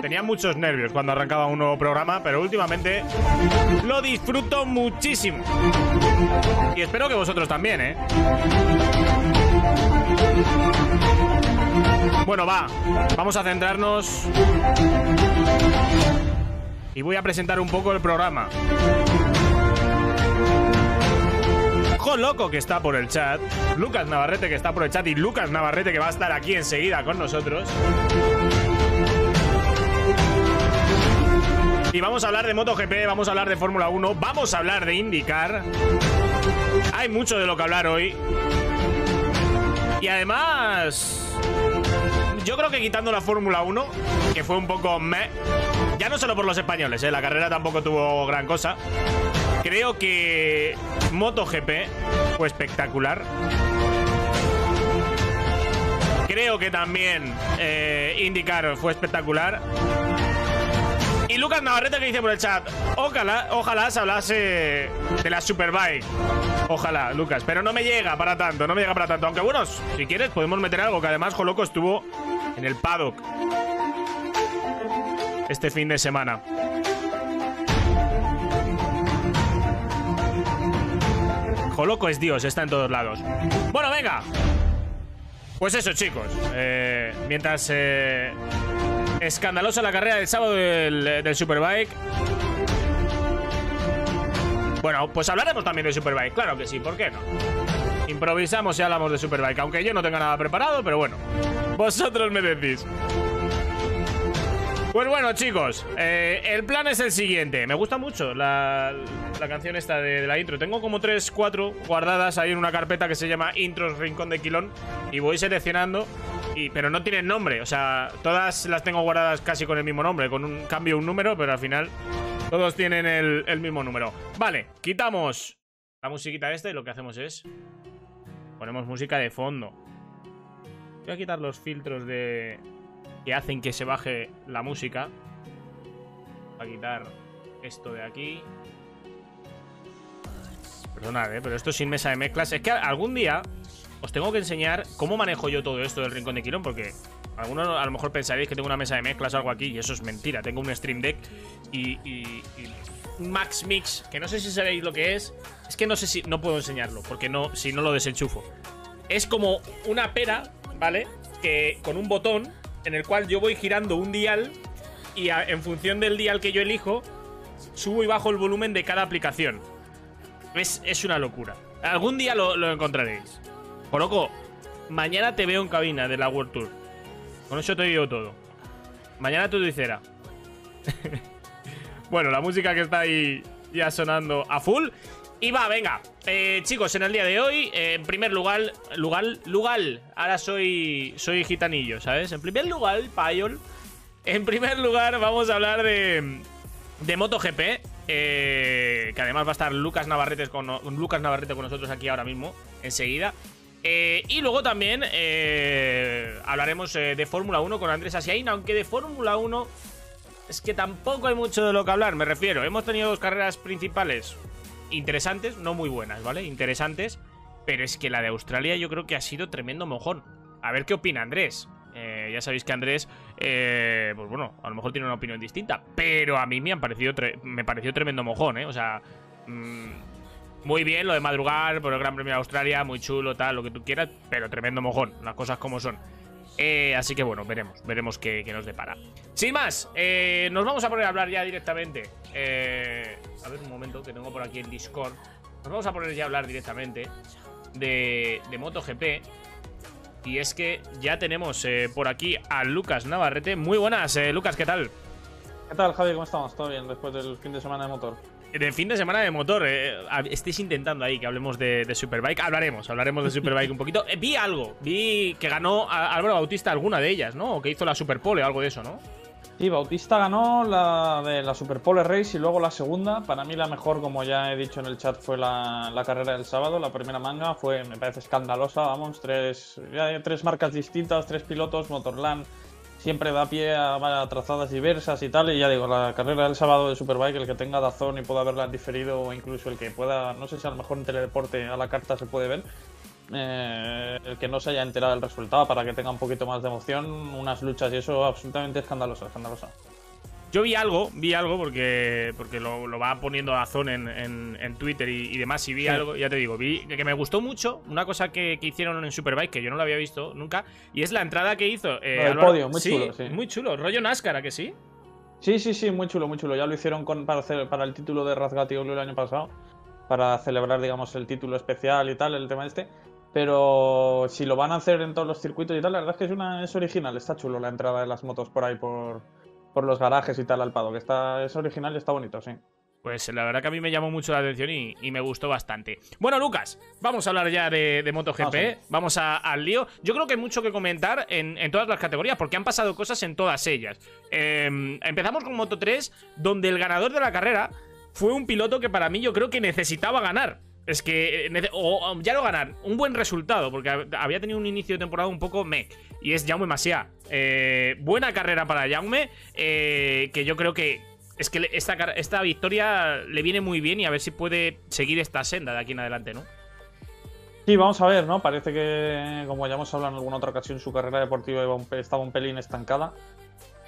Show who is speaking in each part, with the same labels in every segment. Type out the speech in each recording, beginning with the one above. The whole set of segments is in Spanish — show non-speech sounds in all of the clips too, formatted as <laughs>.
Speaker 1: tenía muchos nervios cuando arrancaba un nuevo programa, pero últimamente lo disfruto muchísimo. Y espero que vosotros también, ¿eh? Bueno, va, vamos a centrarnos y voy a presentar un poco el programa. Loco que está por el chat, Lucas Navarrete que está por el chat y Lucas Navarrete que va a estar aquí enseguida con nosotros. Y vamos a hablar de MotoGP, vamos a hablar de Fórmula 1, vamos a hablar de IndyCar. Hay mucho de lo que hablar hoy. Y además, yo creo que quitando la Fórmula 1, que fue un poco me, ya no solo por los españoles, ¿eh? la carrera tampoco tuvo gran cosa. Creo que MotoGP fue espectacular. Creo que también eh, IndyCar fue espectacular. Y Lucas Navarrete que dice por el chat, ojalá, ojalá se hablase de la Superbike. Ojalá, Lucas, pero no me llega para tanto, no me llega para tanto. Aunque bueno, si quieres podemos meter algo, que además Joloco estuvo en el paddock este fin de semana. Joloco es Dios, está en todos lados. Bueno, venga. Pues eso, chicos. Eh, mientras eh, Escandalosa la carrera del sábado del, Superbike. Bueno, pues hablaremos también de Superbike, claro que sí, ¿por qué no? Improvisamos y hablamos de Superbike, aunque yo no tenga nada preparado, pero bueno, vosotros me decís. Pues bueno, chicos, eh, el plan es el siguiente. Me gusta mucho la, canción esta de, la intro. Tengo como 3, 4 guardadas ahí en una carpeta que se llama Intros Rincón de Quilón. Y voy seleccionando, y, pero no tienen nombre. O sea, todas las tengo guardadas casi con el mismo nombre. Con un cambio un número, pero al final todos tienen el, mismo número. Vale, quitamos la musiquita esta y lo que hacemos es... Ponemos música de fondo. Voy a quitar los filtros de, que hacen que se baje la música. Voy a quitar esto de aquí. Perdonad, ¿eh? pero esto sin mesa de mezclas. Es que algún día os tengo que enseñar cómo manejo yo todo esto del rincón de Quirón, porque algunos a lo mejor pensaréis que tengo una mesa de mezclas o algo aquí, y eso es mentira. Tengo un Stream Deck y, un Max Mix, que no sé si sabéis lo que es. Es que no sé si. No puedo enseñarlo, porque no, si no lo desenchufo. Es como una pera, ¿vale? Que con un botón en el cual yo voy girando un dial y en función del dial que yo elijo, subo y bajo el volumen de cada aplicación. Es, es una locura. Algún día lo, encontraréis. Coloco, mañana te veo en cabina de la World Tour. Con eso te digo todo. Mañana tu dicera. <laughs> bueno, la música que está ahí ya sonando a full. Y va, venga. Eh, chicos, en el día de hoy, eh, en primer lugar, lugar, lugar, ahora soy, soy gitanillo, ¿sabes? En primer lugar, payol. En primer lugar, vamos a hablar de, de MotoGP. Eh, que además va a estar Lucas Navarrete con, Lucas Navarrete con nosotros aquí ahora mismo, enseguida. Y luego también hablaremos de Fórmula 1 con Andrés Asiain, aunque de Fórmula 1 es que tampoco hay mucho de lo que hablar, me refiero. Hemos tenido dos carreras principales interesantes, no muy buenas, ¿vale? Interesantes, pero es que la de Australia yo creo que ha sido tremendo mojón. A ver qué opina Andrés. Eh, ya sabéis que Andrés, eh, pues bueno, a lo mejor tiene una opinión distinta, pero a mí me, han parecido me pareció tremendo mojón, ¿eh? O sea, mm, muy bien lo de madrugar por el Gran Premio de Australia, muy chulo, tal, lo que tú quieras, pero tremendo mojón, las cosas como son. Eh, así que bueno, veremos, veremos qué, nos depara. Sin más, eh, nos vamos a poner a hablar ya directamente. Eh, a ver un momento, que tengo por aquí el Discord. Nos vamos a poner ya a hablar directamente de, de MotoGP. Y es que ya tenemos por aquí a Lucas Navarrete. Muy buenas, Lucas, ¿qué tal?
Speaker 2: ¿Qué tal, Javi? ¿Cómo estamos? ¿Todo bien después del fin de semana de motor?
Speaker 1: De fin de semana de motor. Eh, estéis intentando ahí que hablemos de, Superbike. Hablaremos, hablaremos de Superbike un poquito. Eh, vi algo, vi que ganó Álvaro Bautista alguna de ellas, ¿no? O que hizo la Superpole o algo de eso, ¿no?
Speaker 2: Sí, Bautista ganó la de la Superpole Race y luego la segunda. Para mí la mejor, como ya he dicho en el chat, fue la, carrera del sábado. La primera manga fue, me parece escandalosa, vamos, tres, ya, tres marcas distintas, tres pilotos, Motorland siempre da pie a, trazadas diversas y tal. Y ya digo, la carrera del sábado de Superbike, el que tenga Dazón y pueda verla diferido, o incluso el que pueda, no sé si a lo mejor en teledeporte a la carta se puede ver. eh, el que no se haya enterado del resultado para que tenga un poquito más de emoción, unas luchas y eso absolutamente escandaloso, escandaloso.
Speaker 1: Yo vi algo, vi algo porque, porque lo, va poniendo a Zon en, en, Twitter y, demás, y vi algo, ya te digo, vi que me gustó mucho, una cosa que, hicieron en Superbike, que yo no lo había visto nunca, y es la entrada que hizo.
Speaker 2: Eh, el podio, muy chulo, sí.
Speaker 1: Muy chulo, rollo NASCAR, que sí?
Speaker 2: Sí, sí, sí, muy chulo, muy chulo. Ya lo hicieron con, para, hacer, para el título de Razgati el año pasado, para celebrar, digamos, el título especial y tal, el tema este. Pero si lo van a hacer en todos los circuitos y tal, la verdad es que es, una, es original, está chulo la entrada de las motos por ahí, por, por los garajes y tal al Pado, que está, es original y está bonito, sí.
Speaker 1: Pues la verdad que a mí me llamó mucho la atención y, me gustó bastante. Bueno, Lucas, vamos a hablar ya de, MotoGP. Vamos, al lío. Yo creo que hay mucho que comentar en, todas las categorías, porque han pasado cosas en todas ellas. Em, empezamos con Moto 3, donde el ganador de la carrera fue un piloto que para mí yo creo que necesitaba ganar. Es que eh, ya lo ganar, un buen resultado, porque había tenido un inicio de temporada un poco meh. Y es Jaume Masia. Eh, buena carrera para Jaume, eh, que yo creo que es que esta, esta victoria le viene muy bien y a ver si puede seguir esta senda de aquí en adelante, ¿no?
Speaker 2: Sí, vamos a ver, ¿no? Parece que, como ya hemos hablado en alguna otra ocasión, su carrera deportiva estaba un pelín estancada.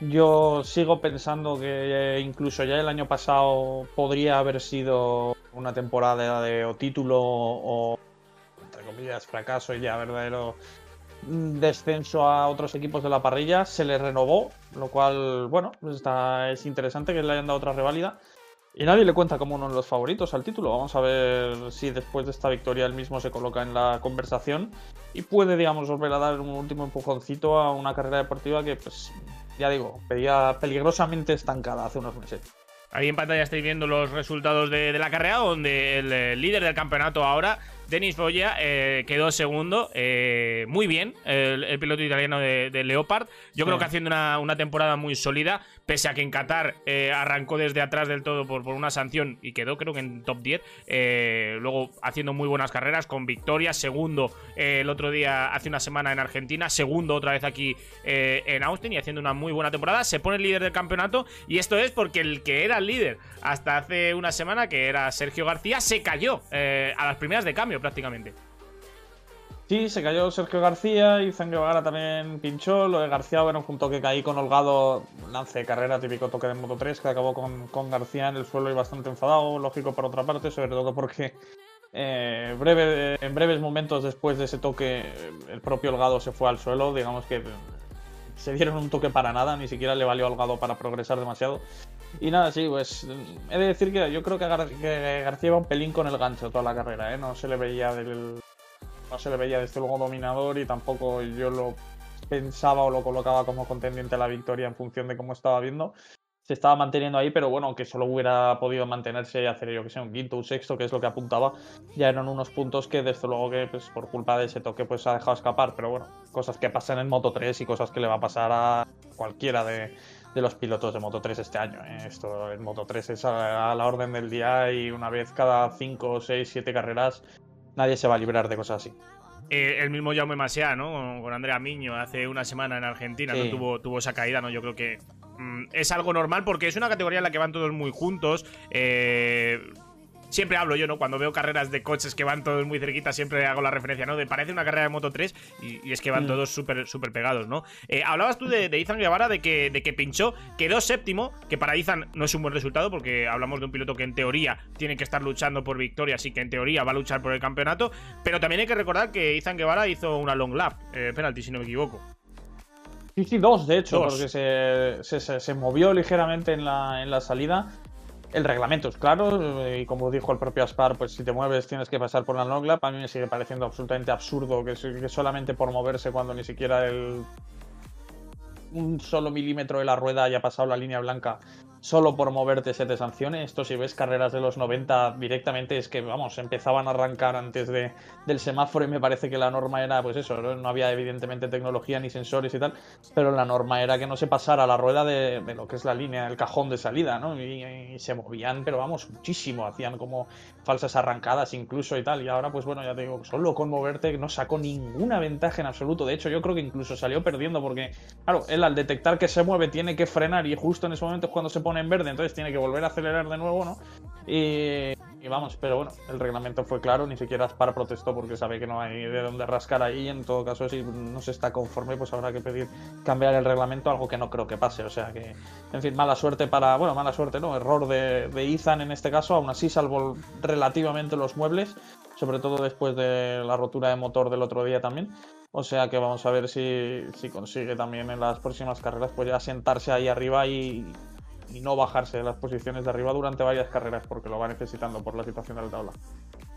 Speaker 2: Yo sigo pensando que incluso ya el año pasado podría haber sido una temporada de o título o, entre comillas, fracaso y ya verdadero descenso a otros equipos de la parrilla. Se le renovó, lo cual, bueno, pues está, es interesante que le hayan dado otra reválida. Y nadie le cuenta como uno de los favoritos al título. Vamos a ver si después de esta victoria él mismo se coloca en la conversación y puede, digamos, volver a dar un último empujoncito a una carrera deportiva que, pues, ya digo, pedía peligrosamente estancada hace unos meses.
Speaker 1: Ahí en pantalla estáis viendo los resultados de, la carrera, donde el, líder del campeonato ahora Denis Foya eh, quedó segundo. Eh, muy bien, el, piloto italiano de, Leopard. Yo creo que haciendo una, temporada muy sólida, pese a que en Qatar eh, arrancó desde atrás del todo por, por, una sanción y quedó, creo que en top 10. luego haciendo muy buenas carreras, con victorias. Segundo el otro día, hace una semana en Argentina. Segundo otra vez aquí en Austin y haciendo una muy buena temporada. Se pone el líder del campeonato. Y esto es porque el que era el líder hasta hace una semana, que era Sergio García, se cayó a las primeras de cambio prácticamente.
Speaker 2: Sí, se cayó Sergio García y Zan Guevara también pinchó. Lo de García, bueno, junto que caí con Holgado, lance de carrera, típico toque de Moto 3, que acabó con, García en el suelo y bastante enfadado. Lógico por otra parte, sobre todo porque eh, breve, en breves momentos después de ese toque, el propio Holgado se fue al suelo. Digamos que se dieron un toque para nada, ni siquiera le valió a Holgado para progresar demasiado. Y nada, sí, pues he de decir que yo creo que, García iba un pelín con el gancho toda la carrera, ¿eh? No se le veía del. No se le veía desde luego dominador y tampoco yo lo pensaba o lo colocaba como contendiente a la victoria en función de cómo estaba viendo. Se estaba manteniendo ahí, pero bueno, que solo hubiera podido mantenerse y hacer yo que sé, un quinto, un sexto, que es lo que apuntaba, ya eran unos puntos que desde luego que pues, por culpa de ese toque pues ha dejado escapar, pero bueno, cosas que pasan en Moto 3 y cosas que le va a pasar a cualquiera de, de los pilotos de Moto 3 este año. ¿eh? Esto en Moto 3 es a, la orden del día y una vez cada 5, 6, 7 carreras nadie se va a librar de cosas así.
Speaker 1: Eh, el mismo Jaume Masia, ¿no? Con, Andrea Miño hace una semana en Argentina, ¿no? Tuvo, tuvo esa caída, ¿no? Yo creo que mm, es algo normal porque es una categoría en la que van todos muy juntos. Eh, siempre hablo yo, ¿no? Cuando veo carreras de coches que van todos muy cerquita, siempre hago la referencia, ¿no? De parece una carrera de Moto 3 y, es que van mm. todos súper súper pegados, ¿no? Eh, hablabas tú de, de Ethan Guevara, de que, de que pinchó, quedó séptimo, que para Ethan no es un buen resultado porque hablamos de un piloto que en teoría tiene que estar luchando por victoria, así que en teoría va a luchar por el campeonato, pero también hay que recordar que Ethan Guevara hizo una long lap, eh, penalti si no me equivoco.
Speaker 2: Sí, sí, dos, de hecho, porque se, se, se, movió ligeramente en la, en la salida el reglamento es claro y como dijo el propio Aspar, pues si te mueves tienes que pasar por la long lap. A mí me sigue pareciendo absolutamente absurdo que, que solamente por moverse cuando ni siquiera el un solo milímetro de la rueda haya pasado la línea blanca solo por moverte se te sancione. Esto si ves carreras de los 90 directamente es que, vamos, empezaban a arrancar antes de, del semáforo y me parece que la norma era, pues eso, no, había evidentemente tecnología ni sensores y tal, pero la norma era que no se pasara la rueda de, lo que es la línea, el cajón de salida, ¿no? Y, se movían, pero vamos, muchísimo, hacían como falsas arrancadas incluso y tal, y ahora pues bueno, ya te digo, solo con moverte no sacó ninguna ventaja en absoluto, de hecho yo creo que incluso salió perdiendo porque, claro, él al detectar que se mueve tiene que frenar y justo en ese momento es cuando se en verde, entonces tiene que volver a acelerar de nuevo, ¿no? Y vamos, pero bueno, el reglamento fue claro, ni siquiera para protestó porque sabe que no hay de dónde rascar ahí. En todo caso, si no se está conforme, pues habrá que pedir cambiar el reglamento, algo que no creo que pase. O sea que, en fin, mala suerte para, bueno, mala suerte, ¿no? Error de, de en este caso, aún así salvo relativamente los muebles, sobre todo después de la rotura de motor del otro día también. O sea que vamos a ver si, si consigue también en las próximas carreras pues ya sentarse ahí arriba y, y no bajarse de las posiciones de arriba durante varias carreras porque lo va necesitando por la situación de la tabla.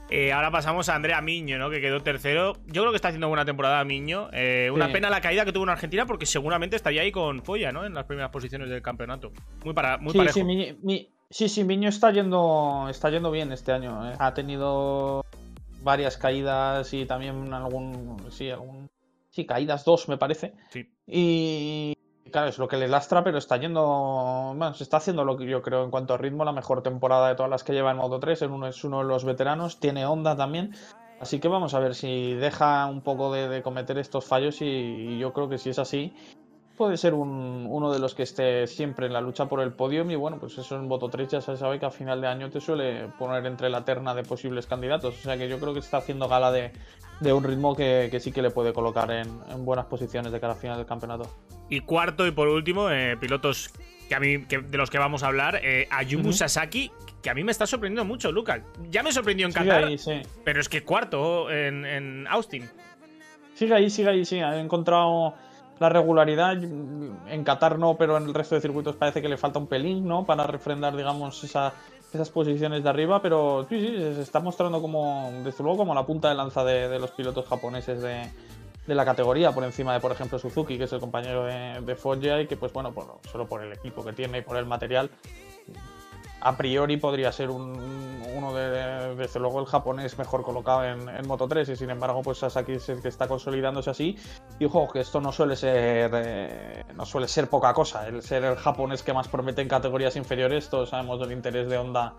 Speaker 1: Eh, ahora pasamos a Andrea Miño, ¿no? Que quedó tercero. Yo creo que está haciendo buena temporada Miño. Eh, una pena la caída que tuvo en Argentina porque seguramente estaría ahí con Folla, ¿no? En las primeras posiciones del campeonato. Muy, para, muy
Speaker 2: sí,
Speaker 1: parejo.
Speaker 2: Sí, sí, sí, Miño está yendo, está yendo bien este año. ¿eh? Ha tenido varias caídas y también algún. Sí, algún. Sí, caídas dos, me parece.
Speaker 1: Sí.
Speaker 2: Y Claro, es lo que le lastra, pero está yendo. Bueno, se está haciendo lo que yo creo en cuanto a ritmo, la mejor temporada de todas las que lleva en Moto 3. Uno es uno de los veteranos, tiene onda también. Así que vamos a ver si deja un poco de, cometer estos fallos. Y, yo creo que si es así, puede ser uno de los que esté siempre en la lucha por el podium. Y bueno, pues eso en Moto 3 ya se sabe que a final de año te suele poner entre la terna de posibles candidatos. O sea que yo creo que está haciendo gala de, un ritmo que, sí que le puede colocar en, en buenas posiciones de cara a final del campeonato.
Speaker 1: Y cuarto y por último, eh, pilotos que a mí, de los que vamos a hablar, eh, Ayumu Sasaki, que a mí me está sorprendiendo mucho, Lucas. Ya me sorprendió en Qatar, pero es que cuarto en, Austin.
Speaker 2: Sigue ahí, sigue ahí, sí. Ha encontrado la regularidad. En Qatar no, pero en el resto de circuitos parece que le falta un pelín, ¿no? Para refrendar, digamos, esas posiciones de arriba. Pero sí, sí, se está mostrando como, desde luego, como la punta de lanza de los pilotos japoneses de, de la categoría por encima de, por ejemplo, Suzuki, que es el compañero de, de y que, pues bueno, por, solo por el equipo que tiene y por el material, a priori podría ser uno de, desde luego, el japonés mejor colocado en, Moto 3 y sin embargo, pues Sasaki es el que está consolidándose así. Y ojo, que esto no suele ser eh, no suele ser poca cosa, el ser el japonés que más promete en categorías inferiores, todos sabemos del interés de Honda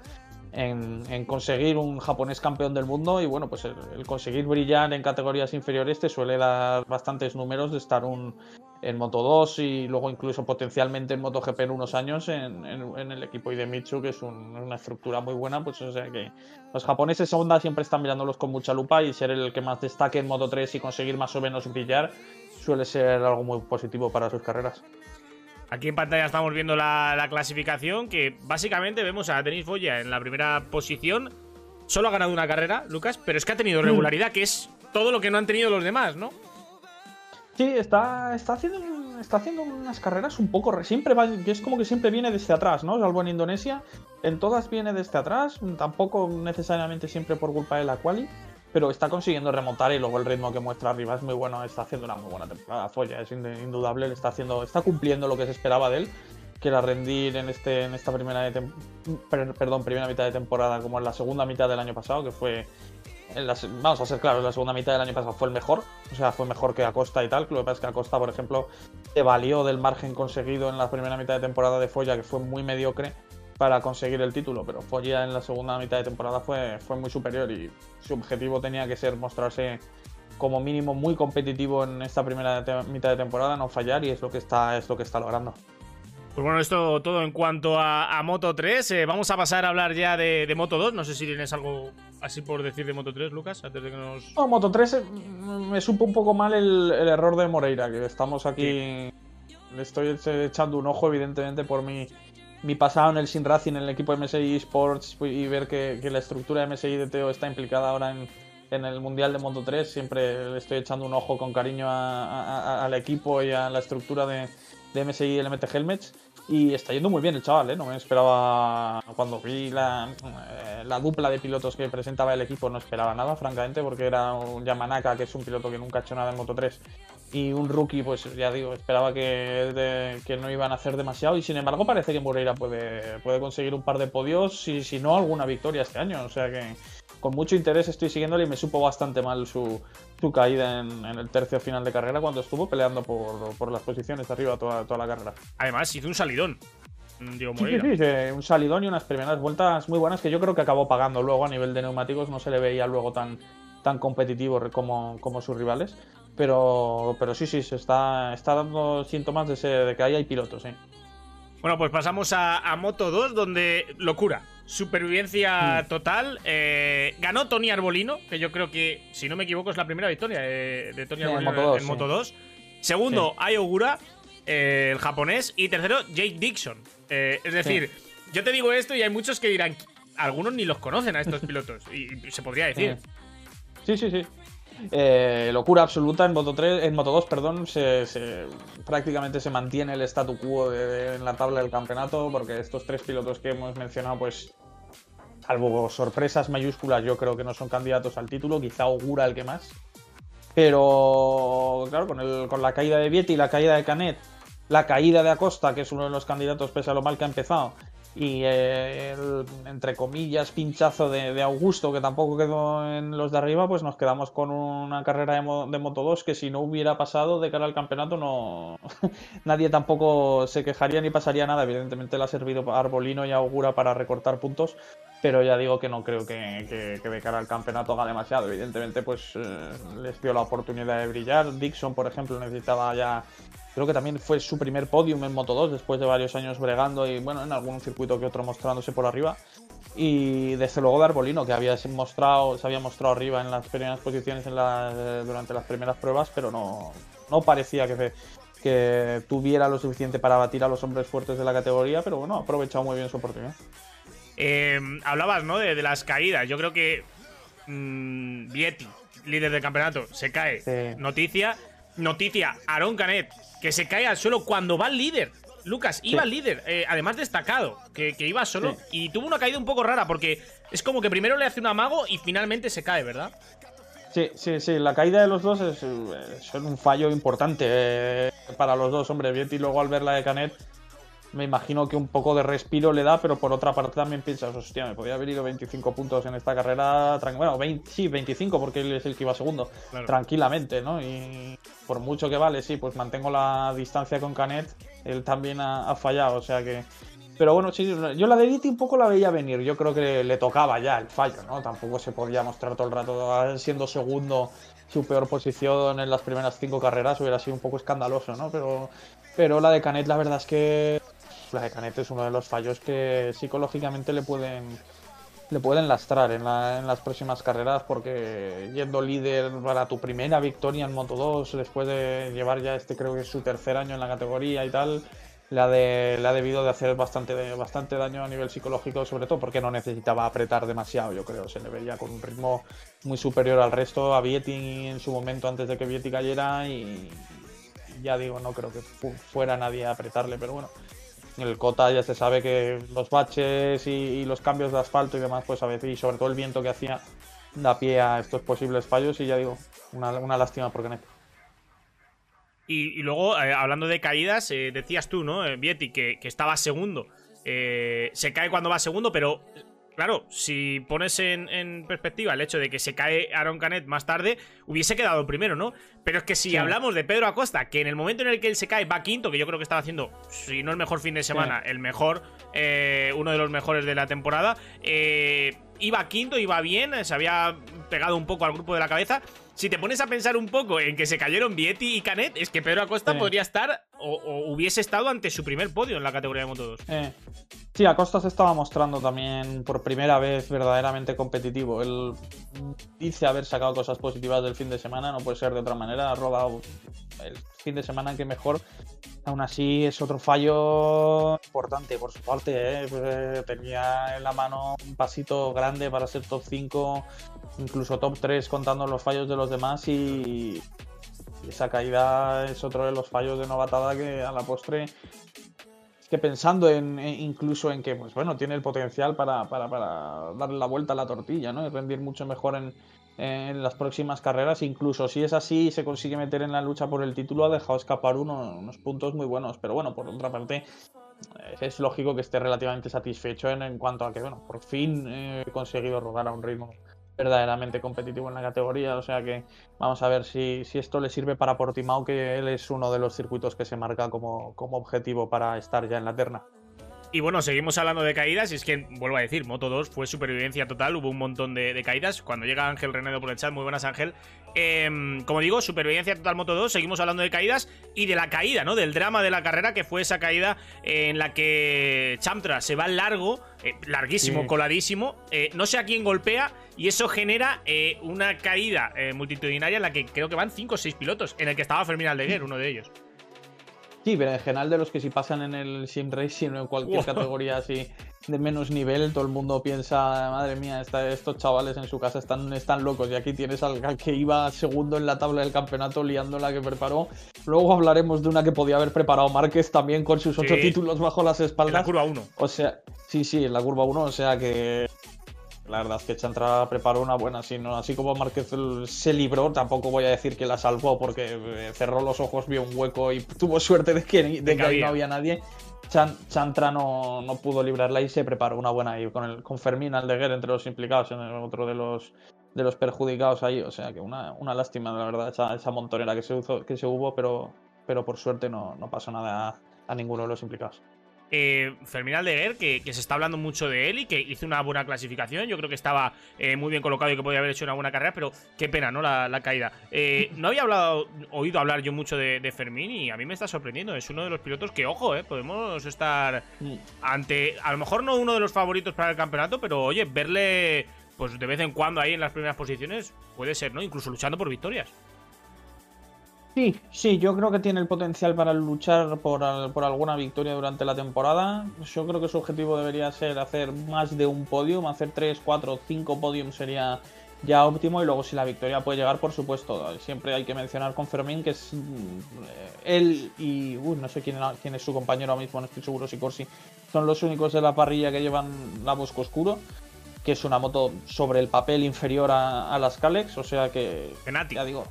Speaker 2: en, conseguir un japonés campeón del mundo y bueno, pues el, conseguir brillar en categorías inferiores te suele dar bastantes números de estar un, en Moto 2 y luego incluso potencialmente en MotoGP en unos años en, el equipo Idemitsu, que es una estructura muy buena, pues o sea que los japoneses Honda siempre están mirándolos con mucha lupa y ser el que más destaque en Moto 3 y conseguir más o menos brillar suele ser algo muy positivo para sus carreras.
Speaker 1: Aquí en pantalla estamos viendo la, clasificación, que básicamente vemos a Denis Foya en la primera posición. Solo ha ganado una carrera, Lucas, pero es que ha tenido mm. regularidad, que es todo lo que no han tenido los demás, ¿no?
Speaker 2: Sí, está, está, haciendo, está haciendo unas carreras un poco. Siempre va, es como que siempre viene desde atrás, ¿no? Salvo en Indonesia. En todas viene desde atrás. Tampoco necesariamente siempre por culpa de la quali pero está consiguiendo remontar y luego el ritmo que muestra arriba es muy bueno, está haciendo una muy buena temporada. Folla es indudable, está haciendo, está cumpliendo lo que se esperaba de él, que era rendir en este, en esta primera perdón, primera mitad de temporada como en la segunda mitad del año pasado, que fue vamos a ser claros, la segunda mitad del año pasado fue el mejor, o sea, fue mejor que Acosta y tal. Lo que pasa es que Acosta, por ejemplo, se valió del margen conseguido en la primera mitad de temporada de Folla, que fue muy mediocre, para conseguir el título, pero Foggia en la segunda mitad de temporada fue, fue muy superior y su objetivo tenía que ser mostrarse como mínimo muy competitivo en esta primera mitad de temporada, no fallar y es lo que está, es lo que está logrando.
Speaker 1: Pues bueno, esto todo en cuanto a, Moto 3. Eh, vamos a pasar a hablar ya de, Moto 2. No sé si tienes algo así por decir de Moto 3, Lucas, antes de que nos.
Speaker 2: No, Moto 3 eh, me supo un poco mal el, error de Moreira, que estamos aquí. Le estoy echando un ojo, evidentemente, por mi, mi pasado en el Sin Racing, en el equipo MSI Sports y ver que, la estructura de MSI de Teo está implicada ahora en, el Mundial de Moto 3, siempre le estoy echando un ojo con cariño al equipo y a la estructura de, de MSI LMT Helmets. Y está yendo muy bien el chaval, ¿eh? No me esperaba, cuando vi la, eh, la, dupla de pilotos que presentaba el equipo, no esperaba nada, francamente, porque era un Yamanaka, que es un piloto que nunca ha hecho nada en Moto 3, y un rookie, pues ya digo, esperaba que, que no iban a hacer demasiado y sin embargo parece que Moreira puede, puede conseguir un par de podios y si no alguna victoria este año. O sea que con mucho interés estoy siguiéndole y me supo bastante mal su, su caída en, el tercio final de carrera cuando estuvo peleando por, por las posiciones de arriba toda, toda la carrera.
Speaker 1: Además hizo un salidón.
Speaker 2: Digo, sí, sí, sí, un salidón y unas primeras vueltas muy buenas que yo creo que acabó pagando luego a nivel de neumáticos, no se le veía luego tan, tan competitivo como, como sus rivales. Pero, pero sí, sí, se está, está dando síntomas de, de que ahí hay pilotos, ¿eh?
Speaker 1: Bueno, pues pasamos a, Moto 2, donde locura. supervivencia mm. total. Eh, ganó Tony Arbolino, que yo creo que, si no me equivoco, es la primera victoria de, Tony Arbolino en Moto 2. Segundo, Ayogura, el japonés. Y tercero, Jake Dixon. es decir, yo te digo esto y hay muchos que dirán, algunos ni los conocen a estos <laughs> pilotos. y se podría decir.
Speaker 2: Sí, sí, sí. Eh, locura absoluta en Moto 3, en Moto 2, perdón, prácticamente se mantiene el statu quo en la tabla del campeonato, porque estos tres pilotos que hemos mencionado, pues, salvo sorpresas mayúsculas, yo creo que no son candidatos al título, quizá augura el que más. Pero, claro, con, con la caída de Vietti la caída de Canet, la caída de Acosta, que es uno de los candidatos pese a lo mal que ha empezado, y el, entre comillas, pinchazo de, Augusto, que tampoco quedó en los de arriba, pues nos quedamos con una carrera de, Moto 2 que si no hubiera pasado de cara al campeonato, no <laughs> nadie tampoco se quejaría ni pasaría nada. Evidentemente le ha servido Arbolino y Augura para recortar puntos, pero ya digo que no creo que, de cara al campeonato haga demasiado. Evidentemente, pues eh, les dio la oportunidad de brillar. Dixon, por ejemplo, necesitaba ya Creo que también fue su primer podium en Moto 2 después de varios años bregando y bueno, en algún circuito que otro mostrándose por arriba. Y desde luego de Arbolino, que había mostrado, se había mostrado arriba en las primeras posiciones en durante las primeras pruebas, pero no, no parecía que, que tuviera lo suficiente para batir a los hombres fuertes de la categoría, pero bueno, ha aprovechado muy bien su oportunidad.
Speaker 1: Eh, hablabas, ¿no? De, las caídas. Yo creo que mmm, Vietti, líder del campeonato, se cae. Noticia. Noticia, Aaron Canet, que se cae al suelo cuando va el líder. Lucas, iba el líder, eh, además destacado, que, iba solo y tuvo una caída un poco rara porque es como que primero le hace un amago y finalmente se cae, ¿verdad?
Speaker 2: Sí, sí, sí, la caída de los dos es, un fallo importante eh, para los dos, hombre. y luego al ver la de Canet me imagino que un poco de respiro le da, pero por otra parte también piensas, hostia, me podía haber ido 25 puntos en esta carrera, bueno, 20, sí, 25 porque él es el que iba segundo, tranquilamente, ¿no? Y por mucho que vale, sí, pues mantengo la distancia con Canet, él también ha, fallado, o sea que... Pero bueno, sí, yo la de Viti un poco la veía venir, yo creo que le tocaba ya el fallo, ¿no? Tampoco se podía mostrar todo el rato siendo segundo su peor posición en las primeras cinco carreras, hubiera sido un poco escandaloso, ¿no? Pero, pero la de Canet la verdad es que la de Canet es uno de los fallos que psicológicamente le pueden le pueden lastrar en, las próximas carreras porque yendo líder para tu primera victoria en Moto 2 después de llevar ya este creo que es su tercer año en la categoría y tal le ha, de, ha debido de hacer bastante, bastante daño a nivel psicológico sobre todo porque no necesitaba apretar demasiado yo creo. Se le veía con un ritmo muy superior al resto a Vietti en su momento antes de que Vietti cayera y ya digo no creo que fuera nadie a apretarle pero bueno el Cota ya se sabe que los baches y, los cambios de asfalto y demás, pues a veces, y sobre todo el viento que hacía, da pie a estos posibles fallos y ya digo, una, lástima por Canet.
Speaker 1: Y, y luego, eh, hablando de caídas, eh, decías tú, ¿no? Eh, Vietti, que, que estaba segundo. se cae cuando va segundo, pero Claro, si pones en, perspectiva el hecho de que se cae Aaron Canet más tarde, hubiese quedado primero, ¿no? Pero es que si hablamos de Pedro Acosta, que en el momento en el que él se cae va quinto, que yo creo que estaba haciendo, si no el mejor fin de semana, el mejor, eh, uno de los mejores de la temporada, eh, iba quinto, iba bien, se había pegado un poco al grupo de la cabeza. Si te pones a pensar un poco en que se cayeron Vietti y Canet, es que Pedro Acosta podría estar o, hubiese estado ante su primer podio en la categoría de Moto 2.
Speaker 2: Eh, sí, Acosta se estaba mostrando también por primera vez verdaderamente competitivo. Él dice haber sacado cosas positivas del fin de semana, no puede ser de otra manera. Ha robado el fin de semana que mejor. Aún así es otro fallo importante por su parte. ¿eh? Pues, tenía en la mano un pasito grande para ser top 5, incluso top 3 contando los fallos de los demás y esa caída es otro de los fallos de novatada que a la postre que pensando en, incluso en que pues bueno tiene el potencial para, darle la vuelta a la tortilla ¿no? y rendir mucho mejor en, las próximas carreras incluso si es así y se consigue meter en la lucha por el título ha dejado escapar unos puntos muy buenos pero bueno por otra parte es lógico que esté relativamente satisfecho en, cuanto a que bueno por fin he conseguido rodar a un ritmo verdaderamente competitivo en la categoría. O sea que vamos a ver si, esto le sirve para Portimao, que él es uno de los circuitos que se marca como, objetivo para estar ya en la terna.
Speaker 1: Y bueno, seguimos hablando de caídas. Y es que, vuelvo a decir, Moto 2 fue supervivencia total. Hubo un montón de, caídas. Cuando llega Ángel Renedo por el chat, muy buenas, Ángel. Em, como digo, supervivencia total Moto 2. Seguimos hablando de caídas y de la caída, ¿no? Del drama de la carrera, que fue esa caída en la que Chamtra se va largo, eh, larguísimo, coladísimo. Eh, no sé a quién golpea. Y eso genera eh, una caída multitudinaria en la que creo que van 5 o 6 pilotos. En el que estaba Fermín Aldeguer, uno de ellos.
Speaker 2: Sí, pero en general de los que si pasan en el sim racing o en cualquier categoría así de menos nivel, todo el mundo piensa, madre mía, estos chavales en su casa están, están locos. Y aquí tienes al que iba segundo en la tabla del campeonato liando la que preparó. Luego hablaremos de una que podía haber preparado Márquez también con sus ocho títulos bajo las espaldas. En
Speaker 1: la curva 1.
Speaker 2: O sea, sí, sí, en la curva 1. O sea que la verdad es que Chantra preparó una buena, así como Márquez se libró, tampoco voy a decir que la salvó porque eh, cerró los ojos, vio un hueco y tuvo suerte de que, ahí no había nadie. Chantra no, no, pudo librarla y se preparó una buena ahí con, el, con Fermín Aldeguer entre los implicados, en el otro de los, de los perjudicados ahí. O sea que una, una lástima, la verdad, esa, esa montonera que se, que se hubo, pero, pero por suerte no, no pasó nada a ninguno de los implicados
Speaker 1: eh, Fermín Aldeguer, que, se está hablando mucho de él y que hizo una buena clasificación. Yo creo que estaba eh, muy bien colocado y que podía haber hecho una buena carrera, pero qué pena, ¿no? La, caída. Eh, no había hablado, oído hablar yo mucho de, Fermín y a mí me está sorprendiendo. Es uno de los pilotos que, ojo, eh, podemos estar ante, a lo mejor no uno de los favoritos para el campeonato, pero oye, verle pues de vez en cuando ahí en las primeras posiciones puede ser, ¿no? Incluso luchando por victorias.
Speaker 2: Sí, sí, yo creo que tiene el potencial para luchar por, alguna victoria durante la temporada. Yo creo que su objetivo debería ser hacer más de un podium, hacer 3, 4, 5 podiums sería ya óptimo y luego si la victoria puede llegar, por supuesto. Siempre hay que mencionar con Fermín que es mm, él y uy, no sé quién, quién es su compañero ahora mismo, no estoy seguro si Corsi, son los únicos de la parrilla que llevan la Bosco Oscuro que es una moto sobre el papel inferior a, las Calex, o sea que... Ya digo,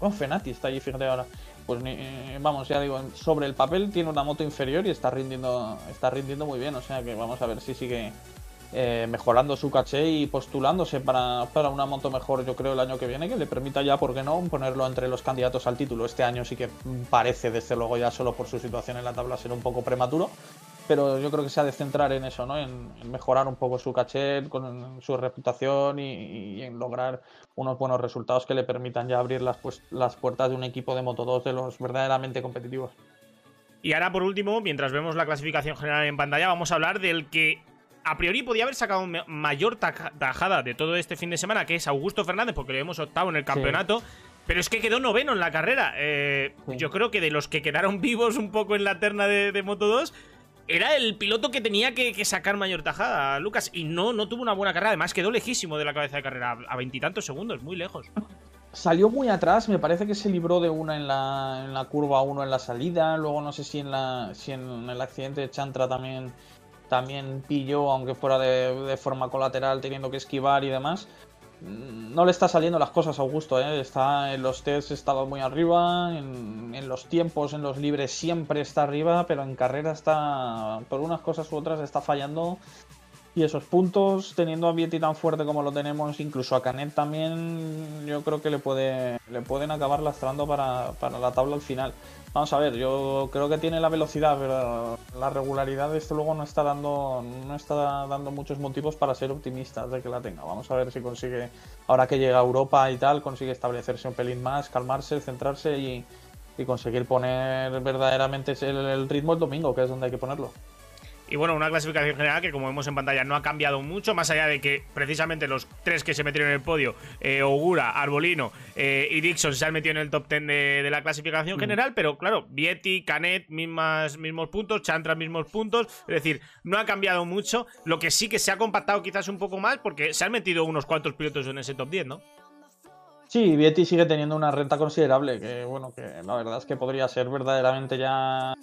Speaker 2: oh, Fenati está ahí, fíjate ahora. Pues vamos, ya digo, sobre el papel tiene una moto inferior y está rindiendo, está rindiendo muy bien. O sea que vamos a ver si sigue eh, mejorando su caché y postulándose para, para, una moto mejor, yo creo, el año que viene, que le permita ya, ¿por qué no?, ponerlo entre los candidatos al título. Este año sí que parece, desde luego, ya solo por su situación en la tabla, ser un poco prematuro pero yo creo que se ha de centrar en eso, ¿no? En, mejorar un poco su caché, con su reputación y, en lograr unos buenos resultados que le permitan ya abrir las, pues, las puertas de un equipo de Moto 2 de los verdaderamente competitivos.
Speaker 1: Y ahora, por último, mientras vemos la clasificación general en pantalla, vamos a hablar del que a priori podía haber sacado mayor tajada de todo este fin de semana, que es Augusto Fernández, porque lo hemos octavo en el campeonato. Pero es que quedó noveno en la carrera. Eh, yo creo que de los que quedaron vivos un poco en la terna de, de Moto 2, era el piloto que tenía que, sacar mayor tajada, Lucas, y no, no tuvo una buena carrera. Además, quedó lejísimo de la cabeza de carrera, a veintitantos segundos, muy lejos.
Speaker 2: Salió muy atrás, me parece que se libró de una en la, en la curva 1 en la salida. Luego no sé si en, la, si en el accidente de Chantra también, también pilló, aunque fuera de, de forma colateral, teniendo que esquivar y demás no le está saliendo las cosas a Augusto, ¿eh? está en los tests estado muy arriba, en, los tiempos, en los libres siempre está arriba, pero en carrera está, por unas cosas u otras, está fallando. Y esos puntos, teniendo a Vietti tan fuerte como lo tenemos, incluso a Canet también, yo creo que le, puede, le pueden acabar lastrando para, para la tabla al final. Vamos a ver, yo creo que tiene la velocidad, pero la regularidad de esto luego no está dando no está dando muchos motivos para ser optimistas de que la tenga. Vamos a ver si consigue, ahora que llega a Europa y tal, consigue establecerse un pelín más, calmarse, centrarse y, conseguir poner verdaderamente el ritmo el domingo, que es donde hay que ponerlo.
Speaker 1: Y bueno, una clasificación general que como vemos en pantalla no ha cambiado mucho, más allá de que precisamente los tres que se metieron en el podio, eh, Ogura, Arbolino eh, y Dixon se han metido en el top 10 de, la clasificación mm. general, pero claro, Vietti, Canet, mismas, mismos puntos, Chantra, mismos puntos, es decir, no ha cambiado mucho, lo que sí que se ha compactado quizás un poco más porque se han metido unos cuantos pilotos en ese top 10, ¿no?
Speaker 2: Sí, Vietti sigue teniendo una renta considerable, que bueno, que la verdad es que podría ser verdaderamente ya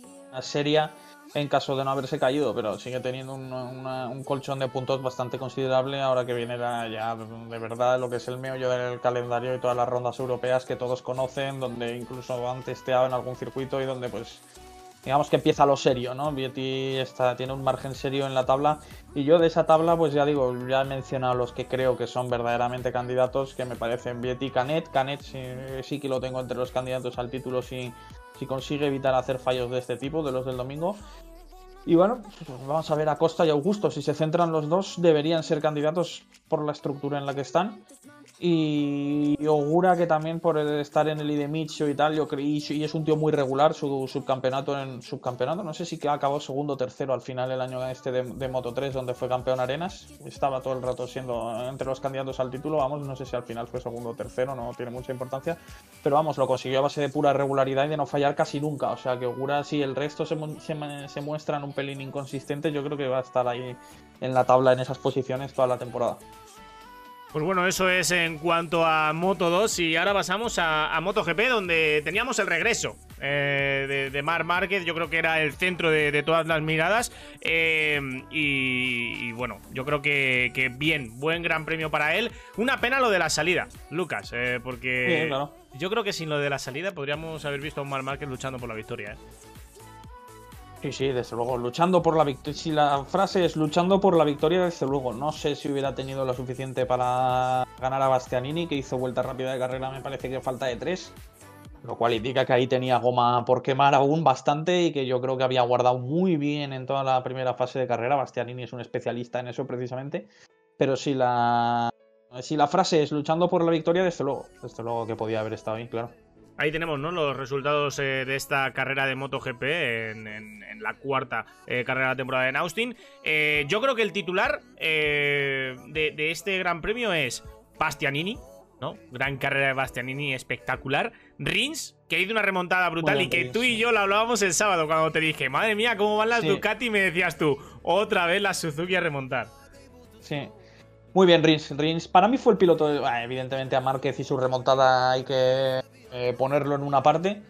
Speaker 2: seria en caso de no haberse caído, pero sigue teniendo un, colchón de puntos bastante considerable ahora que viene ya de verdad lo que es el meollo del calendario y todas las rondas europeas que todos conocen, donde incluso han testeado en algún circuito y donde pues digamos que empieza lo serio, ¿no? Vietti está, tiene un margen serio en la tabla y yo de esa tabla pues ya digo, ya he mencionado los que creo que son verdaderamente candidatos, que me parecen Vietti y Canet, Canet sí, sí que lo tengo entre los candidatos al título si, si consigue evitar hacer fallos de este tipo, de los del domingo. Y bueno, pues vamos a ver a Costa y Augusto. Si se centran los dos, deberían ser candidatos por la estructura en la que están. Y Ogura, que también por estar en el Idemicho y tal, yo creí, y es un tío muy regular, su subcampeonato en subcampeonato, no sé si que acabó segundo o tercero al final el año este de, Moto 3, donde fue campeón Arenas, estaba todo el rato siendo entre los candidatos al título, vamos, no sé si al final fue segundo o tercero, no tiene mucha importancia, pero vamos, lo consiguió a base de pura regularidad y de no fallar casi nunca, o sea que Ogura, si el resto se, se, se muestran un pelín inconsistente, yo creo que va a estar ahí en la tabla en esas posiciones toda la temporada.
Speaker 1: Pues bueno, eso es en cuanto a Moto 2 y ahora pasamos a, MotoGP donde teníamos el regreso eh, de, Mar Márquez, yo creo que era el centro de, todas las miradas eh, y, bueno, yo creo que, bien, buen gran premio para él. Una pena lo de la salida, Lucas, eh, porque yo creo que sin lo de la salida podríamos haber visto a un Mar Márquez luchando por la victoria.
Speaker 2: Sí, sí, desde luego. Luchando por la victoria. Si la frase es luchando por la victoria, desde luego. No sé si hubiera tenido lo suficiente para ganar a Bastianini, que hizo vuelta rápida de carrera, me parece que falta de tres. Lo cual indica que ahí tenía goma por quemar aún bastante y que yo creo que había guardado muy bien en toda la primera fase de carrera. Bastianini es un especialista en eso precisamente. Pero si la, si la frase es luchando por la victoria, desde luego. Desde luego que podía haber estado bien, claro.
Speaker 1: Ahí tenemos ¿no? los resultados eh, de esta carrera de MotoGP en, en, la cuarta eh, carrera de la temporada en Austin. Eh, yo creo que el titular de, este Gran Premio es Bastianini, ¿no? Gran carrera de Bastianini, espectacular. Rins, que hizo una remontada brutal y que tú y yo la hablábamos el sábado cuando te dije, madre mía, ¿cómo van las Ducati? Y me decías tú, otra vez la Suzuki a remontar.
Speaker 2: Sí. Muy bien, Rins. Rins, para mí fue el piloto, evidentemente a Márquez y su remontada hay que eh, ponerlo en una parte.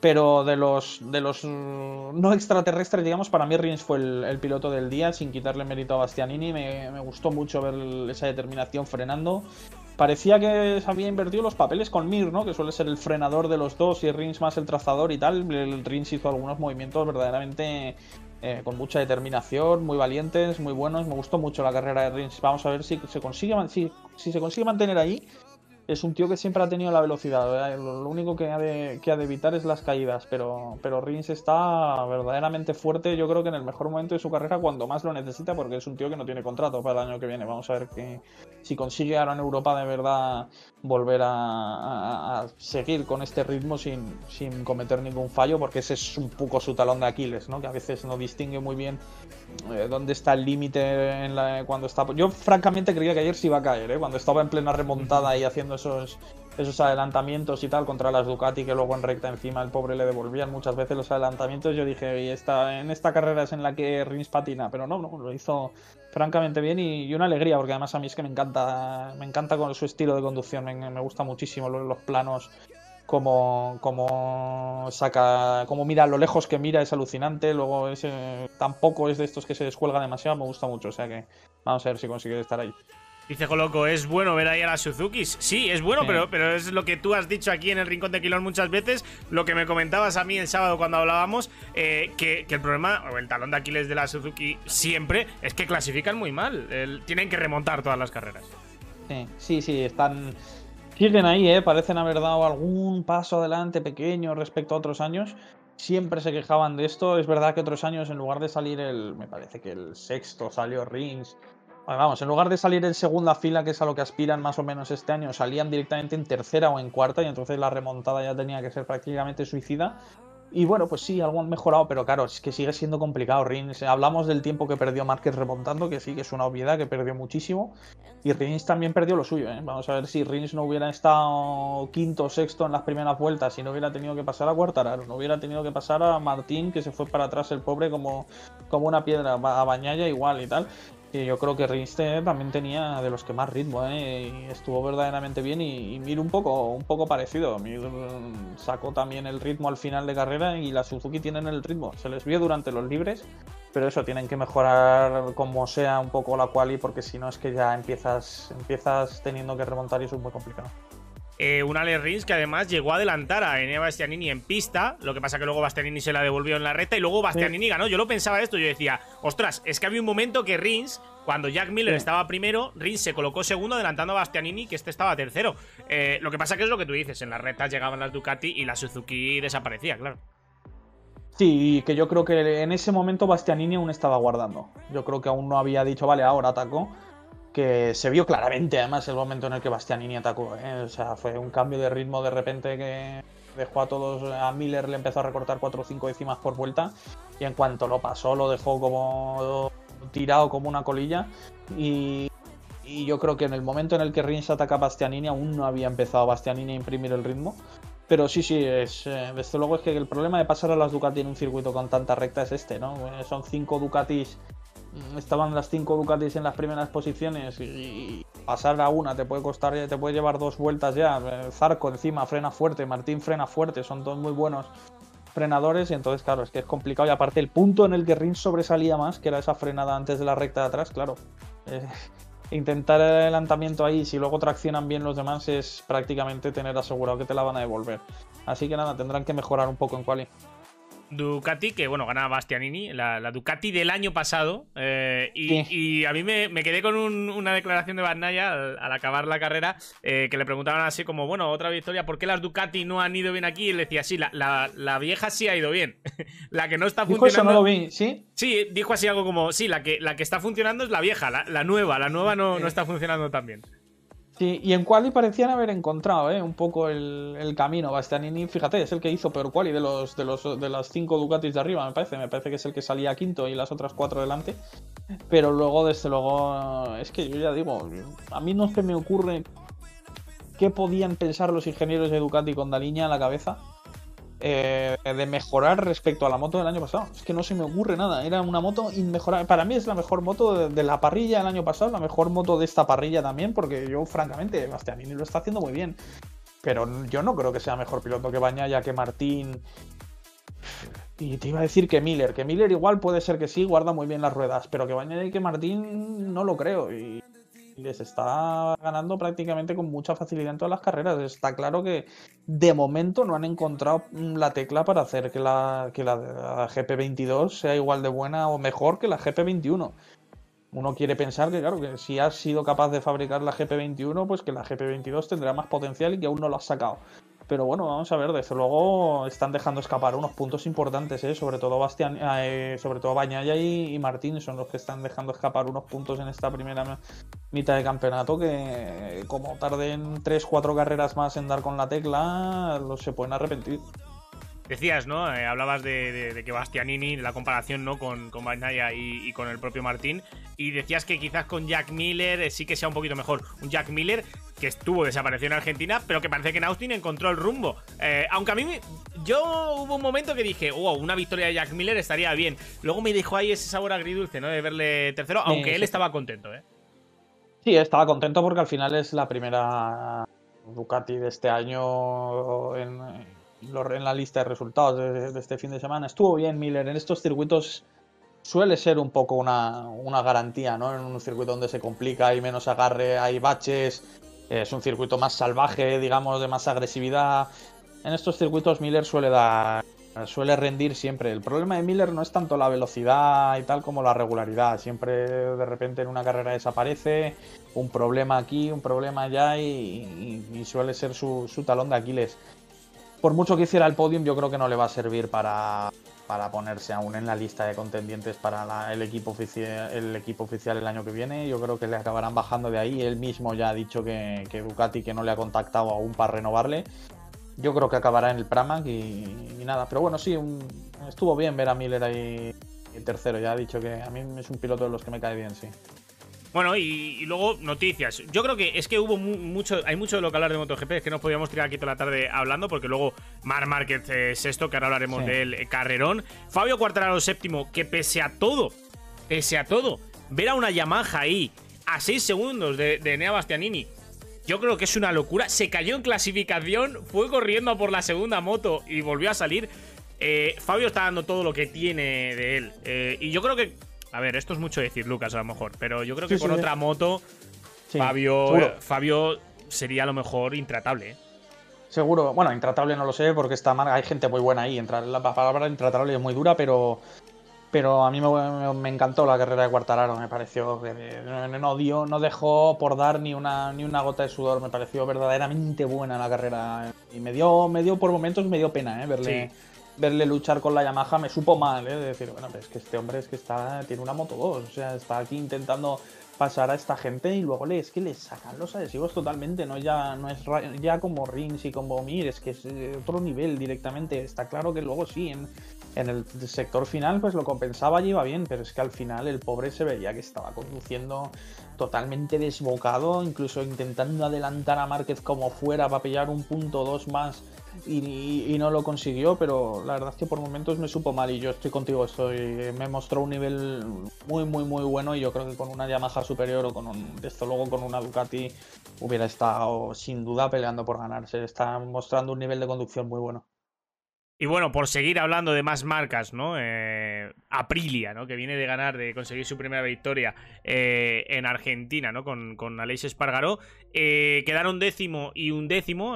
Speaker 2: Pero de los, de los mm, no extraterrestres, digamos, para mí Rins fue el, piloto del día, sin quitarle mérito a Bastianini. Me, gustó mucho ver esa determinación frenando. Parecía que se había invertido los papeles con Mir, ¿no? Que suele ser el frenador de los dos y Rins más el trazador y tal. El Rins hizo algunos movimientos verdaderamente eh, con mucha determinación, muy valientes, muy buenos. Me gustó mucho la carrera de Rins. Vamos a ver si se consigue, si, si se consigue mantener ahí es un tío que siempre ha tenido la velocidad. Lo, único que ha, de, que ha de evitar es las caídas. Pero, pero Rins está verdaderamente fuerte. Yo creo que en el mejor momento de su carrera, cuando más lo necesita, porque es un tío que no tiene contrato para el año que viene. Vamos a ver que, si consigue ahora en Europa de verdad volver a, seguir con este ritmo sin, sin, cometer ningún fallo, porque ese es un poco su talón de Aquiles, ¿no? que a veces no distingue muy bien eh, dónde está el límite cuando está. Yo, francamente, creía que ayer se iba a caer, ¿eh? cuando estaba en plena remontada y haciendo esos, esos adelantamientos y tal contra las Ducati, que luego en recta encima el pobre le devolvían muchas veces los adelantamientos. Yo dije, y esta, en esta carrera es en la que Rins patina, pero no, no, lo hizo francamente bien y, una alegría, porque además a mí es que me encanta, me encanta con su estilo de conducción, me, gusta muchísimo los, planos como, como saca, como mira lo lejos que mira es alucinante, luego ese, tampoco es de estos que se descuelga demasiado, me gusta mucho, o sea que vamos a ver si consigue estar ahí.
Speaker 1: Dice Coloco, ¿es bueno ver ahí a las Suzukis? Sí, es bueno, Pero, pero es lo que tú has dicho aquí en el Rincón de Quilón muchas veces, lo que me comentabas a mí el sábado cuando hablábamos, eh, que, el problema, o el talón de Aquiles de la Suzuki siempre, es que clasifican muy mal. tienen que remontar todas las carreras.
Speaker 2: Sí, sí, sí, están... Siguen ahí, ¿eh? Parecen haber dado algún paso adelante pequeño respecto a otros años. Siempre se quejaban de esto. Es verdad que otros años, en lugar de salir el... Me parece que el sexto salió Rings Vamos, en lugar de salir en segunda fila, que es a lo que aspiran más o menos este año, salían directamente en tercera o en cuarta y entonces la remontada ya tenía que ser prácticamente suicida. Y bueno, pues sí, algo han mejorado, pero claro, es que sigue siendo complicado. Rins, hablamos del tiempo que perdió Márquez remontando, que sí, que es una obviedad, que perdió muchísimo. Y Rins también perdió lo suyo. ¿eh? Vamos a ver si Rins no hubiera estado quinto o sexto en las primeras vueltas, si no hubiera tenido que pasar a Cuartararo, no hubiera tenido que pasar a Martín, que se fue para atrás el pobre como, como una piedra, a Bañaya igual y tal. Y yo creo que Rinste también tenía de los que más ritmo, ¿eh? y estuvo verdaderamente bien. Y, Mir un poco, un poco parecido. Mir mm, sacó también el ritmo al final de carrera y la Suzuki tienen el ritmo. Se les vio durante los libres, pero eso tienen que mejorar como sea un poco la quali, porque si no es que ya empiezas, empiezas teniendo que remontar y eso es muy complicado
Speaker 1: eh, un Ale Rins que además llegó a adelantar a Enea Bastianini en pista. Lo que pasa que luego Bastianini se la devolvió en la recta y luego Bastianini ganó. Yo lo pensaba esto, yo decía, ostras, es que había un momento que Rins, cuando Jack Miller estaba primero, Rins se colocó segundo adelantando a Bastianini, que este estaba tercero. Eh, lo que pasa que es lo que tú dices, en las rectas llegaban las Ducati y la Suzuki desaparecía, claro.
Speaker 2: Sí, que yo creo que en ese momento Bastianini aún estaba guardando. Yo creo que aún no había dicho, vale, ahora ataco. Que se vio claramente, además, el momento en el que Bastianini atacó. ¿eh? O sea, fue un cambio de ritmo de repente que dejó a todos. A Miller le empezó a recortar 4 o 5 décimas por vuelta. Y en cuanto lo pasó, lo dejó como tirado como una colilla. Y, y yo creo que en el momento en el que Rins ataca a Bastianini, aún no había empezado Bastianini a imprimir el ritmo. Pero sí, sí, es, eh, desde luego es que el problema de pasar a las Ducati en un circuito con tanta recta es este, ¿no? Son cinco Ducatis, estaban las cinco Ducatis en las primeras posiciones y, pasar a una te puede costar, te puede llevar dos vueltas ya. Eh, Zarco encima frena fuerte, Martín frena fuerte, son dos muy buenos frenadores y entonces claro, es que es complicado y aparte el punto en el que Rins sobresalía más, que era esa frenada antes de la recta de atrás, claro <laughs> intentar el adelantamiento ahí, si luego traccionan bien los demás, es prácticamente tener asegurado que te la van a devolver. Así que nada, tendrán que mejorar un poco en quali.
Speaker 1: Ducati, que bueno, gana Bastianini, la, Ducati del año pasado. Eh, y, a mí me, quedé con una declaración de Bagnaia al, acabar la carrera, eh, que le preguntaban así como, bueno, otra victoria, ¿por qué las Ducati no han ido bien aquí? Y él decía, sí, la, vieja sí ha ido bien. <laughs> la que no está funcionando.
Speaker 2: Eso no lo vi, ¿sí?
Speaker 1: Sí, dijo así algo como, sí, la que, la que está funcionando es la vieja, la, nueva, la nueva no, no está funcionando tan bien.
Speaker 2: Sí, y en Quali parecían haber encontrado ¿eh? un poco el, camino. Bastianini, fíjate, es el que hizo peor Quali de los, de los de las cinco Ducatis de arriba, me parece. Me parece que es el que salía quinto y las otras cuatro delante. Pero luego, desde luego, es que yo ya digo, a mí no se me ocurre qué podían pensar los ingenieros de Ducati con Daliña a la cabeza eh, de mejorar respecto a la moto del año pasado. Es que no se me ocurre nada. Era una moto inmejorable. Para mí es la mejor moto de, la parrilla del año pasado, la mejor moto de esta parrilla también, porque yo, francamente, Bastianini lo está haciendo muy bien. Pero yo no creo que sea mejor piloto que Bañaya, que Martín. Y te iba a decir que Miller, que Miller igual puede ser que sí, guarda muy bien las ruedas, pero que Bañaya y que Martín no lo creo. Y les está ganando prácticamente con mucha facilidad en todas las carreras. Está claro que de momento no han encontrado la tecla para hacer que la, que la, GP22 sea igual de buena o mejor que la GP21. Uno quiere pensar que, claro, que si has sido capaz de fabricar la GP21, pues que la GP22 tendrá más potencial y que aún no lo has sacado. Pero bueno, vamos a ver, desde luego están dejando escapar unos puntos importantes, ¿eh? sobre todo Bastian, eh, sobre todo Bañaya y, Martín son los que están dejando escapar unos puntos en esta primera mitad de campeonato que como tarden 3-4 carreras más en dar con la tecla, los se pueden arrepentir.
Speaker 1: Decías, ¿no? Eh, hablabas de, que Bastianini, la comparación, ¿no? Con, con y, con el propio Martín. Y decías que quizás con Jack Miller eh, sí que sea un poquito mejor. Un Jack Miller que estuvo desaparecido en Argentina, pero que parece que en Austin encontró el rumbo. Eh, aunque a mí, yo hubo un momento que dije, wow, una victoria de Jack Miller estaría bien. Luego me dejó ahí ese sabor agridulce, ¿no? De verle tercero, aunque él estaba contento, ¿eh?
Speaker 2: Sí, estaba contento porque al final es la primera Ducati de este año en en la lista de resultados de, este fin de semana. Estuvo bien Miller. En estos circuitos suele ser un poco una, garantía, ¿no? En un circuito donde se complica, hay menos agarre, hay baches, es un circuito más salvaje, digamos, de más agresividad. En estos circuitos Miller suele dar suele rendir siempre. El problema de Miller no es tanto la velocidad y tal como la regularidad. Siempre de repente en una carrera desaparece, un problema aquí, un problema allá y, suele ser su, su, talón de Aquiles por mucho que hiciera el podium, yo creo que no le va a servir para, ponerse aún en la lista de contendientes para el, equipo oficial, el equipo oficial el año que viene. Yo creo que le acabarán bajando de ahí. Él mismo ya ha dicho que, Ducati que no le ha contactado aún para renovarle. Yo creo que acabará en el Pramac y, nada. Pero bueno, sí, estuvo bien ver a Miller ahí tercero. Ya ha dicho que a mí es un piloto de los que me cae bien, sí.
Speaker 1: Bueno, y, luego noticias. Yo creo que es que hubo mucho, hay mucho de lo que hablar de MotoGP, es que nos podíamos tirar aquí toda la tarde hablando, porque luego Mar Márquez es esto, que ahora hablaremos del eh, carrerón. Fabio Quartararo séptimo, que pese a todo, pese a todo, ver a una Yamaha ahí a 6 segundos de, de Nea Bastianini, yo creo que es una locura. Se cayó en clasificación, fue corriendo por la segunda moto y volvió a salir. Eh, Fabio está dando todo lo que tiene de él. Eh, y yo creo que a ver, esto es mucho decir, Lucas, a lo mejor, pero yo creo que con otra moto, Fabio, Fabio sería a lo mejor intratable. ¿eh?
Speaker 2: Seguro, bueno, intratable no lo sé porque está mal, hay gente muy buena ahí. La palabra intratable es muy dura, pero pero a mí me, encantó la carrera de Cuartararo, me pareció que no dio, no dejó por dar ni una ni una gota de sudor, me pareció verdaderamente buena la carrera y me dio me dio por momentos me dio pena, ¿eh? verle verle luchar con la Yamaha me supo mal, ¿eh? De decir, bueno, es que este hombre es que está, tiene una Moto 2, o sea, está aquí intentando pasar a esta gente y luego le, es que le sacan los adhesivos totalmente, no ya no es ya como Rins y como Mir, es que es eh, otro nivel directamente. Está claro que luego sí, en, en el sector final pues lo compensaba y iba bien, pero es que al final el pobre se veía que estaba conduciendo totalmente desbocado, incluso intentando adelantar a Márquez como fuera para pillar un punto dos más y, no lo consiguió, pero la verdad es que por momentos me supo mal y yo estoy contigo, estoy, me mostró un nivel muy, muy, muy bueno y yo creo que con una Yamaha superior o con un, esto luego con una Ducati hubiera estado sin duda peleando por ganarse, está mostrando un nivel de conducción muy bueno.
Speaker 1: Y bueno, por seguir hablando de más marcas, ¿no? Eh, Aprilia, ¿no? Que viene de ganar, de conseguir su primera victoria eh, en Argentina, ¿no? Con, con Aleix Espargaró. Eh, quedaron décimo y un décimo.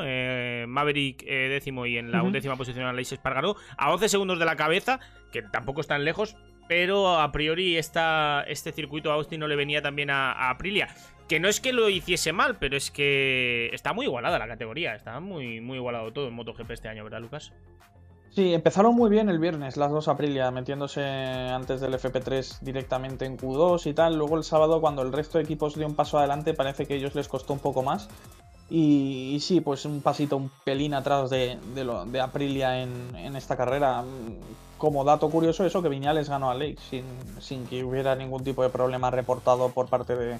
Speaker 1: Maverick décimo y en la undécima posición Aleix Espargaró. A 11 segundos de la cabeza, que tampoco están lejos. Pero a priori esta, este circuito a Austin no le venía también a, a Aprilia. Que no es que lo hiciese mal, pero es que está muy igualada la categoría. Está muy, muy igualado todo en MotoGP este año, ¿verdad, Lucas?
Speaker 2: Sí, empezaron muy bien el viernes, las dos Aprilia, metiéndose antes del FP3 directamente en Q2 y tal. Luego el sábado, cuando el resto de equipos dio un paso adelante, parece que a ellos les costó un poco más. Y, sí, pues un pasito, un pelín atrás de, de, Aprilia en, en, esta carrera. Como dato curioso, eso que Viñales ganó a Lake sin, sin que hubiera ningún tipo de problema reportado por parte de,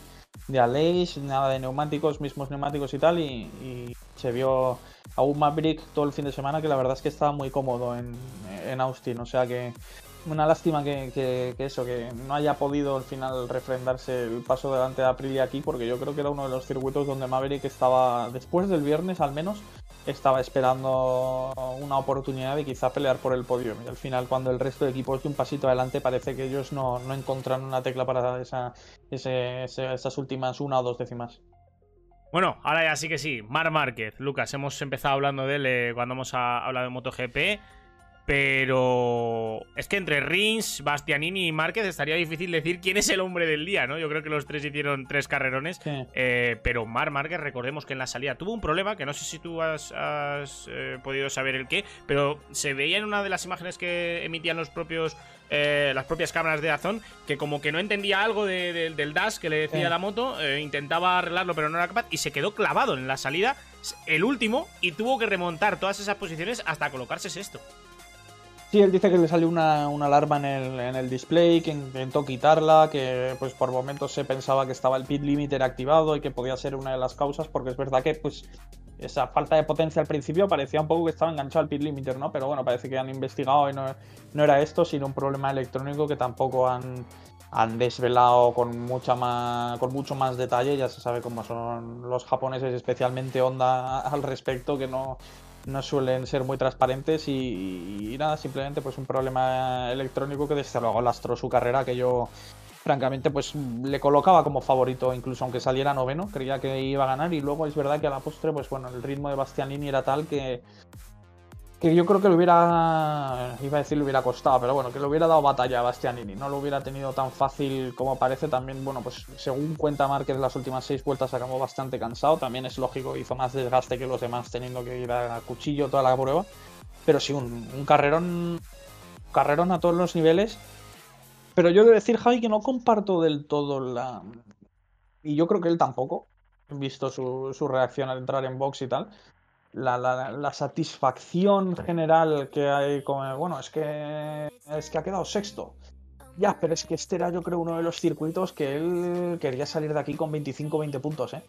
Speaker 2: de Aleix, nada de neumáticos, mismos neumáticos y tal. y se vio a un Maverick todo el fin de semana que la verdad es que estaba muy cómodo en, Austin. O sea que una lástima que, eso, que no haya podido al final refrendarse el paso delante de Aprilia aquí, porque yo creo que era uno de los circuitos donde Maverick estaba, después del viernes al menos, estaba esperando una oportunidad de quizá pelear por el podio. Y al final, cuando el resto de equipos de un pasito adelante, parece que ellos no, no encontraron una tecla para esa, esas últimas una o dos décimas.
Speaker 1: Bueno, ahora ya sí que sí. Mar Márquez. Lucas, hemos empezado hablando de él eh, cuando hemos hablado de MotoGP. Pero es que entre Rins, Bastianini y Márquez estaría difícil decir quién es el hombre del día, ¿no? Yo creo que los tres hicieron tres carrerones. Eh, pero Mar Márquez, recordemos que en la salida tuvo un problema, que no sé si tú has, eh, podido saber el qué, pero se veía en una de las imágenes que emitían los propios eh, las propias cámaras de Azón, que como que no entendía algo del dash que le decía la moto, intentaba arreglarlo pero no era capaz y se quedó clavado en la salida, el último, y tuvo que remontar todas esas posiciones hasta colocarse sexto.
Speaker 2: Sí, él dice que le salió una, alarma en el, en el, display, que intentó quitarla, que pues por momentos se pensaba que estaba el pit limiter activado y que podía ser una de las causas, porque es verdad que pues esa falta de potencia al principio parecía un poco que estaba enganchado al pit limiter, ¿no? Pero bueno, parece que han investigado y no, no era esto, sino un problema electrónico que tampoco han, han desvelado con mucha más con mucho más detalle ya se sabe cómo son los japoneses especialmente Honda al respecto que no no suelen ser muy transparentes y, nada, simplemente pues un problema electrónico que desde luego lastró su carrera que yo francamente pues le colocaba como favorito incluso aunque saliera noveno, creía que iba a ganar y luego es verdad que a la postre pues bueno, el ritmo de Bastianini era tal que que yo creo que le hubiera, iba a decir le hubiera costado, pero bueno, que le hubiera dado batalla a Bastianini, no lo hubiera tenido tan fácil como parece, también, bueno, pues según cuenta Márquez las últimas seis vueltas acabó bastante cansado, también es lógico, hizo más desgaste que los demás teniendo que ir a cuchillo toda la prueba, pero sí, un, carrerón, carrerón a todos los niveles, pero yo debo decir, Javi, que no comparto del todo la... Y yo creo que él tampoco, visto su, su reacción al entrar en box y tal, la, la, satisfacción general que hay con bueno es que es que ha quedado sexto ya pero es que este era yo creo uno de los circuitos que él quería salir de aquí con 25 20 puntos eh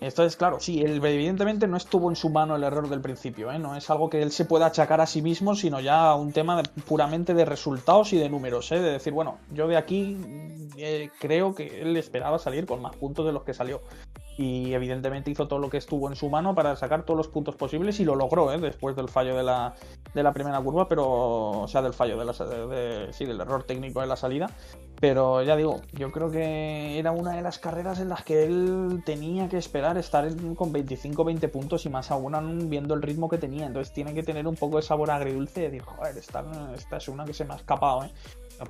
Speaker 2: entonces, claro, sí, él evidentemente no estuvo en su mano el error del principio, ¿eh? no es algo que él se pueda achacar a sí mismo, sino ya un tema puramente de resultados y de números, ¿eh? de decir, bueno, yo de aquí eh, creo que él esperaba salir con más puntos de los que salió y evidentemente hizo todo lo que estuvo en su mano para sacar todos los puntos posibles y lo logró ¿eh? después del fallo de la, de la primera curva, pero o sea, del fallo de la, de, sí, del error técnico de la salida. Pero ya digo, yo creo que era una de las carreras en las que él tenía que esperar estar con 25-20 puntos y más aún viendo el ritmo que tenía. Entonces tiene que tener un poco de sabor agridulce de decir, joder, esta, esta es una que se me ha escapado, ¿eh?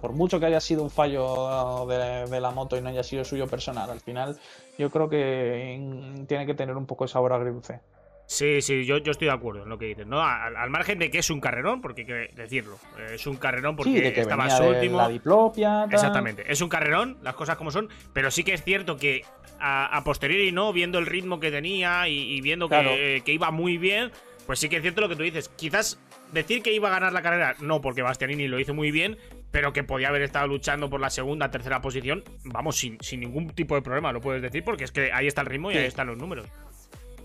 Speaker 2: por mucho que haya sido un fallo de, la moto y no haya sido suyo personal, al final yo creo que tiene que tener un poco de sabor agridulce.
Speaker 1: Sí, sí, yo, yo estoy de acuerdo en lo que dices, ¿no? Al, margen de que es un carrerón, porque hay que decirlo. Es un carrerón porque
Speaker 2: sí, de que
Speaker 1: estaba
Speaker 2: venía
Speaker 1: su
Speaker 2: de
Speaker 1: último.
Speaker 2: La diplopia.
Speaker 1: Exactamente. Es un carrerón, las cosas como son, pero sí que es cierto que a, a posteriori, ¿no? Viendo el ritmo que tenía y, y viendo
Speaker 2: Claro.
Speaker 1: que, que iba muy bien, pues sí que es cierto lo que tú dices. Quizás decir que iba a ganar la carrera, no, porque Bastianini lo hizo muy bien, pero que podía haber estado luchando por la segunda, tercera posición, vamos, sin, sin ningún tipo de problema, lo puedes decir, porque es que ahí está el ritmo y
Speaker 2: Sí.
Speaker 1: ahí están los números.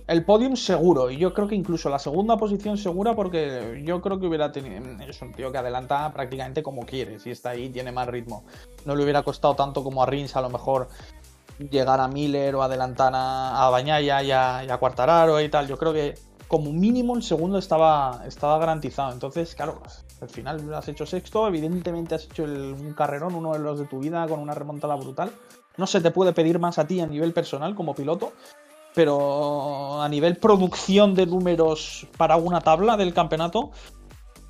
Speaker 2: El podium seguro, y yo creo que incluso la segunda posición segura, porque yo creo que hubiera tenido. Es un tío que adelanta prácticamente como quiere, si está ahí, tiene más ritmo. No le hubiera costado tanto como a Rins, a lo mejor llegar a Miller o adelantar a, a Bañaya y a, y a Quartararo y tal. Yo creo que como mínimo el segundo estaba, estaba garantizado. Entonces, claro, al final has hecho sexto, evidentemente has hecho el- un carrerón, uno de los de tu vida, con una remontada brutal. No se te puede pedir más a ti a nivel personal como piloto, pero a nivel producción de números para una tabla del campeonato,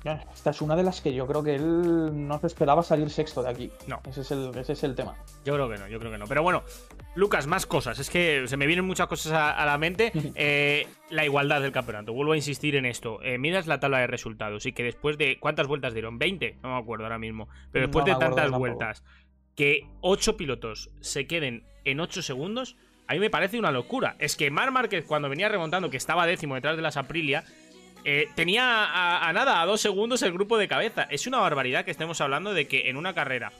Speaker 2: esta es una de las que yo creo que él no se esperaba salir sexto de aquí.
Speaker 1: No.
Speaker 2: Ese es el, ese es el tema.
Speaker 1: Yo creo que no, yo creo que no. Pero bueno, Lucas, más cosas. Es que se me vienen muchas cosas a, a la mente. <laughs> Eh, la igualdad del campeonato. Vuelvo a insistir en esto. Eh, miras la tabla de resultados y que después de. ¿Cuántas vueltas dieron? ¿20? No me acuerdo ahora mismo. Pero después
Speaker 2: No
Speaker 1: de tantas vueltas, que 8 pilotos se queden en 8 segundos, a mí me parece una locura. Es que Mar Márquez, cuando venía remontando, que estaba décimo detrás de las Aprilia. Eh, tenía a, a nada, a dos segundos el grupo de cabeza. Es una barbaridad que estemos hablando de que en una carrera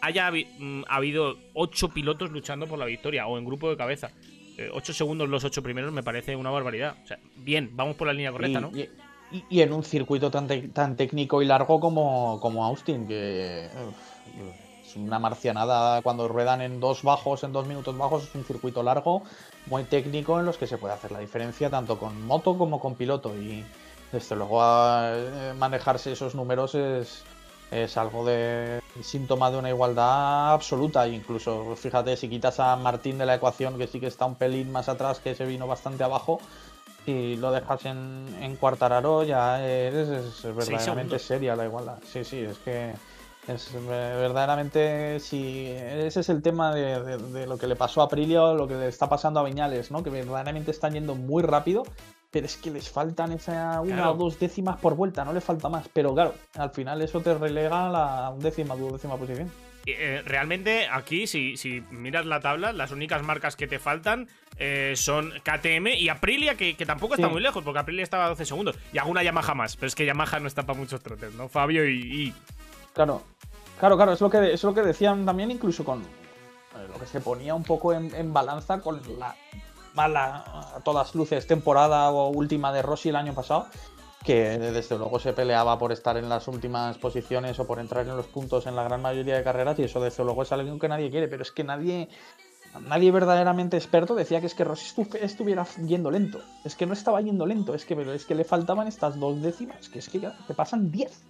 Speaker 1: haya habi- mm, habido ocho pilotos luchando por la victoria o en grupo de cabeza. Eh, ocho segundos los ocho primeros me parece una barbaridad. O sea, bien, vamos por la línea correcta,
Speaker 2: y,
Speaker 1: ¿no?
Speaker 2: y- y- y en un circuito tan, tan técnico y largo como, como Austin, que uf, es una marcianada cuando ruedan en dos bajos, en dos minutos bajos, es un circuito largo, muy técnico en los que se puede hacer la diferencia tanto con moto como con piloto. Y desde luego a- eh, manejarse esos números es, es algo de síntoma de una igualdad absoluta. E incluso, fíjate, si quitas a Martín de la ecuación, que sí que está un pelín más atrás, que se vino bastante abajo, y lo dejas en, en Quartararo, ya eres, es verdaderamente seria la igualdad. Sí, sí, es que es verdaderamente, si ese es el tema de, de- de lo que le pasó a Aprilia o lo que le está pasando a Viñales, ¿no? Que verdaderamente están yendo muy rápido, pero es que les faltan esa una
Speaker 1: Claro.
Speaker 2: o dos décimas por vuelta, no le falta más. Pero claro, al final eso te relega a la undécima, duodécima posición.
Speaker 1: Eh, realmente aquí, si, si miras la tabla, las únicas marcas que te faltan eh, son KTM y Aprilia, que, que tampoco está muy lejos, porque Aprilia estaba a 12 segundos. Y alguna Yamaha más, pero es que Yamaha no está para muchos trotes, ¿no? Fabio y... y-
Speaker 2: Claro, claro, claro, es lo que, es lo que decían también incluso con eh, lo que se ponía un poco en, balanza con la mala, a todas luces, temporada o última de Rossi el año pasado, que desde luego se peleaba por estar en las últimas posiciones o por entrar en los puntos en la gran mayoría de carreras y eso desde luego es algo que nadie quiere, pero es que nadie... Nadie verdaderamente experto decía que es que Rossi estu- estuviera yendo lento. Es que no estaba yendo lento, es que, pero es que le faltaban estas dos décimas, que es que ya te pasan 10.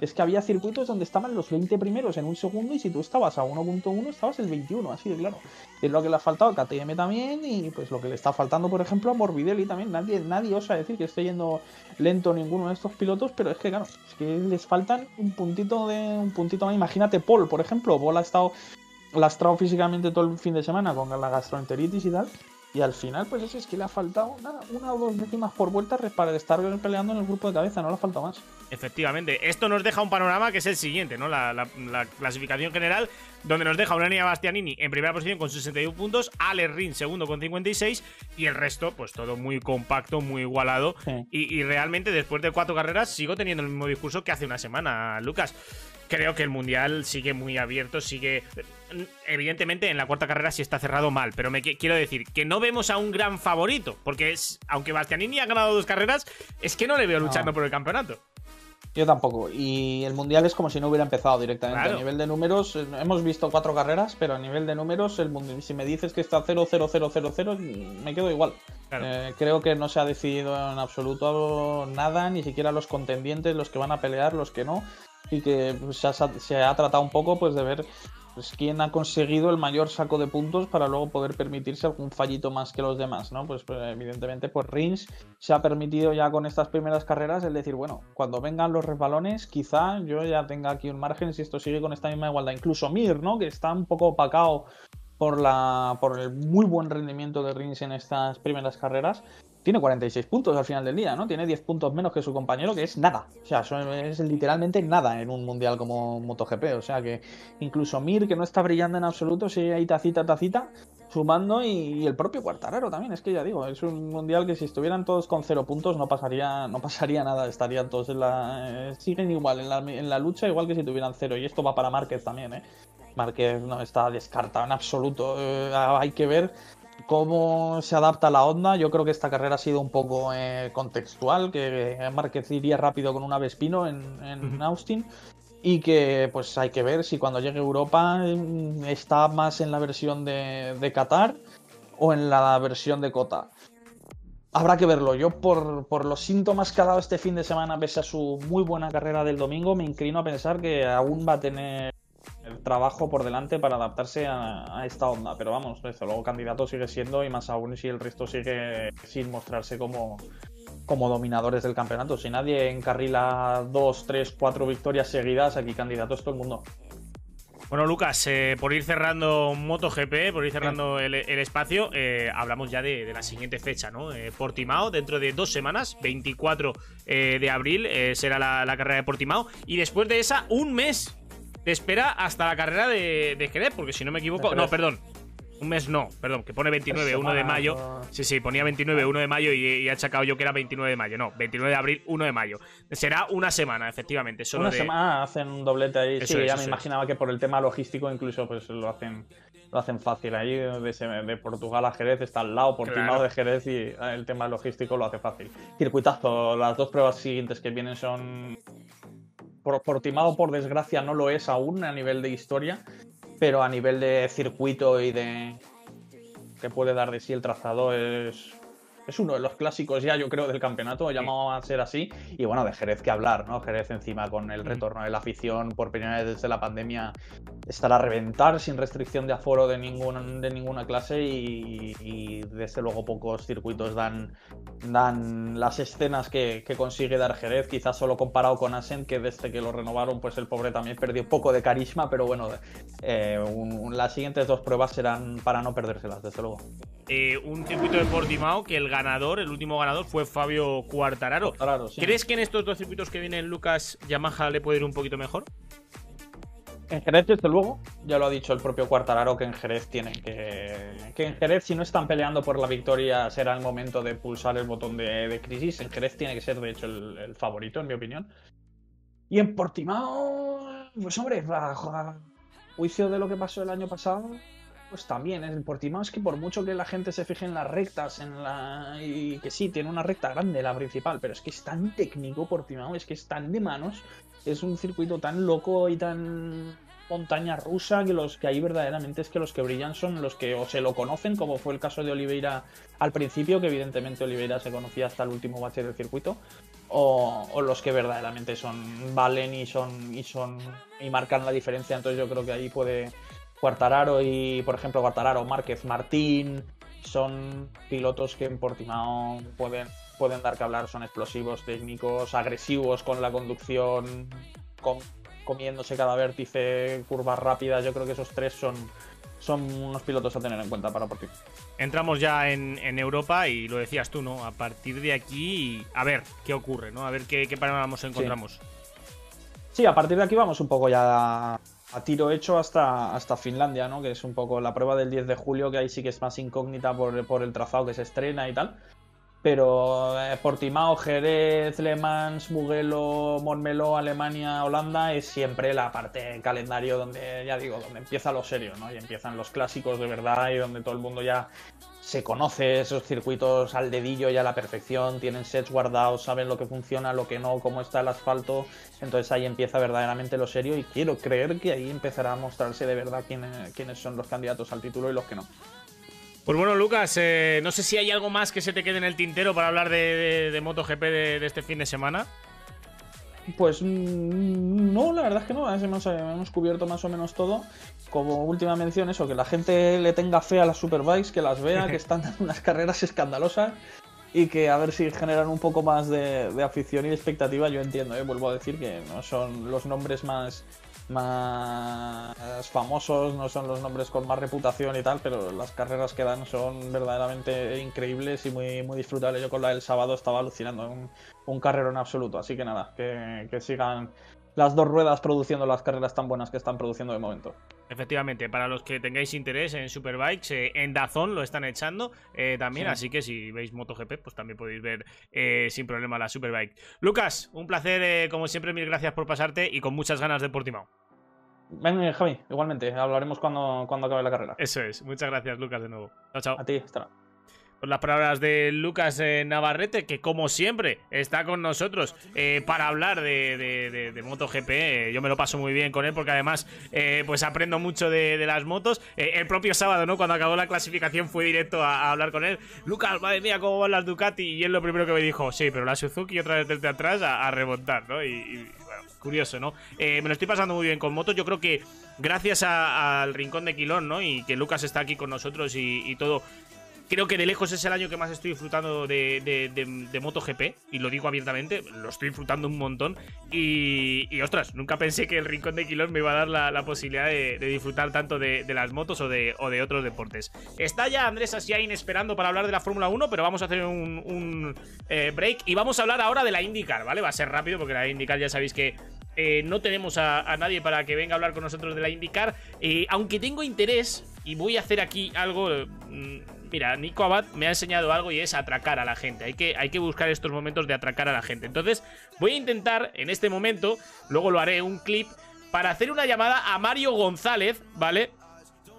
Speaker 2: Es que había circuitos donde estaban los 20 primeros en un segundo y si tú estabas a 1.1 estabas el 21, así de claro. Es lo que le ha faltado a KTM también y pues lo que le está faltando, por ejemplo, a Morbidelli también. Nadie, nadie osa decir que esté yendo lento ninguno de estos pilotos, pero es que claro, es que les faltan un puntito de un puntito más. Imagínate Paul, por ejemplo, Paul ha estado lastrado físicamente todo el fin de semana con la gastroenteritis y tal. Y al final, pues eso es que le ha faltado nada, una o dos décimas por vuelta para estar peleando en el grupo de cabeza, no le ha faltado más.
Speaker 1: Efectivamente, esto nos deja un panorama que es el siguiente, ¿no? La, la- la clasificación general, donde nos deja una Unania Bastianini en primera posición con 61 puntos, Alex Rin segundo con 56 y el resto, pues todo muy compacto, muy igualado.
Speaker 2: Sí.
Speaker 1: Y, y realmente después de cuatro carreras sigo teniendo el mismo discurso que hace una semana, Lucas. Creo que el mundial sigue muy abierto, sigue. Evidentemente, en la cuarta carrera sí está cerrado mal, pero me qui- quiero decir que no vemos a un gran favorito, porque es, aunque Bastianini ha ganado dos carreras, es que no le veo
Speaker 2: No.
Speaker 1: luchando por el campeonato.
Speaker 2: Yo tampoco. Y el mundial es como si no hubiera empezado directamente.
Speaker 1: Claro.
Speaker 2: A nivel de números, eh, hemos visto cuatro carreras, pero a nivel de números, el mundial, si me dices que está 0 0 0 0 0 me quedo igual.
Speaker 1: Claro.
Speaker 2: Eh, creo que no se ha decidido en absoluto nada, ni siquiera los contendientes, los que van a pelear, los que no. Y que pues, se, ha, tratado un poco pues de ver pues, quién ha conseguido el mayor saco de puntos para luego poder permitirse algún fallito más que los demás, ¿no? Pues, pues, evidentemente, pues Rins se ha permitido ya con estas primeras carreras el decir, bueno, cuando vengan los resbalones, quizá yo ya tenga aquí un margen si esto sigue con esta misma igualdad. Incluso Mir, ¿no? Que está un poco opacado por, la, por el muy buen rendimiento de Rins en estas primeras carreras, tiene 46 puntos al final del día, ¿no? Tiene 10 puntos menos que su compañero, que es nada. O sea, es literalmente nada en un mundial como MotoGP. O sea que incluso Mir, que no está brillando en absoluto, sigue ahí tacita, tacita, sumando. Y, el propio Cuartararo también. Es que ya digo, es un mundial que si estuvieran todos con cero puntos no pasaría, no pasaría nada. Estarían todos en la. Eh, siguen igual en la, en la lucha, igual que si tuvieran cero. Y esto va para Márquez también, ¿eh? Márquez no está descartado en absoluto. Eh, hay que ver cómo se adapta la onda. Yo creo que esta carrera ha sido un poco eh, contextual, que Márquez iría rápido con una Vespino en, en Austin y que pues hay que ver si cuando llegue a Europa mm, está más en la versión de, de Qatar o en la versión de Cota. Habrá que verlo. Yo, por, por, los síntomas que ha dado este fin de semana, pese a su muy buena carrera del domingo, me inclino a pensar que aún va a tener trabajo por delante para adaptarse a, esta onda. Pero vamos, eso, luego candidato sigue siendo y más aún si el resto sigue sin mostrarse como, como dominadores del campeonato. Si nadie encarrila dos, tres, cuatro victorias seguidas, aquí candidato es todo el mundo.
Speaker 1: Bueno, Lucas, eh, por ir cerrando MotoGP, por ir cerrando el, espacio, eh, hablamos ya de, la siguiente fecha, ¿no? Eh, Portimao, dentro de dos semanas, 24 de abril, será la, la, carrera de Portimao. Y después de esa, un mes te espera hasta la carrera de, de Jerez, porque si no me equivoco. No, perdón. Un mes no, perdón, que pone 29, 1 de mayo. Sí, sí, ponía 29, 1 de mayo y, ha achacado yo que era 29 de mayo. No, 29 de abril, 1 de mayo. Será una semana, efectivamente. Solo
Speaker 2: una
Speaker 1: de...
Speaker 2: semana hacen un doblete ahí. sí, ya me imaginaba que por el tema logístico incluso pues lo hacen lo hacen fácil. Ahí de, Portugal a Jerez está al lado, por claro. de Jerez y el tema logístico lo hace fácil. Circuitazo, las dos pruebas siguientes que vienen son Portimao, por desgracia, no lo es aún a nivel de historia, pero a nivel de circuito y de que puede dar de sí el trazado es, es uno de los clásicos ya, yo creo, del campeonato, llamado a ser así. Y bueno, de Jerez que hablar, ¿no? Jerez encima con el retorno de la afición por primera vez desde la pandemia estará a reventar sin restricción de aforo de, ningún, de ninguna clase y, desde luego pocos circuitos dan, dan las escenas que, consigue dar Jerez, quizás solo comparado con Asen, que desde que lo renovaron, pues el pobre también perdió poco de carisma, pero bueno, eh, las siguientes dos pruebas serán para no perdérselas, desde luego.
Speaker 1: Eh, un circuito de Portimao que el ganador, el último ganador fue Fabio Cuartararo. ¿Crees que en estos dos circuitos que vienen Lucas Yamaha le puede ir un poquito mejor?
Speaker 2: En Jerez, desde luego, ya lo ha dicho el propio Cuartararo que en Jerez tienen que. Que en Jerez, si no están peleando por la victoria, será el momento de pulsar el botón de, crisis. En Jerez tiene que ser, de hecho, el, favorito, en mi opinión. Y en Portimao, pues hombre, a juicio de lo que pasó el año pasado, pues también, el Portimao es que por mucho que la gente se fije en las rectas, en la y que sí, tiene una recta grande la principal, pero es que es tan técnico Portimao, es que es tan de manos, es un circuito tan loco y tan montaña rusa que los que ahí verdaderamente es que los que brillan son los que o se lo conocen, como fue el caso de Oliveira al principio, que evidentemente Oliveira se conocía hasta el último bache del circuito, o, o, los que verdaderamente son valen y son y son y marcan la diferencia. Entonces yo creo que ahí puede Cuartararo y, por ejemplo, Cuartararo, Márquez, Martín, son pilotos que en Portimao pueden, pueden dar que hablar, son explosivos, técnicos, agresivos con la conducción, comiéndose cada vértice, curvas rápidas. Yo creo que esos tres son, son unos pilotos a tener en cuenta para Portimao.
Speaker 1: Entramos ya en, Europa y lo decías tú, ¿no? A partir de aquí, a ver qué ocurre, ¿no? A ver qué, qué panoramas encontramos.
Speaker 2: Sí. sí, a partir de aquí vamos un poco ya a tiro hecho hasta, hasta Finlandia, ¿no? Que es un poco la prueba del 10 de julio, que ahí sí que es más incógnita por, por el trazado que se estrena y tal. Pero eh, Portimao, Jerez, Le Mans, Mugello, Montmeló, Alemania, Holanda es siempre la parte calendario donde, ya digo, donde empieza lo serio, ¿no? Y empiezan los clásicos de verdad y donde todo el mundo ya se conoce esos circuitos al dedillo y a la perfección, tienen sets guardados, saben lo que funciona, lo que no, cómo está el asfalto. Entonces ahí empieza verdaderamente lo serio y quiero creer que ahí empezará a mostrarse de verdad quiénes, quiénes son los candidatos al título y los que no.
Speaker 1: Pues bueno, Lucas, eh, no sé si hay algo más que se te quede en el tintero para hablar de, MotoGP de, este fin de semana.
Speaker 2: Pues mm, no, la verdad es que no, hemos, hemos, cubierto más o menos todo. Como última mención, eso, que la gente le tenga fe a las Superbikes, que las vea, que <laughs> están en unas carreras escandalosas y que a ver si generan un poco más de, afición y de expectativa. Yo entiendo, ¿eh? vuelvo a decir que no son los nombres más más famosos, no son los nombres con más reputación y tal, pero las carreras que dan son verdaderamente increíbles y muy, muy disfrutables. Yo con la del sábado estaba alucinando, un, un carrero en absoluto, así que nada, que, que sigan las dos ruedas produciendo las carreras tan buenas que están produciendo de momento.
Speaker 1: Efectivamente, para los que tengáis interés en Superbikes, eh, en Dazón lo están echando eh, también,
Speaker 2: Sí.
Speaker 1: así que si veis MotoGP, pues también podéis ver eh, sin problema la Superbike. Lucas, un placer, eh, como siempre, mil gracias por pasarte y con muchas ganas de Portimao.
Speaker 2: Ven, Javi, igualmente, hablaremos cuando, cuando acabe la carrera.
Speaker 1: Eso es, muchas gracias, Lucas, de nuevo. Chao, chao.
Speaker 2: A ti, hasta luego.
Speaker 1: Las palabras de Lucas eh, Navarrete, que como siempre está con nosotros eh, para hablar de, de- de- MotoGP. Eh, yo me lo paso muy bien con él porque además eh, pues aprendo mucho de, las motos. El propio sábado, ¿no? Cuando acabó la clasificación fui directo a, hablar con él. Lucas, madre mía, ¿cómo van las Ducati? Y él lo primero que me dijo, sí, pero la Suzuki otra vez desde atrás a, a remontar, ¿no? Y, bueno, curioso, ¿no? Me lo estoy pasando muy bien con motos. Yo creo que gracias al Rincón de Quilón, ¿no? Y que Lucas está aquí con nosotros y todo creo que de lejos es el año que más estoy disfrutando de, de, de- MotoGP, y lo digo abiertamente, lo estoy disfrutando un montón. Y, y, ostras, nunca pensé que el Rincón de Quilón me iba a dar la, posibilidad de, disfrutar tanto de, las motos o de, o de otros deportes. Está ya Andrés Asiain esperando para hablar de la Fórmula 1, pero vamos a hacer un, eh, break y vamos a hablar ahora de la IndyCar, ¿vale? Va a ser rápido porque la IndyCar ya sabéis que eh, no tenemos a, a nadie para que venga a hablar con nosotros de la IndyCar. Eh, aunque tengo interés y voy a hacer aquí algo. mm, Mira, Nico Abad me ha enseñado algo y es atracar a la gente. Hay que, hay que buscar estos momentos de atracar a la gente. Entonces, voy a intentar en este momento, luego lo haré un clip, para hacer una llamada a Mario González, ¿vale?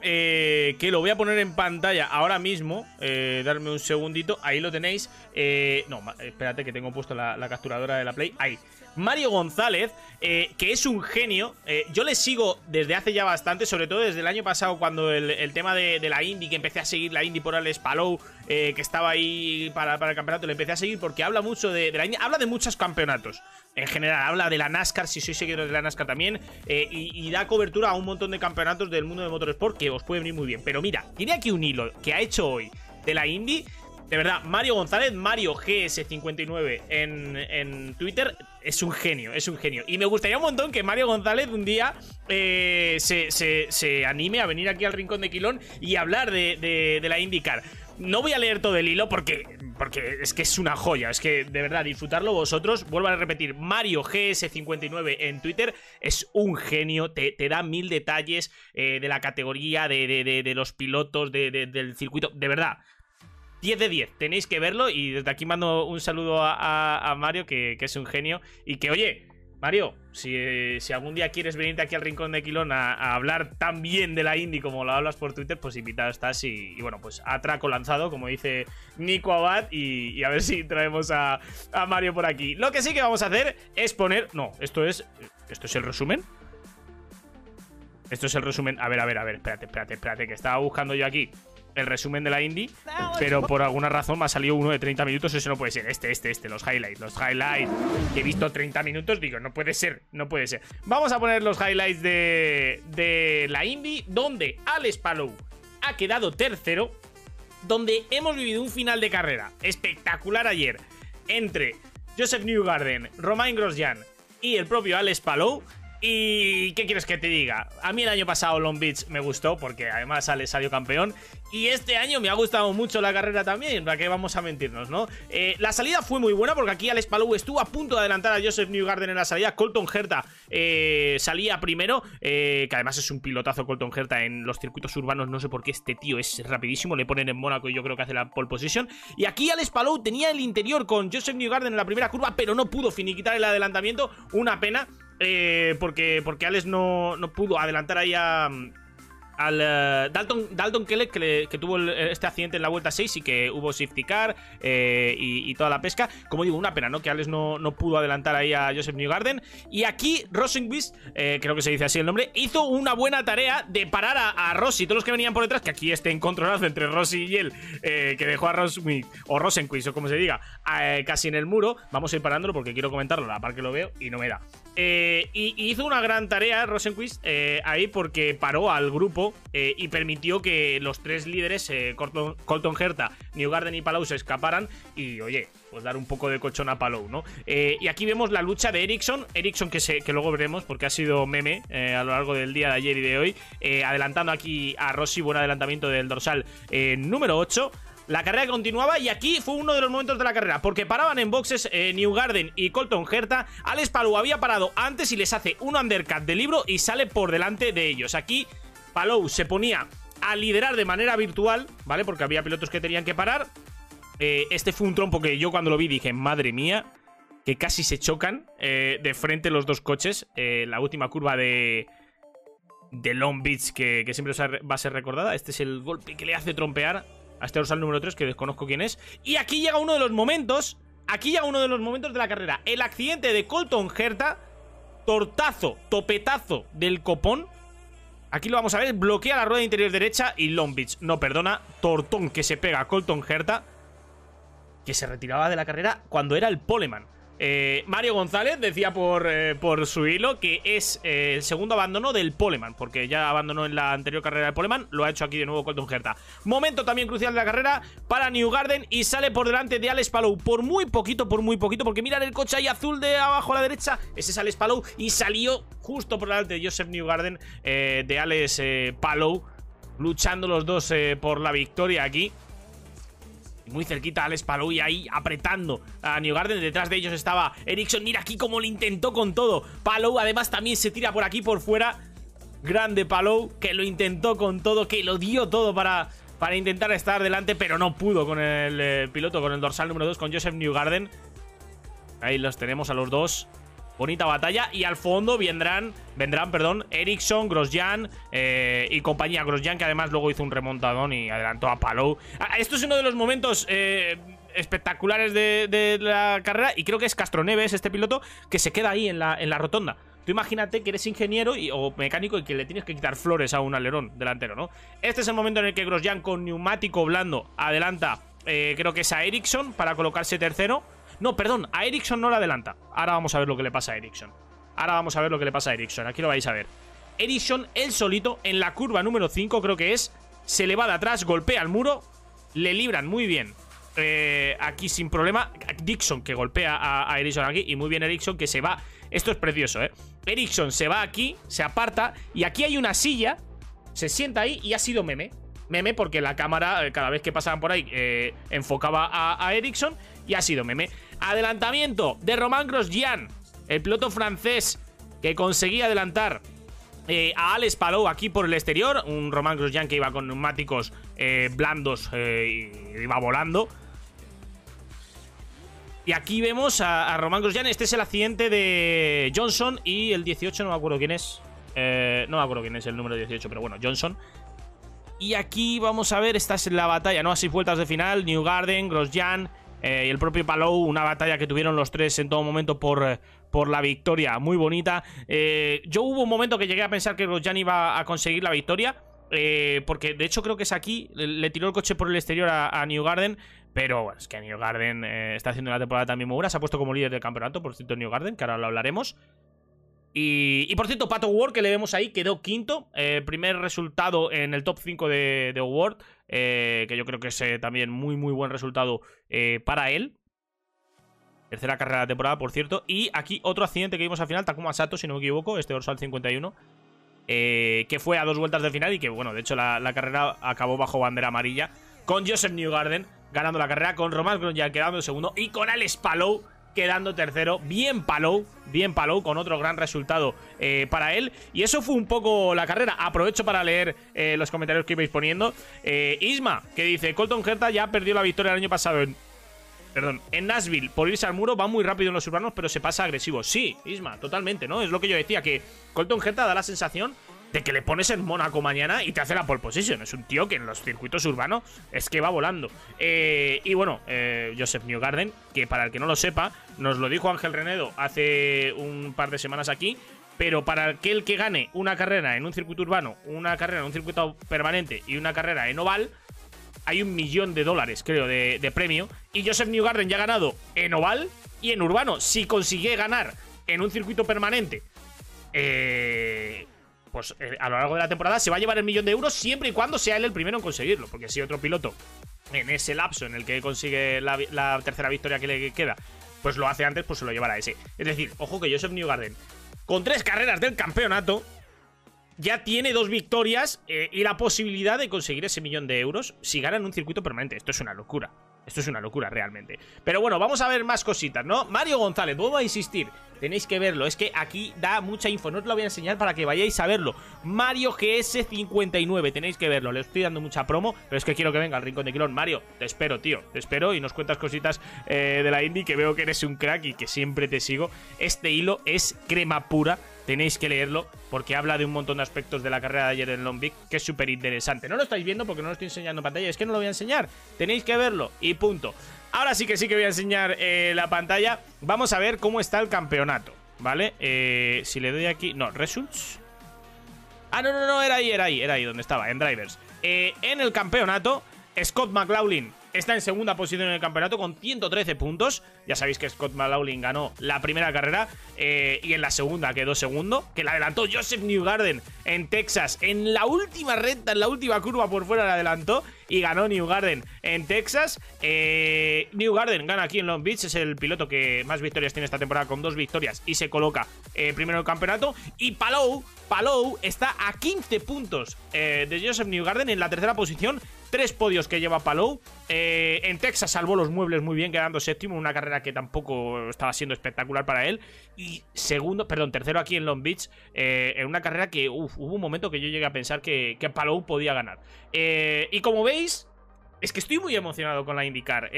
Speaker 1: Eh, que lo voy a poner en pantalla ahora mismo. Eh, darme un segundito. Ahí lo tenéis. Eh, no, espérate que tengo puesto la, la capturadora de la Play. Ahí. Mario González, eh, que es un genio. Eh, yo le sigo desde hace ya bastante, sobre todo desde el año pasado, cuando el, tema de, la Indy, que empecé a seguir la Indy por Alex Palou, eh, que estaba ahí para, el campeonato, le empecé a seguir porque habla mucho de, la Indy. Habla de muchos campeonatos. En general, habla de la NASCAR, si sois seguidores de la NASCAR también, y, da cobertura a un montón de campeonatos del mundo de motorsport que os puede venir muy bien. Pero mira, tiene aquí un hilo que ha hecho hoy de la Indy. De verdad, Mario González, Mario GS59 en, en Twitter, es un genio, es un genio. Y me gustaría un montón que Mario González un día eh, se, se- se anime a venir aquí al Rincón de Quilón y hablar de, de- de la IndyCar. No voy a leer todo el hilo porque, porque es que es una joya. Es que, de verdad, disfrutarlo vosotros. Vuelvo a repetir, Mario GS59 en Twitter es un genio. Te, te da mil detalles eh, de la categoría, de, de- de- de los pilotos, de- de- del circuito. De verdad, 10 de 10, tenéis que verlo y desde aquí mando un saludo a, a- Mario, que, es un genio, y que, oye, Mario, si, si algún día quieres venirte aquí al Rincón de Quilón a, hablar tan bien de la Indy como lo hablas por Twitter, pues invitado estás y, y bueno, pues atraco lanzado, como dice Nico Abad, y, y a ver si traemos a, a Mario por aquí. Lo que sí que vamos a hacer es poner... No, esto es... ¿Esto es el resumen? Esto es el resumen. A ver, a ver, a ver, espérate, espérate, espérate, que estaba buscando yo aquí el resumen de la indie, pero por alguna razón me ha salido uno de 30 minutos. Eso no puede ser. Este, este, este, los highlights, los highlights. Que he visto 30 minutos, digo, no puede ser, no puede ser. Vamos a poner los highlights de, de la indie, donde Alex Palou ha quedado tercero, donde hemos vivido un final de carrera espectacular ayer entre Joseph Newgarden, Romain Grosjean y el propio Alex Palou. ¿Y qué quieres que te diga? A mí el año pasado Long Beach me gustó porque además Alex salió campeón. Y este año me ha gustado mucho la carrera también, para que vamos a mentirnos, ¿no? Eh, la salida fue muy buena porque aquí Alex Palou estuvo a punto de adelantar a Joseph Newgarden en la salida. Colton Herta eh, salía primero, eh, que además es un pilotazo Colton Herta en los circuitos urbanos. No sé por qué este tío es rapidísimo, le ponen en Mónaco y yo creo que hace la pole position. Y aquí Alex Palou tenía el interior con Joseph Newgarden en la primera curva, pero no pudo finiquitar el adelantamiento. Una pena, eh, porque, porque Alex no, no pudo adelantar ahí a, eh, Dalton, Dalton Kellett que, tuvo este accidente en la vuelta 6 y que hubo safety car eh, y, y toda la pesca. Como digo, una pena, ¿no? Que Alex no, pudo adelantar ahí a Joseph Newgarden. Y aquí Rosenquist, eh, creo que se dice así el nombre, hizo una buena tarea de parar a, a Rossi, todos los que venían por detrás, que aquí este encontronazo entre Rossi y él, que dejó a Rosenquist, o Rosenquist, o como se diga, casi en el muro. Vamos a ir parándolo porque quiero comentarlo, la par que lo veo y no me da. Eh, y, hizo una gran tarea Rosenquist ahí porque paró al grupo eh, y permitió que los tres líderes, Colton, Colton, Herta, Newgarden y Palou, se escaparan. Y oye, pues dar un poco de colchón a Palou, ¿no? y aquí vemos la lucha de Ericsson. Ericsson que, se, que luego veremos porque ha sido meme a lo largo del día de ayer y de hoy. adelantando aquí a Rossi, buen adelantamiento del dorsal número 8. La carrera continuaba y aquí fue uno de los momentos de la carrera, porque paraban en boxes eh, New Garden y Colton Herta. Alex Palou había parado antes y les hace un undercut de libro y sale por delante de ellos. Aquí Palou se ponía a liderar de manera virtual, ¿vale? Porque había pilotos que tenían que parar. Eh, este fue un trompo que yo cuando lo vi dije, madre mía, que casi se chocan eh, de frente los dos coches. la última curva de, de Long Beach, que, que siempre va a ser recordada. Este es el golpe que le hace trompear a este dorsal número 3, que desconozco quién es. Y aquí llega uno de los momentos, aquí llega uno de los momentos de la carrera. El accidente de Colton Herta, tortazo, topetazo del copón. Aquí lo vamos a ver, bloquea la rueda interior derecha y Long Beach no perdona. Tortón que se pega a Colton Herta, que se retiraba de la carrera cuando era el poleman. Eh, Mario González decía por, eh, por su hilo que es eh, el segundo abandono del Poleman, porque ya abandonó en la anterior carrera del Poleman, lo ha hecho aquí de nuevo Colton Herta. Momento también crucial de la carrera para New Garden y sale por delante de Alex Palou por muy poquito, por muy poquito, porque miran el coche ahí azul de abajo a la derecha, ese es Alex Palou y salió justo por delante de Joseph New Garden, de Alex Palou, luchando los dos por la victoria aquí muy cerquita Alex Palou y ahí apretando a New Garden. Detrás de ellos estaba Ericsson. Mira aquí cómo lo intentó con todo. Palou además también se tira por aquí por fuera. Grande Palou que lo intentó con todo, que lo dio todo para, para intentar estar delante, pero no pudo con el eh, piloto, con el dorsal número 2, con Joseph Newgarden. Ahí los tenemos a los dos. Bonita batalla. Y al fondo vendrán, vendrán perdón, Ericsson, Grosjean eh, y compañía. Grosjean que además luego hizo un remontadón y adelantó a Palou. Ah, esto es uno de los momentos... Eh, espectaculares de, la carrera y creo que es Castroneves, este piloto, que se queda ahí en la, en la rotonda. Tú imagínate que eres ingeniero o mecánico y que le tienes que quitar flores a un alerón delantero, ¿no? Este es el momento en el que Grosjean con neumático blando adelanta, eh, creo que es a Ericsson para colocarse tercero. No, perdón, a Ericsson no le adelanta. Ahora vamos a ver lo que le pasa a Ericsson. Ahora vamos a ver lo que le pasa a Ericsson. Aquí lo vais a ver. Ericsson, él solito, en la curva número 5, creo que es, se le va de atrás, golpea el muro, le libran muy bien. Eh, aquí sin problema. Dixon que golpea a, a Ericsson aquí. Y muy bien Ericsson que se va. Esto es precioso, ¿eh? Ericsson se va aquí, se aparta. Y aquí hay una silla. Se sienta ahí y ha sido meme. Meme porque la cámara, eh, cada vez que pasaban por ahí, eh, enfocaba a, a Ericsson. Y ha sido meme. Adelantamiento de Romain Grosjean, el piloto francés que conseguía adelantar eh, a Alex Palou aquí por el exterior. Un Romain Grosjean que iba con neumáticos eh, blandos eh, y iba volando. Y aquí vemos a, a, Grosjean. Este es el accidente de Johnson y el 18, no me acuerdo quién es. no me acuerdo quién es el número 18, pero bueno, Johnson. Y aquí vamos a ver, esta es la batalla, ¿no? Así vueltas de final, New Garden, Grosjean, eh, y el propio Palou, una batalla que tuvieron los tres en todo momento por, eh, por la victoria, muy bonita. Eh, yo hubo un momento que llegué a pensar que Grosjean iba a conseguir la victoria, porque de hecho creo que es aquí, le, tiró el coche por el exterior a, New Garden, pero bueno, es que New Garden está haciendo una temporada también muy buena, se ha puesto como líder del campeonato, por cierto, New Garden, que ahora lo hablaremos. Y, por cierto, Pato Ward, que le vemos ahí, quedó quinto. Primer resultado en el top 5 de, de Award. Eh, que yo creo que es eh, también muy, muy buen resultado para él. Tercera carrera de temporada, por cierto. Y aquí otro accidente que vimos al final, Takuma Sato, si no me equivoco, este dorsal 51. que fue a dos vueltas de final y que, bueno, de hecho la, carrera acabó bajo bandera amarilla. Con Joseph Newgarden ganando la carrera, con Román Grosjean quedando segundo y con Alex Palou quedando tercero. Bien Palou, bien Palou, con otro gran resultado eh, para él. Y eso fue un poco la carrera. Aprovecho para leer eh, los comentarios que ibais poniendo. Eh, Isma, que dice, Colton Herta ya perdió la victoria el año pasado en... Perdón, en Nashville, por irse al muro, va muy rápido en los urbanos, pero se pasa agresivo. Sí, Isma, totalmente, ¿no? Es lo que yo decía, que Colton Herta da la sensación de que le pones en Mónaco mañana y te hace la pole position. Es un tío que en los circuitos urbanos es que va volando. Eh, y bueno, eh, Joseph Newgarden, que para el que no lo sepa, nos lo dijo Ángel Renedo hace un par de semanas aquí. Pero para aquel que gane una carrera en un circuito urbano, una carrera en un circuito permanente y una carrera en oval, hay un millón de dólares, creo, de, de premio. Y Joseph Newgarden ya ha ganado en oval y en urbano. Si consigue ganar en un circuito permanente, eh, pues eh, a lo largo de la temporada se va a llevar el millón de euros siempre y cuando sea él el primero en conseguirlo. Porque si otro piloto en ese lapso en el que consigue la, tercera victoria que le queda, pues lo hace antes, pues se lo llevará ese. Es decir, ojo que Joseph Newgarden, con tres carreras del campeonato, ya tiene dos victorias eh, y la posibilidad de conseguir ese millón de euros si gana en un circuito permanente. Esto es una locura. Esto es una locura realmente. Pero bueno, vamos a ver más cositas, ¿no? Mario González, vuelvo a insistir. Tenéis que verlo, es que aquí da mucha info, no os lo voy a enseñar para que vayáis a verlo. Mario GS59, tenéis que verlo, le estoy dando mucha promo, pero es que quiero que venga al Rincón de Quilón. Mario, te espero, tío, te espero y nos cuentas cositas eh, de la indie, que veo que eres un crack y que siempre te sigo. Este hilo es crema pura tenéis que leerlo porque habla de un montón de aspectos de la carrera de ayer en Long que es súper interesante. No lo estáis viendo porque no lo estoy enseñando en pantalla, es que no lo voy a enseñar. Tenéis que verlo y punto. Ahora sí que sí que voy a enseñar eh, la pantalla. Vamos a ver cómo está el campeonato, ¿vale? Eh, si le doy aquí... No, results. Ah, no, no, no, era ahí, era ahí, era ahí donde estaba, en drivers. Eh, en el campeonato, Scott McLaughlin está en segunda posición en el campeonato con 113 puntos. Ya sabéis que Scott McLaughlin ganó la primera carrera eh, y en la segunda quedó segundo, que la adelantó Joseph Newgarden en Texas. En la última recta, en la última curva por fuera la adelantó y ganó Newgarden en Texas. Eh, Newgarden gana aquí en Long Beach, es el piloto que más victorias tiene esta temporada con dos victorias y se coloca eh, primero el campeonato. Y Palou, Palou está a 15 puntos eh, de Joseph Newgarden en la tercera posición Tres podios que lleva Palou. Eh, en Texas salvó los muebles muy bien, quedando séptimo. Una carrera que tampoco estaba siendo espectacular para él. Y segundo, perdón, tercero aquí en Long Beach. Eh, en una carrera que hubo un momento que yo llegué a pensar que, Palou podía ganar. Y como veis, es que estoy muy emocionado con la IndyCar.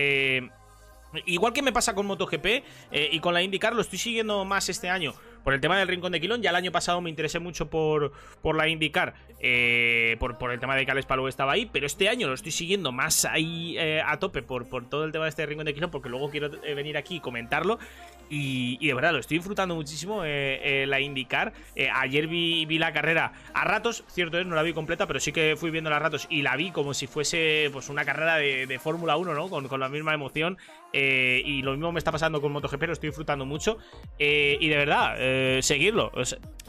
Speaker 1: igual que me pasa con MotoGP y con la IndyCar, lo estoy siguiendo más este año por el tema del Rincón de Quilón. Ya el año pasado me interesé mucho por, por la IndyCar, eh, por, por, el tema de que Alex Palou estaba ahí, pero este año lo estoy siguiendo más ahí eh, a tope por, por todo el tema de este Rincón de Quilón, porque luego quiero eh, venir aquí y comentarlo. Y, de verdad, lo estoy disfrutando muchísimo la IndyCar. ayer vi, vi, la carrera a ratos, cierto es, no la vi completa, pero sí que fui viendo a ratos y la vi como si fuese pues una carrera de, Fórmula 1, ¿no? Con, con, la misma emoción. Y lo mismo me está pasando con MotoGP, lo estoy disfrutando mucho. y de verdad, eh, seguirlo.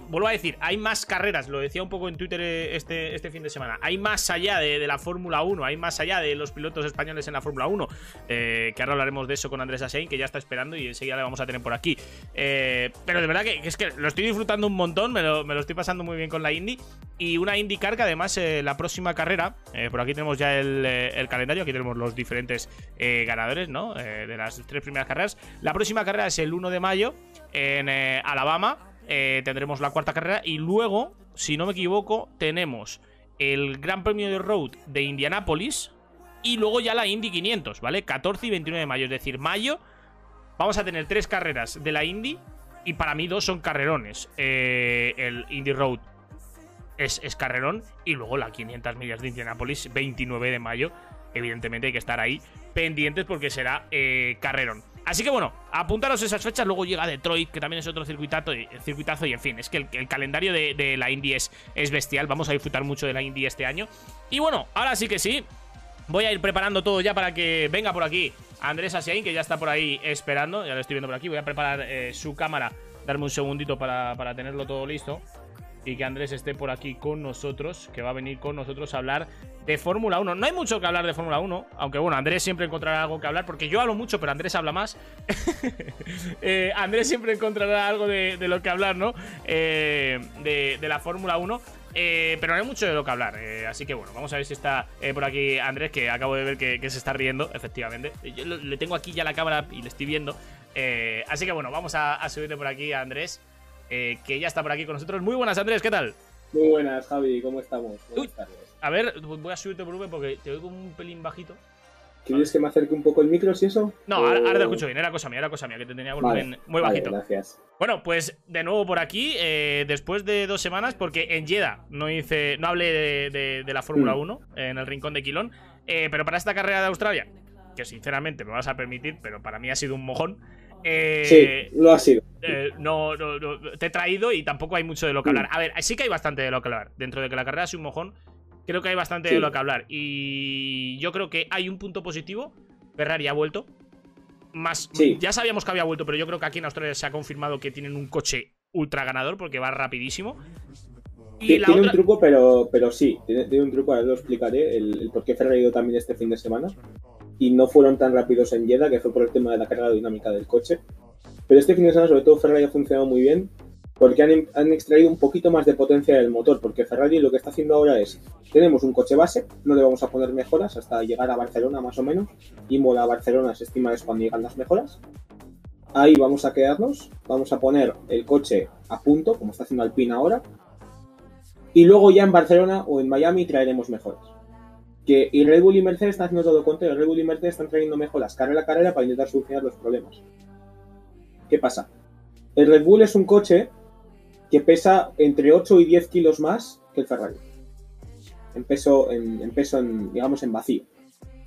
Speaker 1: Vuelvo a decir, hay más carreras, lo decía un poco en Twitter eh, este, este fin de semana. Hay más allá de, la Fórmula 1, hay más allá de los pilotos españoles en la Fórmula 1. Eh, que ahora hablaremos de eso con Andrés Asein, que ya está esperando y enseguida le vamos a tener por aquí. pero de verdad que, es que lo estoy disfrutando un montón, me lo, estoy pasando muy bien con la Indy. Y una IndyCar que además la próxima carrera, por aquí tenemos ya el, el, calendario, aquí tenemos los diferentes ganadores, ¿no? de las tres primeras carreras. La próxima carrera es el 1 de mayo en Alabama eh, tendremos la cuarta carrera y luego, si no me equivoco, tenemos el Gran Premio de Road de Indianápolis y luego ya la Indy 500, ¿vale? 14 y 29 de mayo, es decir, mayo vamos a tener tres carreras de la Indy y para mí dos son carrerones. Eh, el Indy Road es, es, carrerón y luego la 500 millas de Indianápolis, 29 de mayo. Evidentemente hay que estar ahí pendientes porque será eh, carrerón. Así que bueno, apuntaros esas fechas, luego llega Detroit, que también es otro circuitazo, circuitazo y en fin, es que el, calendario de, la Indy es, bestial, vamos a disfrutar mucho de la Indy este año. Y bueno, ahora sí que sí, voy a ir preparando todo ya para que venga por aquí Andrés Asiain, que ya está por ahí esperando, ya lo estoy viendo por aquí, voy a preparar eh, su cámara, darme un segundito para tenerlo todo listo y que Andrés esté por aquí con nosotros, que va a venir con nosotros a hablar de Fórmula 1. No hay mucho que hablar de Fórmula 1, aunque bueno, Andrés siempre encontrará algo que hablar, porque yo hablo mucho, pero Andrés habla más. <laughs> Eh, Andrés siempre encontrará algo de, lo que hablar, ¿no? Eh, de, la Fórmula 1. Eh, pero no hay mucho de lo que hablar. así que bueno, vamos a ver si está por aquí Andrés, que acabo de ver que, se está riendo, efectivamente. Yo le tengo aquí ya la cámara y le estoy viendo. así que bueno, vamos a, a subirle por aquí Andrés. Eh, que ya está por aquí con nosotros. Muy buenas, Andrés, ¿qué tal?
Speaker 3: Muy buenas, Javi, ¿cómo estamos?
Speaker 1: A ver, voy a subirte volumen porque te oigo un pelín bajito.
Speaker 3: ¿Quieres que me acerque un poco el micro, si eso?
Speaker 1: No, ahora, te escucho bien, era cosa mía, era cosa mía, que te tenía volumen muy bajito.
Speaker 3: gracias.
Speaker 1: Bueno, pues de nuevo por aquí, eh, después de dos semanas, porque en Jeddah no hice, no hablé de, la Fórmula 1 mm. en el rincón de Quilón, eh, pero para esta carrera de Australia, que sinceramente me vas a permitir, pero para mí ha sido un mojón.
Speaker 3: Eh, sí, lo ha sido.
Speaker 1: Eh, no, te he traído y tampoco hay mucho de lo que hablar. A ver, sí que hay bastante de lo que hablar. Dentro de que la carrera es un mojón, creo que hay bastante de lo que hablar. Y yo creo que hay un punto positivo. Ferrari ha vuelto. más. Ya sabíamos que había vuelto, pero yo creo que aquí en Australia se ha confirmado que tienen un coche ultra ganador porque va rapidísimo.
Speaker 3: tiene un truco, pero, pero sí, tiene, un truco, ahora lo explicaré, el, por qué Ferrari ha ido también este fin de semana. Y no fueron tan rápidos en Jeddah, que fue por el tema de la carga dinámica del coche. Pero este fin de semana, sobre todo, Ferrari ha funcionado muy bien porque han, extraído un poquito más de potencia del motor, porque Ferrari lo que está haciendo ahora es, tenemos un coche base, no le vamos a poner mejoras hasta llegar a Barcelona más o menos, y mola Barcelona se estima es cuando llegan las mejoras. Ahí vamos a quedarnos, vamos a poner el coche a punto, como está haciendo Alpine ahora, y luego ya en Barcelona o en Miami traeremos mejoras. Que y Red Bull y Mercedes están haciendo todo lo contrario, Red Bull y Mercedes están trayendo mejoras carrera a carrera para intentar solucionar los problemas. ¿Qué pasa? El Red Bull es un coche que pesa entre 8 y 10 kilos más que el Ferrari. En peso, en, peso digamos, en vacío.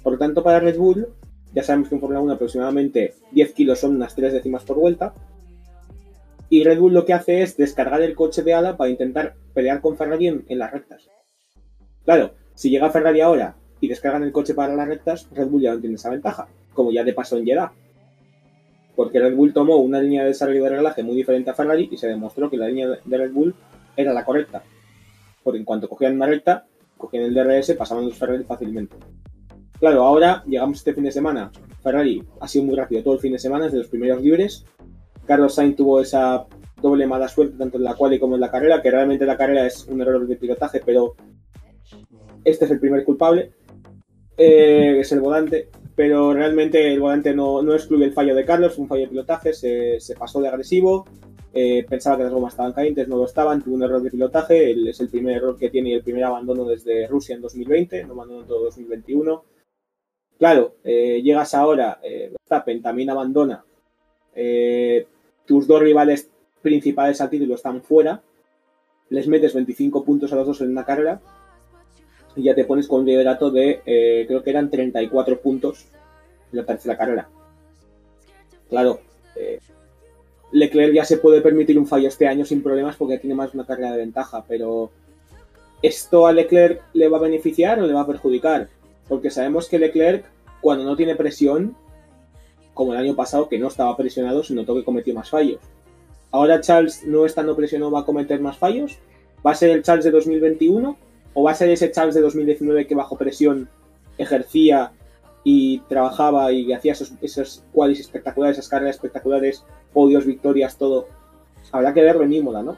Speaker 3: Por lo tanto, para Red Bull, ya sabemos que en Fórmula 1 aproximadamente 10 kilos son unas 3 décimas por vuelta. Y Red Bull lo que hace es descargar el coche de ala para intentar pelear con Ferrari en, en las rectas. Claro, si llega Ferrari ahora y descargan el coche para las rectas, Red Bull ya no tiene esa ventaja, como ya de paso en Jeddah porque Red Bull tomó una línea de desarrollo de reglaje muy diferente a Ferrari y se demostró que la línea de Red Bull era la correcta. Porque en cuanto cogían una recta, cogían el DRS, pasaban los Ferrari fácilmente. Claro, ahora llegamos este fin de semana. Ferrari ha sido muy rápido todo el fin de semana, desde los primeros libres. Carlos Sainz tuvo esa doble mala suerte tanto en la quali como en la carrera, que realmente la carrera es un error de pilotaje, pero este es el primer culpable, eh, es el volante pero realmente el volante no, no, excluye el fallo de Carlos, un fallo de pilotaje, se, pasó de agresivo, eh, pensaba que las gomas estaban calientes, no lo estaban, tuvo un error de pilotaje, es el primer error que tiene y el primer abandono desde Rusia en 2020, no abandonó todo 2021. Claro, eh, llegas ahora, Verstappen también abandona, tus dos rivales principales al título están fuera, les metes 25 puntos a los dos en una carrera, y ya te pones con un liderato de, eh, creo que eran 34 puntos en la tercera carrera. Claro, eh, Leclerc ya se puede permitir un fallo este año sin problemas porque tiene más una carrera de ventaja, pero ¿esto a Leclerc le va a beneficiar o le va a perjudicar? Porque sabemos que Leclerc, cuando no tiene presión, como el año pasado, que no estaba presionado, se notó que cometió más fallos. Ahora Charles no estando presionado va a cometer más fallos. ¿Va a ser el Charles de 2021 o va a ser ese Charles de 2019 que bajo presión ejercía y trabajaba y hacía esos, esos espectaculares, esas carreras espectaculares, podios, victorias, todo. Habrá que verlo en Imola, ¿no?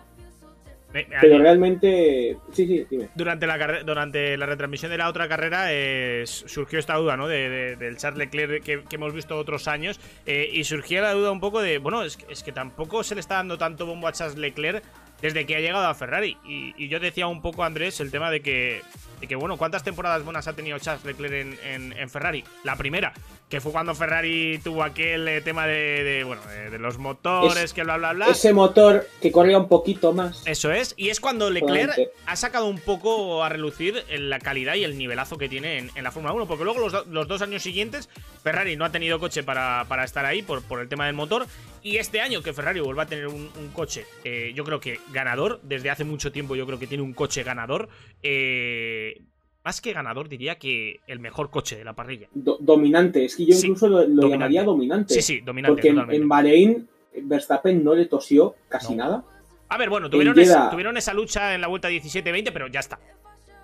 Speaker 3: Pero realmente, sí, sí, dime.
Speaker 1: Durante la, durante la retransmisión de la otra carrera eh, surgió esta duda, ¿no? De, del Charles Leclerc que, hemos visto otros años. Eh, y surgía la duda un poco de, bueno, es, es, que tampoco se le está dando tanto bombo a Charles Leclerc desde que ha llegado a Ferrari. Y, yo decía un poco, Andrés, el tema de que, de que bueno, ¿cuántas temporadas buenas ha tenido Charles Leclerc en Ferrari? La primera que fue cuando Ferrari tuvo aquel eh, tema de, bueno, de, los motores, que bla, bla, bla.
Speaker 3: Ese motor que corría un poquito más.
Speaker 1: Eso es, y es cuando Leclerc ha sacado un poco a relucir la calidad y el nivelazo que tiene en, la Fórmula 1, porque luego los, dos años siguientes Ferrari no ha tenido coche para, estar ahí por, por, el tema del motor, y este año que Ferrari vuelva a tener un, coche, eh, yo creo que ganador, desde hace mucho tiempo yo creo que tiene un coche ganador, eh más que ganador, diría que el mejor coche de la parrilla.
Speaker 3: dominante, es que yo incluso lo, llamaría dominante.
Speaker 1: Sí, sí, dominante.
Speaker 3: Porque en, Bahrein, Verstappen no le tosió casi nada.
Speaker 1: A ver, bueno, tuvieron, esa, tuvieron esa lucha en la vuelta 17-20, pero ya está.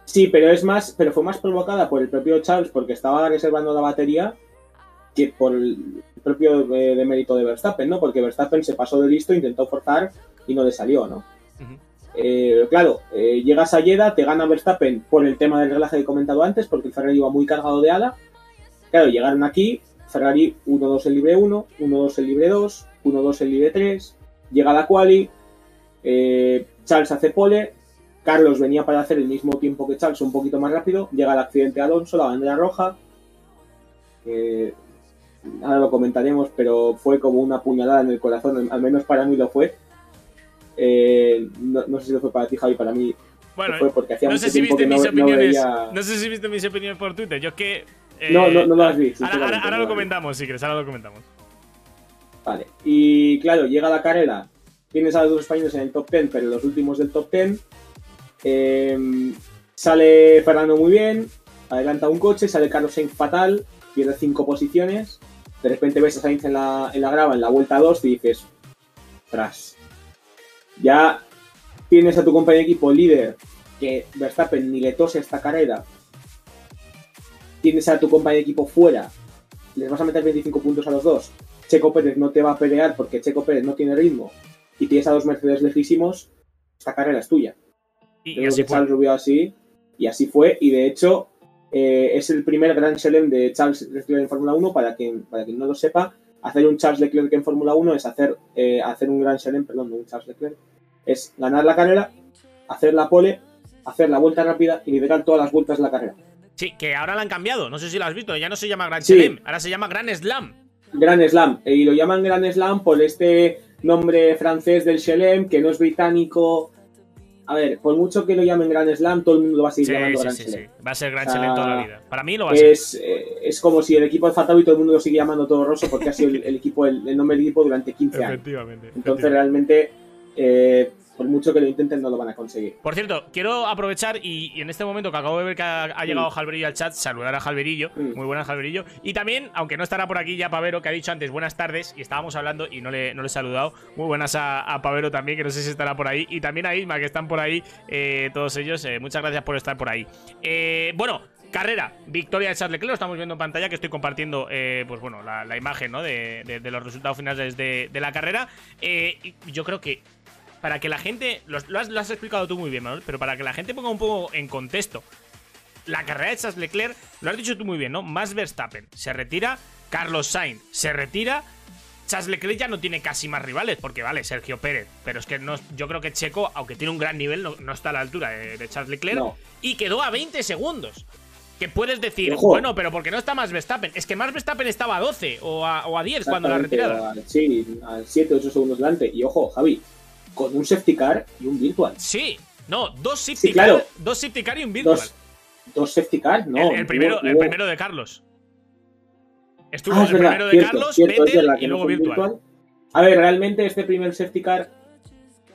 Speaker 3: Sí, pero es más, pero fue más provocada por el propio Charles porque estaba reservando la batería que por el propio eh, de, mérito de Verstappen, ¿no? Porque Verstappen se pasó de listo, intentó forzar y no le salió, ¿no? Eh, claro, eh, llegas a Jeddah, te gana Verstappen por el tema del reglaje que he comentado antes, porque el Ferrari iba muy cargado de ala. Claro, llegaron aquí, Ferrari 1-2 el libre 1, 1-2 el libre 2, 1-2 el libre 3, llega la quali, eh, Charles hace pole, Carlos venía para hacer el mismo tiempo que Charles, un poquito más rápido, llega el accidente de Alonso, la bandera roja, ahora lo comentaremos, pero fue como una puñalada en el corazón, al menos para mí lo fue eh, no, sé si lo fue para ti, Javi, para mí.
Speaker 1: Bueno, fue porque hacía no sé si viste mis opiniones. No, sé si viste mis opiniones por Twitter. Yo es que.
Speaker 3: Eh, no, no, no lo has visto.
Speaker 1: Ahora, lo comentamos, si quieres, ahora lo comentamos.
Speaker 3: Vale. Y claro, llega la carrera. Tienes a los dos españoles en el top 10, pero los últimos del top 10. Em, sale Fernando muy bien. Adelanta un coche. Sale Carlos Sainz fatal. Pierde cinco posiciones. de repente ves a Sainz en la, en la grava en la vuelta 2 y dices, tras, ya tienes a tu compañero de equipo líder que Verstappen ni le tose esta carrera, tienes a tu compañero de equipo fuera, les vas a meter 25 puntos a los dos, Checo Pérez no te va a pelear porque Checo Pérez no tiene ritmo y tienes a dos Mercedes lejísimos, esta carrera es tuya. Y, así fue. así, y así fue, y de hecho eh, es el primer Gran Chelem de Charles Leclerc en Fórmula 1, para quien, para quien no lo sepa, hacer un Charles Leclerc en Fórmula 1 es hacer, eh, hacer un Gran Chelem, perdón, no un Charles Leclerc, es ganar la carrera, hacer la pole, hacer la vuelta rápida y liderar todas las vueltas de la carrera.
Speaker 1: Sí, que ahora la han cambiado, no sé si lo has visto, ya no se llama Gran Chelem, ahora se llama Gran Slam.
Speaker 3: Gran Slam, y lo llaman Gran Slam por este nombre francés del Chelem, que no es británico. A ver, por mucho que lo llamen Gran Slam, todo el mundo lo va a seguir llamando Gran Slam.
Speaker 1: Va a ser Gran Chelem toda la vida. Para mí lo va a
Speaker 3: ser. Eh, es como si el equipo de Fatawi todo el mundo lo sigue llamando todo roso porque ha sido el, equipo, el, nombre del equipo durante 15 años. Efectivamente. Entonces, realmente, eh, por mucho que lo intenten, no lo van a conseguir.
Speaker 1: Por cierto, quiero aprovechar y, en este momento que acabo de ver que ha, llegado Jalverillo al chat, saludar a Jalverillo. Muy buenas, Jalverillo. Y también, aunque no estará por aquí ya Pavero, que ha dicho antes buenas tardes y estábamos hablando y no le, no le he saludado. Muy buenas a, Pavero también, que no sé si estará por ahí. Y también a Isma, que están por ahí, eh, todos ellos. Eh, muchas gracias por estar por ahí. Eh, bueno, Carrera, victoria de Charles Leclerc, lo estamos viendo en pantalla, que estoy compartiendo, pues bueno, la, imagen ¿no? de, los resultados finales de, de la carrera. yo creo que para que la gente. Lo, has, explicado tú muy bien, Manuel, pero para que la gente ponga un poco en contexto. La carrera de Charles Leclerc, lo has dicho tú muy bien, ¿no? Más Verstappen se retira, Carlos Sainz se retira. Charles Leclerc ya no tiene casi más rivales, porque vale, Sergio Pérez, pero es que no, yo creo que Checo, aunque tiene un gran nivel, no, está a la altura de, Charles Leclerc. Y quedó a 20 segundos. Que puedes decir, bueno, pero porque no está más Verstappen. Es que más Verstappen estaba a 12 o a, 10 cuando la retirada.
Speaker 3: sí, a 7 o 8 segundos delante. Y ojo, Javi, con un safety car y un virtual.
Speaker 1: Sí, no, dos safety, car, dos safety car y un virtual.
Speaker 3: Dos, safety car, no.
Speaker 1: El, primero, el primero de Carlos. Estuvo ah, el primero de Carlos, Vettel y luego virtual.
Speaker 3: A ver, realmente este primer safety car.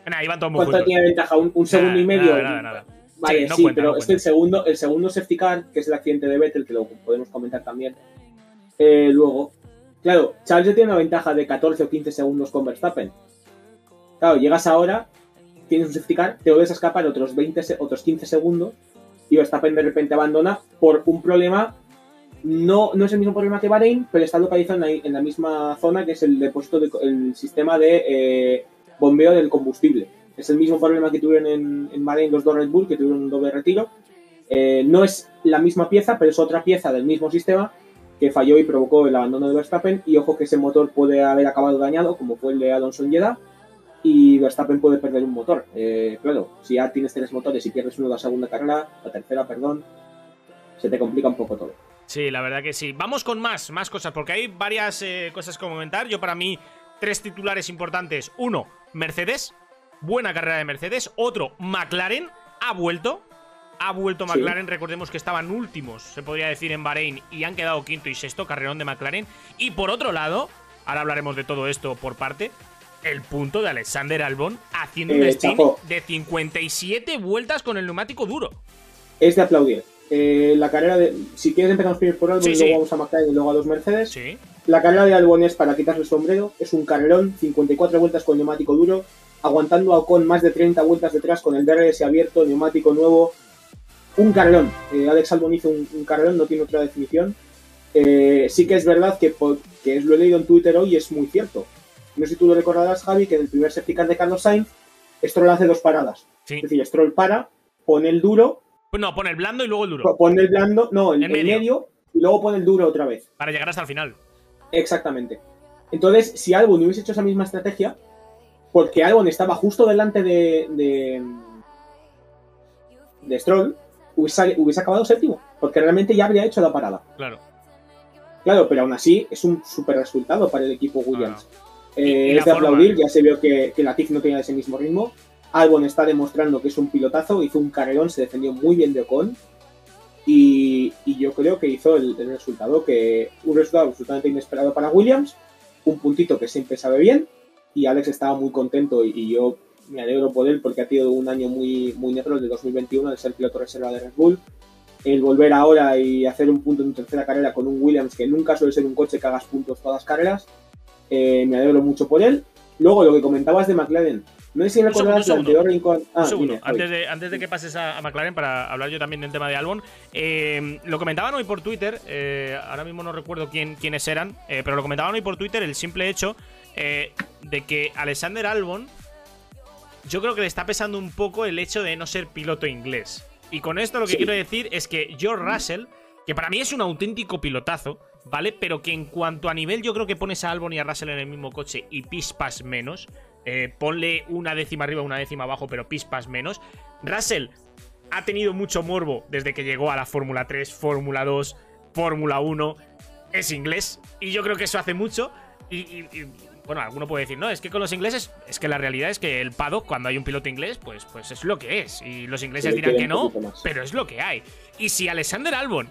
Speaker 1: Nah, iban todos muy
Speaker 3: ¿Cuánto tiene ventaja? ¿Un, segundo y medio? Nada, nada, nada. Vale, sí, pero es el segundo, el segundo safety car, que es el accidente de Vettel, que lo podemos comentar también. Eh, luego, claro, Charles ya tiene una ventaja de 14 o 15 segundos con Verstappen. Claro, llegas ahora, tienes un safety car, te vuelves a escapar otros, 20, otros 15 segundos y Verstappen de repente abandona por un problema. No, no es el mismo problema que Bahrein, pero está localizado en la, misma zona que es el depósito del sistema de eh, bombeo del combustible. Es el mismo problema que tuvieron en, en Bahrein los dos Red Bull, que tuvieron un doble retiro. Eh, no es la misma pieza, pero es otra pieza del mismo sistema que falló y provocó el abandono de Verstappen. Y ojo que ese motor puede haber acabado dañado, como fue el de Alonso en Jeddah y Verstappen puede perder un motor. Eh, claro, si ya tienes tres motores y pierdes uno de la segunda carrera, la tercera, perdón, se te complica un poco todo.
Speaker 1: Sí, la verdad que sí. Vamos con más, más cosas, porque hay varias eh, cosas que comentar. Yo para mí, tres titulares importantes. Uno, Mercedes. Buena carrera de Mercedes. Otro, McLaren. Ha vuelto. Ha vuelto McLaren. Recordemos que estaban últimos, se podría decir, en Bahrein y han quedado quinto y sexto, carrerón de McLaren. Y por otro lado, ahora hablaremos de todo esto por parte, el punto de Alexander Albon haciendo un eh, stint de 57 vueltas con el neumático duro.
Speaker 3: Es de aplaudir. Eh, la carrera de. Si quieres empezamos primero por Albon y luego vamos a McLaren y luego a dos Mercedes. La carrera de Albon es para quitarle el sombrero. Es un carrerón, 54 vueltas con neumático duro, aguantando a Ocon más de 30 vueltas detrás con el DRS abierto, neumático nuevo. Un carrerón. Eh, Alex Albon hizo un, carrerón, no tiene otra definición. sí que es verdad que, que lo he leído en Twitter hoy y es muy cierto no sé si tú lo recordarás, Javi, que en el primer safety de Carlos Sainz, Stroll hace dos paradas. Es decir, Stroll para, pone el duro.
Speaker 1: Pues no, pone el blando y luego el duro.
Speaker 3: Pone el blando, no, el, medio. y luego pone el duro otra vez.
Speaker 1: Para llegar hasta el final.
Speaker 3: Exactamente. Entonces, si Albon hubiese hecho esa misma estrategia, porque Albon estaba justo delante de, de, de Stroll, hubiese, hubiese acabado séptimo, porque realmente ya habría hecho la parada.
Speaker 1: Claro.
Speaker 3: Claro, pero aún así es un super resultado para el equipo Williams. Eh, es de aplaudir, ya se vio que, que Latif no tenía ese mismo ritmo. Albon está demostrando que es un pilotazo, hizo un carrerón, se defendió muy bien de Ocon. Y, yo creo que hizo el, resultado, que un resultado absolutamente inesperado para Williams, un puntito que siempre sabe bien, y Alex estaba muy contento y, yo me alegro por él porque ha tenido un año muy, muy negro, el de 2021, de ser piloto reserva de Red Bull. el volver ahora y hacer un punto en tercera carrera con un Williams que nunca suele ser un coche que hagas puntos todas las carreras. Eh, me alegro mucho por él. Luego, lo que comentabas de McLaren. No sé si recordarás el anterior
Speaker 1: rincón. Ah, segundo. antes, de, antes de que pases a, McLaren para hablar yo también del tema de Albon, eh, lo comentaban hoy por Twitter. Eh, ahora mismo no recuerdo quién, quiénes eran, pero lo comentaban hoy por Twitter el simple hecho de que Alexander Albon. Yo creo que le está pesando un poco el hecho de no ser piloto inglés. Y con esto lo que quiero decir es que George Russell, que para mí es un auténtico pilotazo, ¿vale? Pero que en cuanto a nivel yo creo que pones a Albon y a Russell en el mismo coche y pispas menos, eh, ponle una décima arriba, una décima abajo, pero pispas menos. Russell ha tenido mucho morbo desde que llegó a la Fórmula 3, Fórmula 2, Fórmula 1. Es inglés y yo creo que eso hace mucho. y bueno, alguno puede decir, no, es que con los ingleses, es que la realidad es que el paddock, cuando hay un piloto inglés, pues, pues es lo que es. Y los ingleses dirán que no, pero es lo que hay. Y si Alexander Albon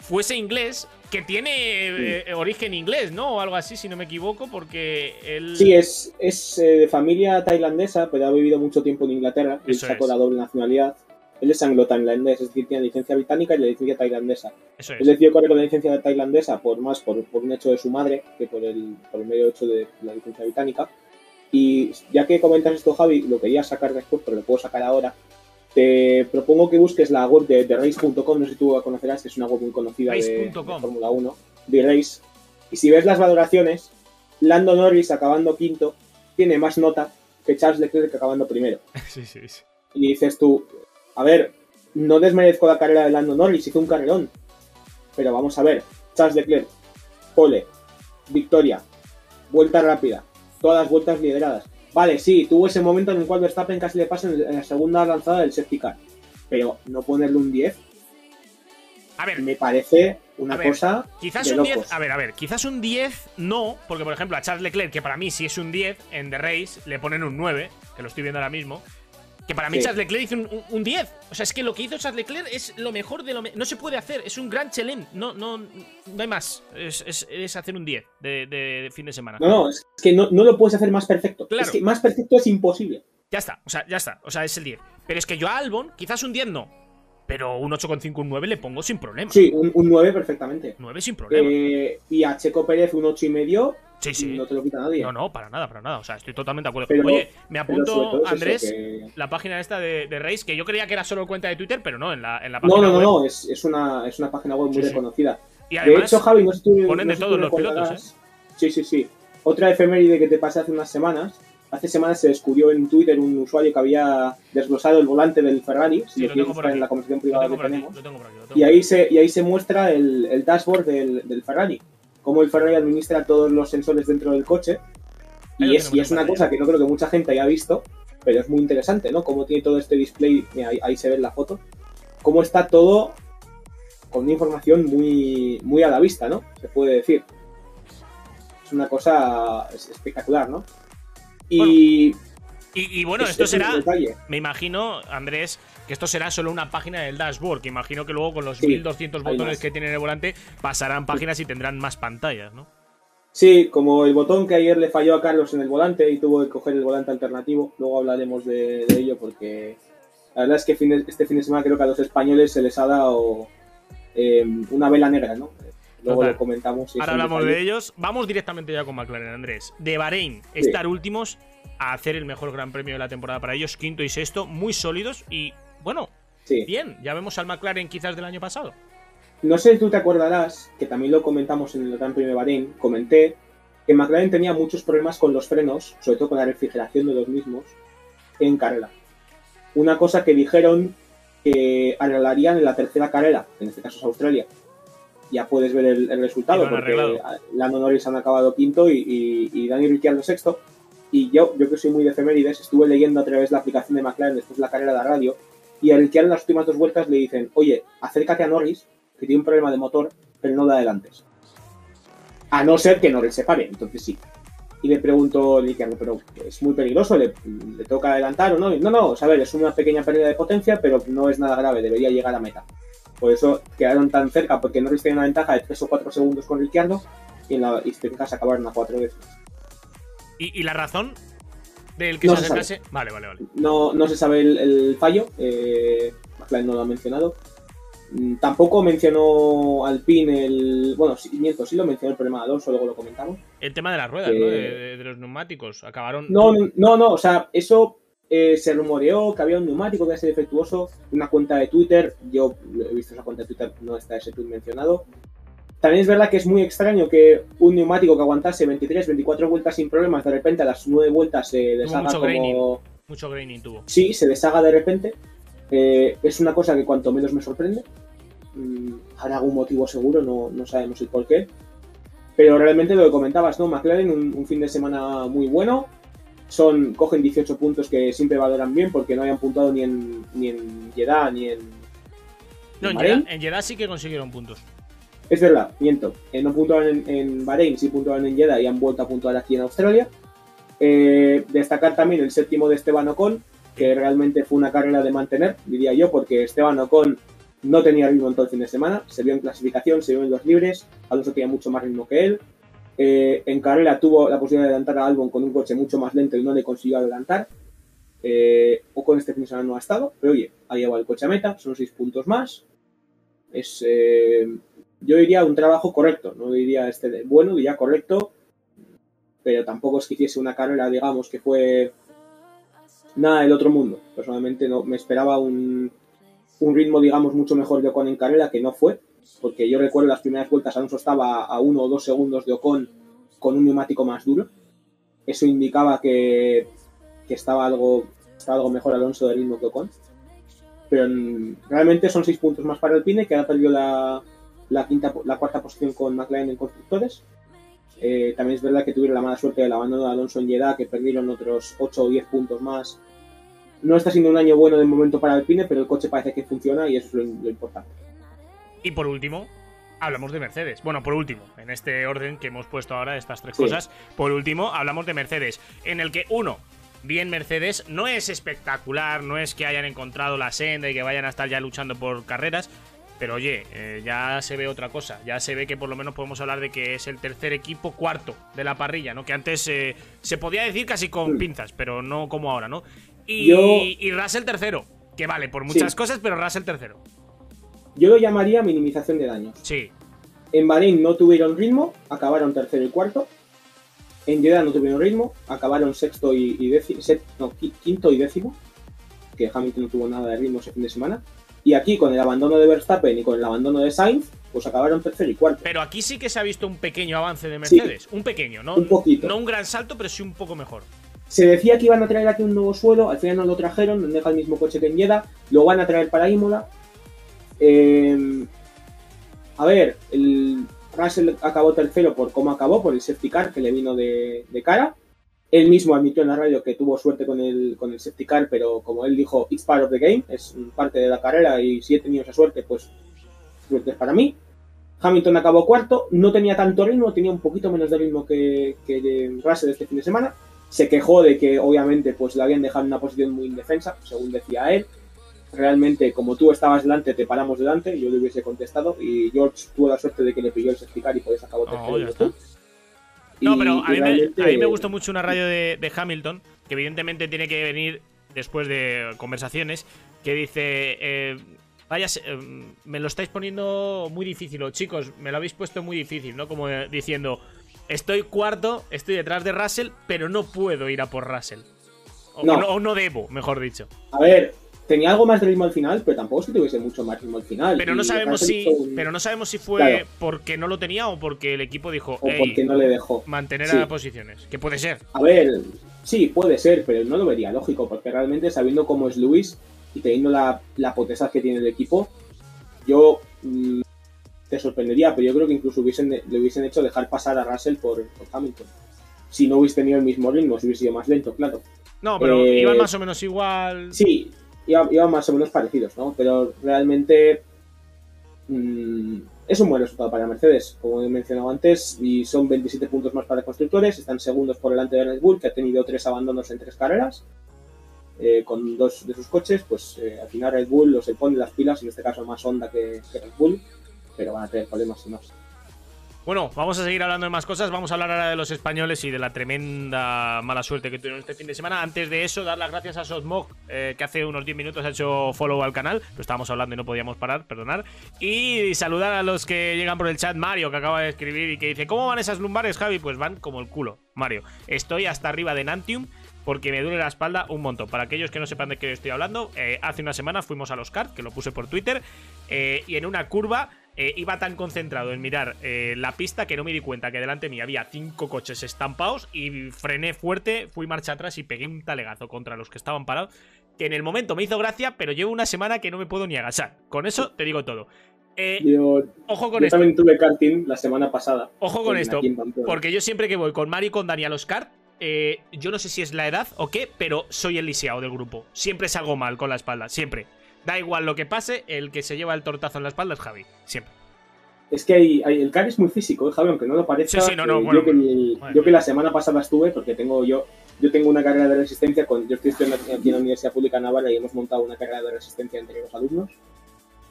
Speaker 1: fuese inglés, que tiene eh, origen inglés, ¿no? O algo así, si no me equivoco, porque él...
Speaker 3: Sí, es, es eh, de familia tailandesa, pero ha vivido mucho tiempo en Inglaterra y sacó la doble nacionalidad. Él es anglo-tailandés, es decir, tiene licencia británica y la licencia tailandesa. Eso es. Él decidió correr con la licencia tailandesa por más por, un hecho de su madre que por el, por el medio hecho de la licencia británica. Y ya que comentas esto, Javi, lo quería sacar después, pero lo puedo sacar ahora. Te propongo que busques la web de, de race.com, no sé si tú la conocerás, que es una web muy conocida de, Fórmula 1, de Race. Y si ves las valoraciones, Lando Norris acabando quinto tiene más nota que Charles Leclerc acabando primero. <laughs>
Speaker 1: Sí, sí, sí.
Speaker 3: Y dices tú, a ver, no desmerezco la carrera de Lando Norris, hizo un carrerón. Pero vamos a ver, Charles Leclerc, pole, victoria, vuelta rápida, todas las vueltas lideradas. Vale, sí, tuvo ese momento en el cual Verstappen casi le pasa en la segunda lanzada del safety car. Pero no ponerle un 10.
Speaker 1: A ver,
Speaker 3: me parece una cosa.
Speaker 1: Quizás un 10. A ver, a ver, quizás un 10 no, porque por ejemplo a Charles Leclerc, que para mí sí es un 10, en The Race le ponen un 9, que lo estoy viendo ahora mismo. Que para mí Charles Leclerc hizo un, 10. O sea, es que lo que hizo Charles Leclerc es lo mejor de lo No se puede hacer. Es un gran chelem. No, no, no hay más. Es, hacer un 10 de, fin de semana.
Speaker 3: No, no, es que no, lo puedes hacer más perfecto. Es que más perfecto es imposible.
Speaker 1: Ya está, o sea, ya está. O sea, es el 10. Pero es que yo a Albon, quizás un 10 no. Pero un 8,5, un 9 le pongo sin problema.
Speaker 3: Sí, un, 9 perfectamente.
Speaker 1: 9 sin problema.
Speaker 3: Eh, y a Checo Pérez un 8,5
Speaker 1: Sí, sí.
Speaker 3: No te lo quita nadie.
Speaker 1: No, no, para nada, para nada. O sea, estoy totalmente de acuerdo. Oye, me apunto, Andrés, la página esta de, de Race, que yo creía que era solo cuenta de Twitter, pero no, en la, en la página
Speaker 3: No, no,
Speaker 1: no,
Speaker 3: no, es, es, una, es una página web muy reconocida. Y además, de hecho, Javi, no sé tú,
Speaker 1: ponen de todos los pilotos, ¿eh?
Speaker 3: Sí, sí, sí. Otra efeméride que te pasé hace unas semanas. Hace semanas se descubrió en Twitter un usuario que había desglosado el volante del Ferrari,
Speaker 1: si lo
Speaker 3: por en la conversación privada que tenemos. y, ahí se, y ahí se muestra el, el dashboard del, del Ferrari cómo el Ferrari administra todos los sensores dentro del coche. Y es, y es una cosa que no creo que mucha gente haya visto, pero es muy interesante, ¿no? Cómo tiene todo este display, ahí, se ve en la foto, cómo está todo con una información muy, muy a la vista, ¿no? Se puede decir. Es una cosa espectacular, ¿no?
Speaker 1: Y... y, bueno, esto será, me imagino, Andrés, que esto será solo una página del dashboard, que imagino que luego con los 1200 botones que tiene el volante pasarán páginas y tendrán más pantallas, ¿no?
Speaker 3: Sí, como el botón que ayer le falló a Carlos en el volante y tuvo que coger el volante alternativo, luego hablaremos de, ello porque la verdad es que este fin de semana creo que a los españoles se les ha dado em, una vela negra, ¿no? Luego lo comentamos.
Speaker 1: Ahora hablamos de ellos. Vamos directamente ya con McLaren, Andrés. De Bahrein, estar últimos a hacer el mejor gran premio de la temporada para ellos, quinto y sexto, muy sólidos y bueno, bien, ya vemos al McLaren quizás del año pasado.
Speaker 3: No sé si tú te acordarás, que también lo comentamos en el Gran Premio de Bahrein, comenté que McLaren tenía muchos problemas con los frenos, sobre todo con la refrigeración de los mismos, en carrera. Una cosa que dijeron que arreglarían en la tercera carrera, en este caso es Australia. Ya puedes ver el, resultado, porque Lando Norris han acabado quinto y, y, y Dani Ricciardo sexto. Y yo, yo que soy muy de efemérides, estuve leyendo a través de la aplicación de McLaren después de la carrera de la radio y al que en las últimas dos vueltas le dicen, oye, acércate a Norris, que tiene un problema de motor, pero no de adelantes. A no ser que Norris se pare, entonces sí. Y le pregunto Ricciardo, pero es muy peligroso, ¿Le, toca adelantar o no? no, no, a ver, es una pequeña pérdida de potencia, pero no es nada grave, debería llegar a meta. Por eso quedaron tan cerca, porque Norris tenía una ventaja de 3 o 4 segundos con Ricciardo y, en la, y te acabaron a 4 veces.
Speaker 1: ¿Y, ¿Y, la razón del que se acercase. Vale, vale, vale.
Speaker 3: No, no se sabe el, fallo. Eh, McLaren no lo ha mencionado. Mm, tampoco mencionó Alpine el. Bueno, sí, miento, sí lo mencionó el problema de Alonso, luego lo comentamos.
Speaker 1: El tema de las ruedas, ¿no? De, los neumáticos. Acabaron.
Speaker 3: No, no, no, o sea, eso eh, se rumoreó que había un neumático que era defectuoso. Una cuenta de Twitter, yo he visto esa cuenta de Twitter, no está ese tweet mencionado. También es verdad que es muy extraño que un neumático que aguantase 23, 24 vueltas sin problemas, de repente a las 9 vueltas se deshaga
Speaker 1: mucho
Speaker 3: como.
Speaker 1: Graining. Mucho graining tuvo.
Speaker 3: Sí, se deshaga de repente. Eh, es una cosa que cuanto menos me sorprende. Mm, habrá algún motivo seguro, no, no, sabemos el por qué. Pero realmente lo que comentabas, ¿no? McLaren, un, fin de semana muy bueno. Son, cogen 18 puntos que siempre valoran bien porque no hayan puntado ni en, ni en Jeddah ni en.
Speaker 1: No, en, Jeddah, sí que consiguieron puntos.
Speaker 3: Es verdad, miento. Eh, no puntuaban en, en, Bahrein, sí puntuaban en Jeddah y han vuelto a puntuar aquí en Australia. Eh, destacar también el séptimo de Esteban Ocon, que realmente fue una carrera de mantener, diría yo, porque Esteban Ocon no tenía ritmo en todo el fin de semana, se vio en clasificación, se vio en los libres, Alonso tenía mucho más ritmo que él. Eh, en carrera tuvo la posibilidad de adelantar a Albon con un coche mucho más lento y no le consiguió adelantar. Eh, Ocon este fin de semana no ha estado, pero oye, ha llevado el coche a meta, son seis puntos más. Es, eh, yo diría un trabajo correcto, no diría este bueno, diría correcto, pero tampoco es que hiciese una carrera, digamos, que fue nada del otro mundo. Personalmente no me esperaba un, un ritmo, digamos, mucho mejor de Ocon en carrera, que no fue, porque yo recuerdo las primeras vueltas Alonso estaba a uno o dos segundos de Ocon con un neumático más duro. Eso indicaba que, que estaba, algo, estaba algo mejor Alonso de ritmo que Ocon. Pero realmente son seis puntos más para el Pine, que ha perdido la, la, quinta, la cuarta posición con McLaren en constructores. Eh, también es verdad que tuvieron la mala suerte del abandono de Alonso en Jeddah, que perdieron otros 8 o 10 puntos más no está siendo un año bueno de momento para Alpine, pero el coche parece que funciona y eso es lo, importante.
Speaker 1: Y por último, hablamos de Mercedes. Bueno, por último, en este orden que hemos puesto ahora, estas tres cosas, por último, hablamos de Mercedes, en el que uno, bien Mercedes, no es espectacular, no es que hayan encontrado la senda y que vayan a estar ya luchando por carreras, pero oye, eh, ya se ve otra cosa, ya se ve que por lo menos podemos hablar de que es el tercer equipo cuarto de la parrilla, ¿no? Que antes eh, se podía decir casi con pinzas, pero no como ahora, ¿no? Y, y Russell tercero, que vale por muchas cosas, pero Russell tercero.
Speaker 3: Yo lo llamaría minimización de daños.
Speaker 1: Sí.
Speaker 3: En Bahrein no tuvieron ritmo, acabaron tercero y cuarto. En Jeddah no tuvieron ritmo, acabaron sexto y, décimo, no, quinto y décimo, que Hamilton no tuvo nada de ritmo ese fin de semana. Y aquí, con el abandono de Verstappen y con el abandono de Sainz, pues acabaron tercero y cuarto.
Speaker 1: Pero aquí sí que se ha visto un pequeño avance de Mercedes. un pequeño, ¿no?
Speaker 3: Un poquito.
Speaker 1: No un gran salto, pero sí un poco mejor.
Speaker 3: Se decía que iban a traer aquí un nuevo suelo, al final no lo trajeron, deja el mismo coche que en Jeddah, lo van a traer para Imola. Eh, a ver, el Russell acabó tercero por cómo acabó, por el safety car que le vino de, cara. Él mismo admitió en la radio que tuvo suerte con el, con el safety car, pero como él dijo, it's part of the game, es parte de la carrera y si he tenido esa suerte, pues suerte es para mí. Hamilton acabó cuarto, no tenía tanto ritmo, tenía un poquito menos de ritmo que, que Russell este fin de semana, se quejó de que obviamente pues le habían dejado en una posición muy indefensa, según decía él. Realmente, como tú estabas delante, te paramos delante, yo le hubiese contestado y George tuvo la suerte de que le pilló el explicar y por eso acabó
Speaker 1: oh, tercero. No, pero a mí, me, gustó mucho una radio de, Hamilton, que evidentemente tiene que venir después de conversaciones, que dice... Eh, vaya, eh, me lo estáis poniendo muy difícil, o chicos, me lo habéis puesto muy difícil, ¿no? Como diciendo, estoy cuarto, estoy detrás de Russell, pero no puedo ir a por Russell. O no, debo, mejor dicho.
Speaker 3: A ver, tenía algo más de ritmo al final, pero tampoco es que tuviese mucho más ritmo al final.
Speaker 1: Pero no sabemos si, pero no sabemos si fue porque no lo tenía o porque el equipo dijo.
Speaker 3: O porque no le dejó.
Speaker 1: Mantener a posiciones. Que puede ser.
Speaker 3: A ver, sí, puede ser, pero no lo vería lógico, porque realmente sabiendo cómo es Luis y teniendo la, la potestad que tiene el equipo, yo mm, te sorprendería, pero yo creo que incluso hubiesen, le hubiesen hecho dejar pasar a Russell por, Hamilton. Si no hubiese tenido el mismo ritmo, si hubiese sido más lento, claro.
Speaker 1: No, pero eh, iban más o menos igual.
Speaker 3: Sí, iban, más o menos parecidos, ¿no? Pero realmente mm, es un buen resultado para Mercedes, como he mencionado antes, y son 27 puntos más para constructores, están segundos por delante de Red Bull, que ha tenido tres abandonos en tres carreras. Eh, con dos de sus coches, pues eh, al final Red Bull los se pone las pilas, en este caso más Honda que, que Red Bull, pero van a tener problemas y más.
Speaker 1: Bueno, vamos a seguir hablando de más cosas. Vamos a hablar ahora de los españoles y de la tremenda mala suerte que tuvieron este fin de semana. Antes de eso, dar las gracias a Sosmog, eh, que hace unos 10 minutos ha hecho follow al canal. Lo estábamos hablando y no podíamos parar, perdonar. Y saludar a los que llegan por el chat. Mario, que acaba de escribir y que dice: ¿Cómo van esas lumbares, Javi? Pues van como el culo, Mario. Estoy hasta arriba de Nantium porque me duele la espalda un montón. Para aquellos que no sepan de qué estoy hablando, eh, hace una semana fuimos a los kart, que lo puse por Twitter, eh, y en una curva eh, iba tan concentrado en mirar eh, la pista que no me di cuenta que delante mí había cinco coches estampados y frené fuerte, fui marcha atrás y pegué un talegazo contra los que estaban parados. Que en el momento me hizo gracia, pero llevo una semana que no me puedo ni agachar. Con eso te digo todo. Eh, ojo con
Speaker 3: yo
Speaker 1: esto.
Speaker 3: también tuve karting la semana pasada.
Speaker 1: Ojo con esto. Porque yo siempre que voy con Mario y con Dani a los kart, eh, yo no sé si es la edad o qué, pero soy el lisiado del grupo. Siempre salgo mal con la espalda, siempre. Da igual lo que pase, el que se lleva el tortazo en la espalda es Javi. Siempre.
Speaker 3: Es que hay, hay- el kart es muy físico, ¿eh, Javi, aunque no lo parezca.
Speaker 1: Sí, sí, no, no,
Speaker 3: eh,
Speaker 1: bueno,
Speaker 3: yo, que, el-
Speaker 1: bueno.
Speaker 3: yo que la semana pasada estuve, porque tengo yo yo tengo una carrera de resistencia, con, yo estoy estudiando aquí en la Universidad Pública Navarra y hemos montado una carrera de resistencia entre los alumnos.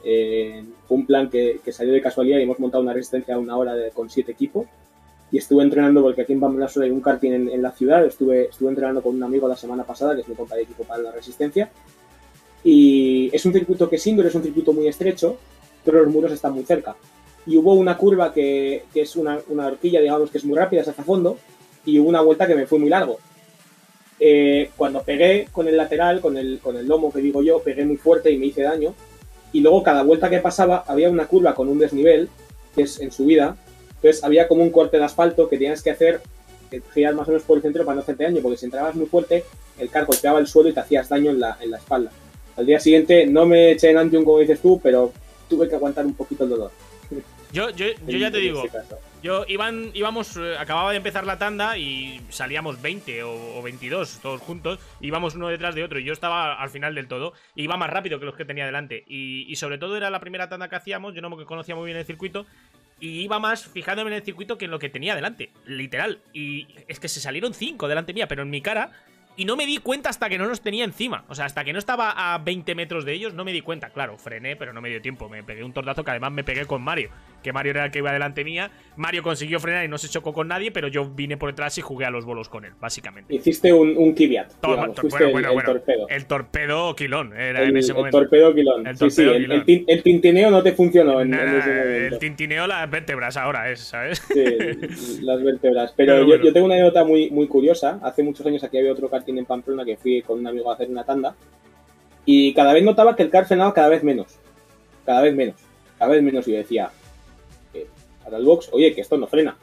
Speaker 3: Eh, fue un plan que, que salió de casualidad y hemos montado una resistencia a una hora de- con siete equipos. Y estuve entrenando, porque aquí en Pamplona hay un karting en, en la ciudad, estuve, estuve entrenando con un amigo la semana pasada, que es mi compa de equipo para la resistencia. Y es un circuito que es indoor, es un circuito muy estrecho, pero los muros están muy cerca. Y hubo una curva que, es una, horquilla, digamos, que es muy rápida, es fondo, y hubo una vuelta que me fue muy largo. Eh, cuando pegué con el lateral, con el, lomo que digo yo, pegué muy fuerte y me hice daño. Y luego cada vuelta que pasaba había una curva con un desnivel, que es en subida. Entonces había como un corte de asfalto que tenías que hacer, que girar más o menos por el centro para no hacerte daño, porque si entrabas muy fuerte, el car golpeaba el suelo y te hacías daño en en la espalda. Al día siguiente no me eché en Antium como dices tú, pero tuve que aguantar un poquito el dolor.
Speaker 1: Yo, yo, yo ya te digo, yo iban, íbamos, eh, acababa de empezar la tanda y salíamos 20 o, o 22 todos juntos, íbamos uno detrás de otro y yo estaba al final del todo, iba más rápido que los que tenía delante. Y, y sobre todo era la primera tanda que hacíamos, yo no me conocía muy bien el circuito y iba más fijándome en el circuito que en lo que tenía delante, literal, y es que se salieron 5 delante mía, pero en mi cara y no me di cuenta hasta que no los tenía encima. O sea, hasta que no estaba a 20 metros de ellos, no me di cuenta. Claro, frené, pero no me dio tiempo. Me pegué un tortazo que además me pegué con Mario. Que Mario era el que iba delante mía. Mario consiguió frenar y no se chocó con nadie, pero yo vine por detrás y jugué a los bolos con él, básicamente.
Speaker 3: Hiciste un, un Kiviat.
Speaker 1: Toma,
Speaker 3: digamos,
Speaker 1: bueno,
Speaker 3: el,
Speaker 1: bueno,
Speaker 3: el
Speaker 1: bueno.
Speaker 3: torpedo.
Speaker 1: El torpedo Quilón era
Speaker 3: El-
Speaker 1: en ese
Speaker 3: el
Speaker 1: momento.
Speaker 3: torpedo Quilón.
Speaker 1: El
Speaker 3: sí, sí,
Speaker 1: torpedo
Speaker 3: el,
Speaker 1: Quilón.
Speaker 3: el tin- el tintineo no te funcionó en, en
Speaker 1: el tintineo las vértebras ahora es, ¿sabes?
Speaker 3: Sí, <laughs> las vértebras. Pero,
Speaker 1: Pero
Speaker 3: yo, tengo una anécdota muy, muy curiosa. Hace muchos años aquí había otro karting en Pamplona que fui con un amigo a hacer una tanda. Y cada vez notaba que el kart frenaba cada vez menos. Cada vez menos. Cada vez menos. Y yo decía, eh, para el box, oye, que esto no frena.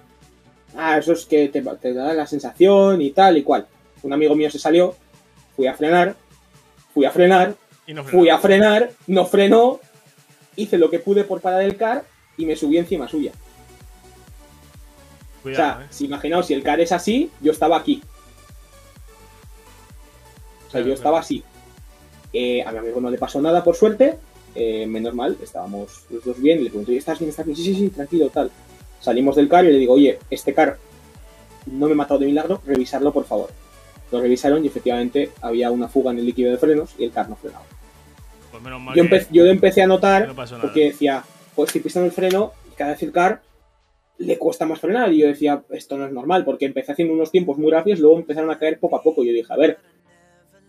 Speaker 3: Ah, eso es que te, te da la sensación y tal y cual. Un amigo mío se salió, fui a frenar, fui a frenar,
Speaker 1: Y no
Speaker 3: fui a frenar, no frenó, hice lo que pude por parar el car y me subí encima suya. O sea,
Speaker 1: ¿eh?
Speaker 3: si imaginaos, si el car es así, yo estaba aquí. O sea,
Speaker 1: Claro,
Speaker 3: yo estaba
Speaker 1: claro.
Speaker 3: así. Eh, a mi amigo no le pasó nada, por suerte. Eh, menos mal, estábamos los dos bien. Le pregunto, "Oye, ¿estás bien? ¿Estás bien? Sí, sí, sí, tranquilo, tal. Salimos del car y le digo, oye, este car no me he matado de milagro, revisarlo, por favor. Lo revisaron y efectivamente había una fuga en el líquido de frenos y el car no frenaba.
Speaker 1: Pues menos mal
Speaker 3: Yo, empe- yo empecé a notar
Speaker 1: no
Speaker 3: porque decía, pues estoy pisando el freno y cada vez el car le cuesta más frenar. Y yo decía, esto no es normal, porque empecé haciendo unos tiempos muy rápidos, luego empezaron a caer poco a poco. Y yo dije, a ver,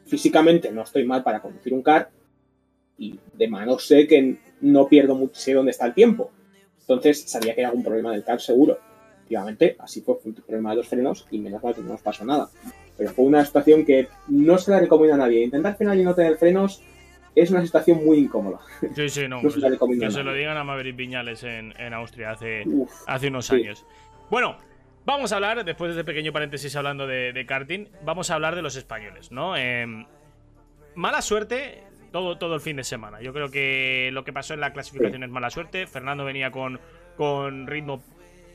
Speaker 3: físicamente no estoy mal para conducir un car y de mano sé que no pierdo mucho, sé dónde está el tiempo. Entonces sabía que era algún problema del car seguro. Efectivamente, así fue, fue un problema de los frenos y menos mal que no nos pasó nada. Pero fue una situación que no se la recomiendo a nadie. Intentar frenar y no tener frenos es una situación muy incómoda. <laughs>
Speaker 1: Sí, sí, no.
Speaker 3: no se la recomiendo a
Speaker 1: que se lo digan a Maverick Viñales en, en Austria hace,
Speaker 3: Uf.
Speaker 1: hace unos
Speaker 3: Sí.
Speaker 1: años. Bueno, vamos a hablar, después de este pequeño paréntesis hablando de, de karting, vamos a hablar de los españoles, ¿no? Em, mala suerte todo, todo el fin de semana. Yo creo que lo que pasó en la clasificación es mala suerte. Fernando venía con, con ritmo.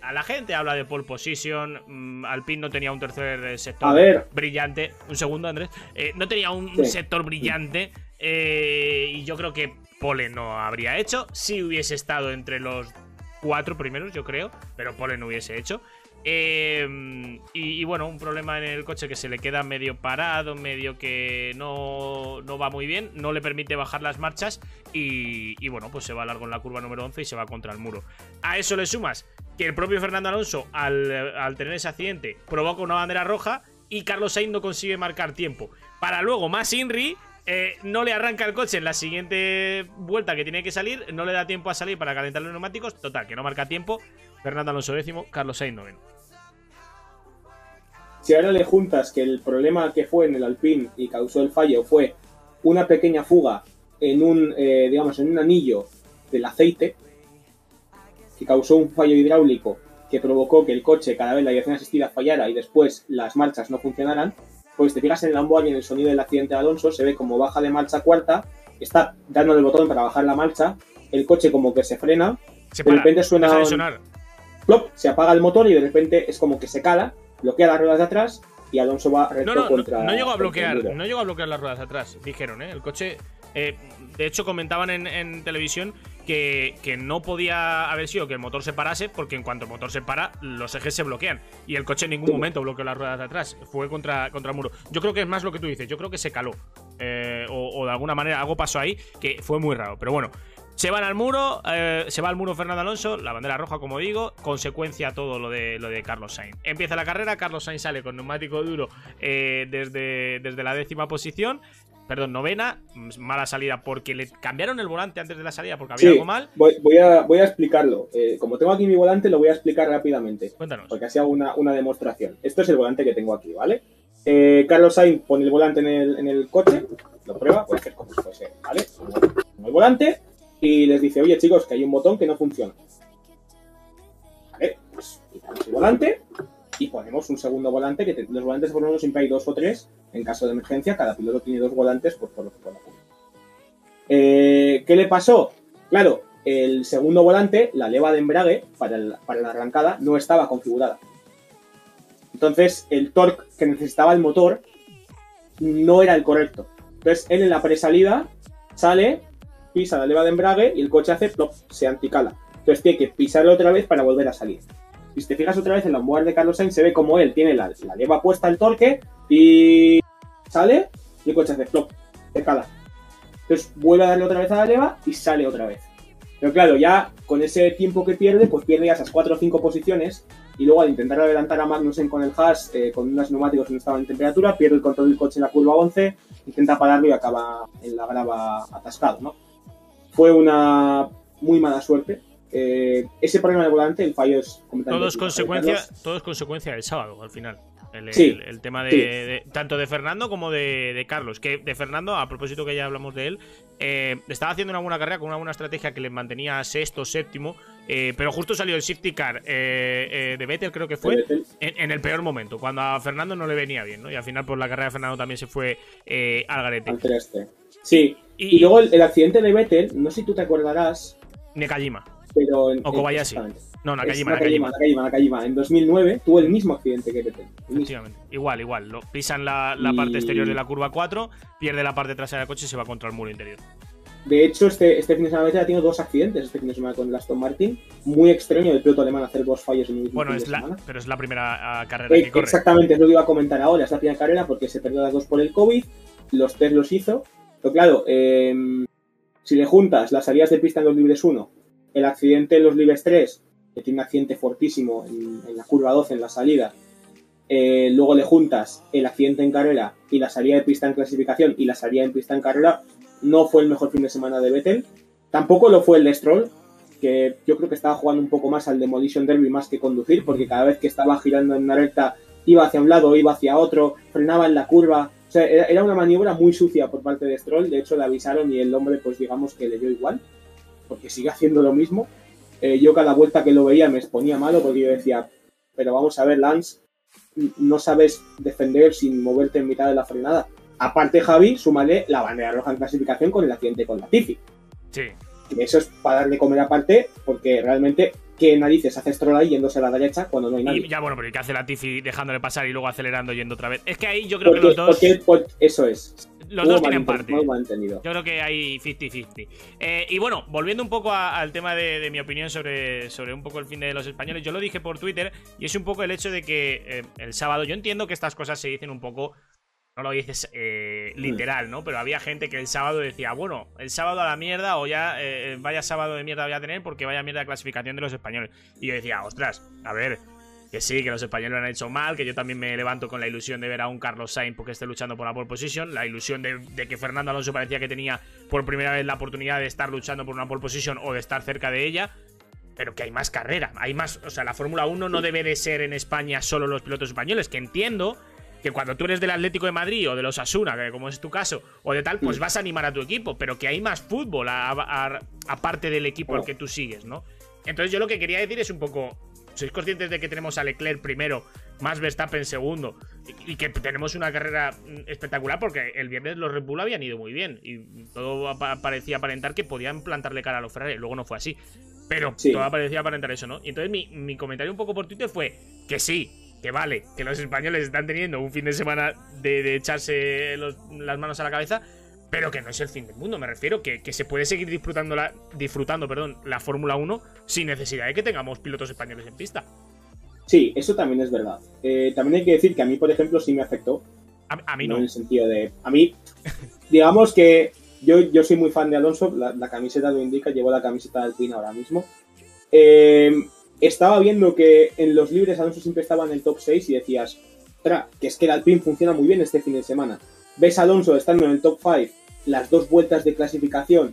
Speaker 1: A la gente habla de pole position. mm, Alpine no tenía un tercer eh, sector
Speaker 3: A ver.
Speaker 1: brillante. Un segundo, Andrés. Eh, no tenía un,
Speaker 3: Sí.
Speaker 1: sector brillante. eh, y yo creo que Pole no habría hecho. Si hubiese estado entre los cuatro primeros, yo creo. Pero Pole no hubiese hecho. Eh, y, bueno, un problema en el coche que se le queda medio parado, medio que no, no va muy bien, no le permite bajar las marchas y, bueno, pues se va largo en la curva número 11 y se va contra el muro. A eso le sumas que el propio Fernando Alonso, al, tener ese accidente, provoca una bandera roja y Carlos Sainz no consigue marcar tiempo. Para luego, más Inri eh, no le arranca el coche en la siguiente vuelta que tiene que salir, no le da tiempo a salir para calentar los neumáticos, total, que no marca tiempo. Fernando Alonso décimo, Carlos Sainz noveno.
Speaker 3: Si ahora le juntas que el problema que fue en el Alpine y causó el fallo fue una pequeña fuga en un, eh, digamos, en un anillo del aceite, que causó un fallo hidráulico que provocó que el coche cada vez la dirección asistida fallara y después las marchas no funcionaran, pues te fijas en el y en el sonido del accidente de Alonso, se ve como baja de marcha cuarta, está dando el botón para bajar la marcha, el coche como que se frena, de repente suena... Plop, se apaga el motor y de repente es como que se cala bloquea las ruedas de atrás y Alonso va recto
Speaker 1: no, no,
Speaker 3: contra.
Speaker 1: No, llegó a bloquear, no llegó a bloquear las ruedas de atrás, dijeron, ¿eh? El coche. Eh, de hecho, comentaban en, televisión que, no podía haber sido que el motor se parase, porque en cuanto el motor se para, los ejes se bloquean. Y el coche en ningún momento bloqueó las ruedas de atrás. Fue contra, contra el muro. Yo creo que es más lo que tú dices. Yo creo que se caló. Eh, o, de alguna manera algo pasó ahí que fue muy raro. Pero bueno, se van al muro, eh, se va al muro Fernando Alonso, la bandera roja, como digo, consecuencia todo lo de, lo de Carlos Sainz. Empieza la carrera, Carlos Sainz sale con neumático duro eh, desde, desde la décima posición, perdón, novena, mala salida porque le cambiaron el volante antes de la salida porque había algo mal.
Speaker 3: Voy, a, voy a explicarlo. Eh, como tengo aquí mi volante, lo voy a explicar rápidamente.
Speaker 1: Cuéntanos.
Speaker 3: Porque así hago una, una demostración. Esto es el volante que tengo aquí, ¿vale? Carlos Sainz pone el volante en el, en el coche, lo prueba, puede ser como fuese, ¿vale? el volante, y les dice, oye chicos, que hay un botón que no funciona. Vale, pues quitamos el volante y ponemos un segundo volante, que los volantes por lo menos siempre hay dos o tres, en caso de emergencia, cada piloto tiene dos volantes, pues por lo que pueda eh, ¿Qué le pasó? Claro, el segundo volante, la leva de embrague para, para la arrancada, no estaba configurada. Entonces, el torque que necesitaba el motor no era el correcto. Entonces, él en la presalida sale, pisa la leva de embrague y el coche hace plop, se anticala. Entonces tiene que pisarlo otra vez para volver a salir. Si te fijas otra vez en la onboard de Carlos Sainz, se ve como él tiene la, leva puesta al torque y sale y el coche hace plop, se cala. Entonces vuelve a darle otra vez a la leva y sale otra vez. Pero claro, ya con ese tiempo que pierde, pues pierde ya esas 4 o 5 posiciones y luego al intentar adelantar a Magnussen con el hash, eh, con unos neumáticos que no estaban en temperatura, pierde el control del coche en la curva 11, intenta pararlo y acaba en la grava atascado, ¿no? Fue una muy mala suerte. Eh, ese problema de volante, el fallo es
Speaker 1: completamente. Todo es, consecuencia, todo es consecuencia del sábado, al final. El, tema de, tanto de Fernando como de, Carlos. Que de Fernando, a propósito que ya hablamos de él, eh, estaba haciendo una buena carrera con una buena estrategia que le mantenía sexto, séptimo. Eh, pero justo salió el safety car de Vettel, creo que fue, en, el peor momento, cuando a Fernando no le venía bien, ¿no? Y al final, pues la carrera de Fernando también se fue al garete.
Speaker 3: Al Sí, y, luego el, accidente de Vettel, no sé si tú te acordarás.
Speaker 1: Nakajima.
Speaker 3: Pero en,
Speaker 1: o Kobayashi. No, Nakajima,
Speaker 3: Nakajima, Nakajima, Nakajima. En 2009 tuvo el mismo accidente que Vettel.
Speaker 1: Efectivamente. Igual, igual. Lo, pisan la, parte exterior de la curva 4, pierde la parte trasera del coche y se va contra el muro interior.
Speaker 3: De hecho, este, este fin de semana Vettel ha tenido dos accidentes este fin de semana con el Aston Martin. Muy extraño del piloto alemán hacer dos fallos en un mismo
Speaker 1: bueno,
Speaker 3: fin
Speaker 1: es
Speaker 3: la,
Speaker 1: pero es la primera uh, carrera eh, que corre.
Speaker 3: Exactamente, es lo que iba a comentar ahora. Es la primera carrera porque se perdió las dos por el COVID. Los test los hizo. Pero claro, eh, si le juntas las salidas de pista en los libres 1, el accidente en los libres 3, que tiene un accidente fortísimo en, la curva 12 en la salida, eh, luego le juntas el accidente en carrera y la salida de pista en clasificación y la salida en pista en carrera, no fue el mejor fin de semana de Vettel. Tampoco lo fue el de Stroll, que yo creo que estaba jugando un poco más al Demolition Derby más que conducir, porque cada vez que estaba girando en una recta iba hacia un lado, iba hacia otro, frenaba en la curva, o sea, era, una maniobra muy sucia por parte de Stroll. De hecho, le avisaron y el hombre, pues digamos que le dio igual, porque sigue haciendo lo mismo. Eh, yo cada vuelta que lo veía me exponía malo porque yo decía, pero vamos a ver, Lance, no sabes defender sin moverte en mitad de la frenada. Aparte, Javi, súmale la bandera roja en clasificación con el accidente con la Tifi.
Speaker 1: Sí.
Speaker 3: Y eso es para darle comer aparte, porque realmente ¿qué narices hace Stroll ahí yéndose a la derecha cuando no hay nadie?
Speaker 1: ya, bueno, pero ¿y qué hace la Tifi dejándole pasar y luego acelerando yendo otra vez? Es que ahí yo creo que los dos.
Speaker 3: Porque, eso es.
Speaker 1: los dos tienen parte. Yo creo que hay 50-50. Eh, y bueno, volviendo un poco al tema de, mi opinión sobre, sobre un poco el fin de los españoles, yo lo dije por Twitter y es un poco el hecho de que eh, el sábado, yo entiendo que estas cosas se dicen un poco no lo dices eh, literal, ¿no? Pero había gente que el sábado decía, bueno, el sábado a la mierda o ya vaya sábado de mierda voy a tener porque vaya mierda de clasificación de los españoles. Y yo decía, ostras, a ver, que sí, que los españoles lo han hecho mal, que yo también me levanto con la ilusión de ver a un Carlos Sainz porque esté luchando por la pole position, la ilusión de, que Fernando Alonso parecía que tenía por primera vez la oportunidad de estar luchando por una pole position o de estar cerca de ella, pero que hay más carrera, hay más, o sea, la Fórmula 1 no debe de ser en España solo los pilotos españoles, que entiendo que cuando tú eres del Atlético de Madrid o de los Asuna, que como es tu caso, o de tal, pues vas a animar a tu equipo, pero que hay más fútbol aparte del equipo al que tú sigues, ¿no? Entonces yo lo que quería decir es un poco, ¿Sois conscientes de que tenemos a Leclerc primero, más Verstappen segundo, y, que tenemos una carrera mm, espectacular? Porque el viernes los Red Bull habían ido muy bien y todo parecía aparentar que podían plantarle cara a los Ferrari. Luego no fue así. Pero todo parecía aparentar eso, ¿no? Y entonces mi, comentario un poco por Twitter fue que sí, que vale, que los españoles están teniendo un fin de semana de, echarse las manos a la cabeza, pero que no es el fin del mundo, me refiero que, que se puede seguir disfrutando la, disfrutando, perdón, la Fórmula 1 sin necesidad de que tengamos pilotos españoles en pista.
Speaker 3: Sí, eso también es verdad. Eh, también hay que decir que a mí, por ejemplo, sí me afectó.
Speaker 1: A, mí no.
Speaker 3: En el sentido de. A mí, <laughs> digamos que yo, yo soy muy fan de Alonso, la, camiseta lo indica, llevo la camiseta de Alpine ahora mismo. Eh, estaba viendo que en los libres Alonso siempre estaba en el top 6 y decías, tra, que es que el Alpine funciona muy bien este fin de semana ves Alonso estando en el top 5 las dos vueltas de clasificación,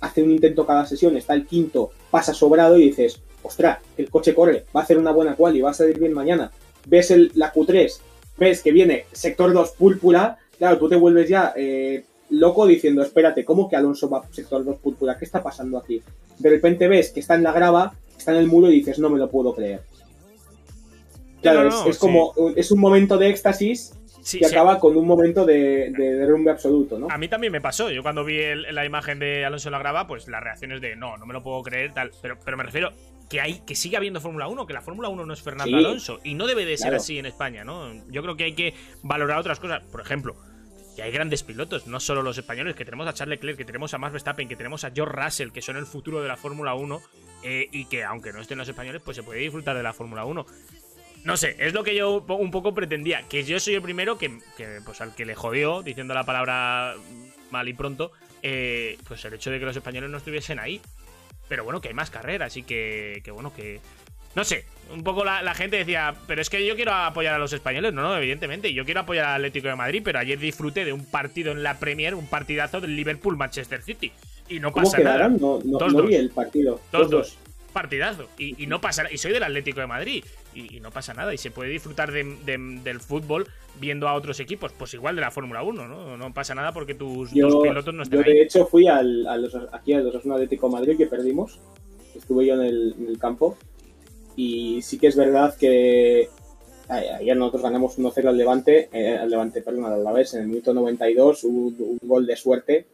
Speaker 3: hace un intento cada sesión, está el quinto, pasa sobrado y dices, ostras, el coche corre, va a hacer una buena cual y va a salir bien mañana. Ves el, la Q3, ves que viene sector 2 púrpura, claro, tú te vuelves ya eh, loco diciendo, espérate, ¿cómo que Alonso va sector 2 púrpura? ¿Qué está pasando aquí? De repente ves que está en la grava, está en el muro y dices, no me lo puedo creer. Claro, es, como, es un momento de éxtasis y acaba con un momento de, derrumbe absoluto, ¿no?
Speaker 1: A mí también me pasó. Yo cuando vi la imagen de Alonso en la grava, pues las reacciones de no, no me lo puedo creer, tal. Pero, pero me refiero que hay que sigue habiendo Fórmula 1, que la Fórmula 1 no es Fernando Alonso. Y no debe de ser así en España, ¿no? Yo creo que hay que valorar otras cosas. Por ejemplo, que hay grandes pilotos, no solo los españoles, que tenemos a Charles Leclerc, que tenemos a Max Verstappen, que tenemos a George Russell, que son el futuro de la Fórmula 1. Eh, y que aunque no estén los españoles, pues se puede disfrutar de la Fórmula 1. No sé, es lo que yo un poco pretendía. Que yo soy el primero que, pues al que le jodió, diciendo la palabra mal y pronto, eh, pues el hecho de que los españoles no estuviesen ahí. Pero bueno, que hay más carreras y que, que bueno, que... No sé, un poco la, gente decía, pero es que yo quiero apoyar a los españoles. No, no, evidentemente, yo quiero apoyar al Atlético de Madrid, pero ayer disfruté de un partido en la Premier, un partidazo del Liverpool-Manchester City. Y no pasa nada.
Speaker 3: No, no, vi el partido.
Speaker 1: Dos, dos partidazo. Y, no pasa Y soy del Atlético de Madrid. Y, no pasa nada. Y se puede disfrutar del fútbol viendo a otros equipos. Pues igual de la Fórmula 1, ¿no? No pasa nada porque tus dos pilotos no estén
Speaker 3: Yo, de hecho, fui al, a los, aquí al Atlético de Madrid que perdimos. Estuve yo en el, campo. Y sí que es verdad que ayer nosotros ganamos 1-0 al Levante, eh, al Levante, perdón, al Alavés, en el minuto 92, un, un gol de suerte,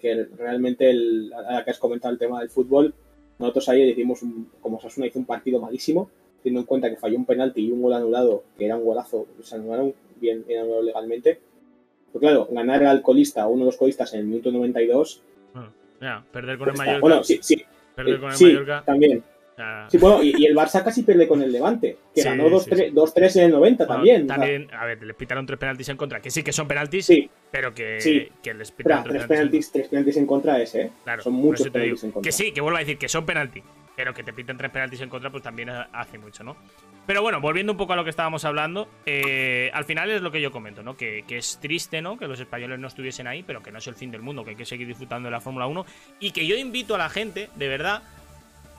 Speaker 3: que realmente, el, a que has comentado el tema del fútbol, nosotros ayer hicimos, un, como Sasuna hizo un partido malísimo, teniendo en cuenta que falló un penalti y un gol anulado, que era un golazo, se anularon bien, bien anulado legalmente. Pues claro, ganar al colista, uno de los colistas en el minuto 92.
Speaker 1: ya, perder con el Mallorca.
Speaker 3: Bueno, sí, sí.
Speaker 1: Perder con el sí, Mallorca.
Speaker 3: También. Sí, bueno, y, el Barça casi pierde con el Levante, que ganó 2-3 en el 90 también.
Speaker 1: También, a ver, les pitaron tres penaltis en contra, que sí que son penaltis, sí. pero que, que les pitaron
Speaker 3: tres, penaltis, tres penaltis en contra es, ¿eh?
Speaker 1: Claro,
Speaker 3: son muchos penaltis en contra.
Speaker 1: Que sí, que vuelvo a decir que son penaltis, pero que te piten tres penaltis en contra, pues también hace mucho, ¿no? Pero bueno, volviendo un poco a lo que estábamos hablando, eh, al final es lo que yo comento, ¿no? Que, que, es triste, ¿no? Que los españoles no estuviesen ahí, pero que no es el fin del mundo, que hay que seguir disfrutando de la Fórmula 1 y que yo invito a la gente, de verdad,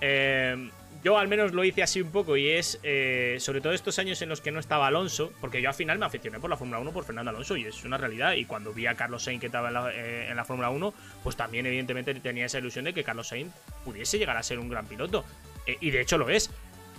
Speaker 1: eh, yo al menos lo hice así un poco y es eh, sobre todo estos años en los que no estaba Alonso, porque yo al final me aficioné por la Fórmula 1 por Fernando Alonso y es una realidad. Y cuando vi a Carlos Sainz que estaba en la, eh, Fórmula 1, pues también evidentemente tenía esa ilusión de que Carlos Sainz pudiese llegar a ser un gran piloto. Eh, y de hecho lo es.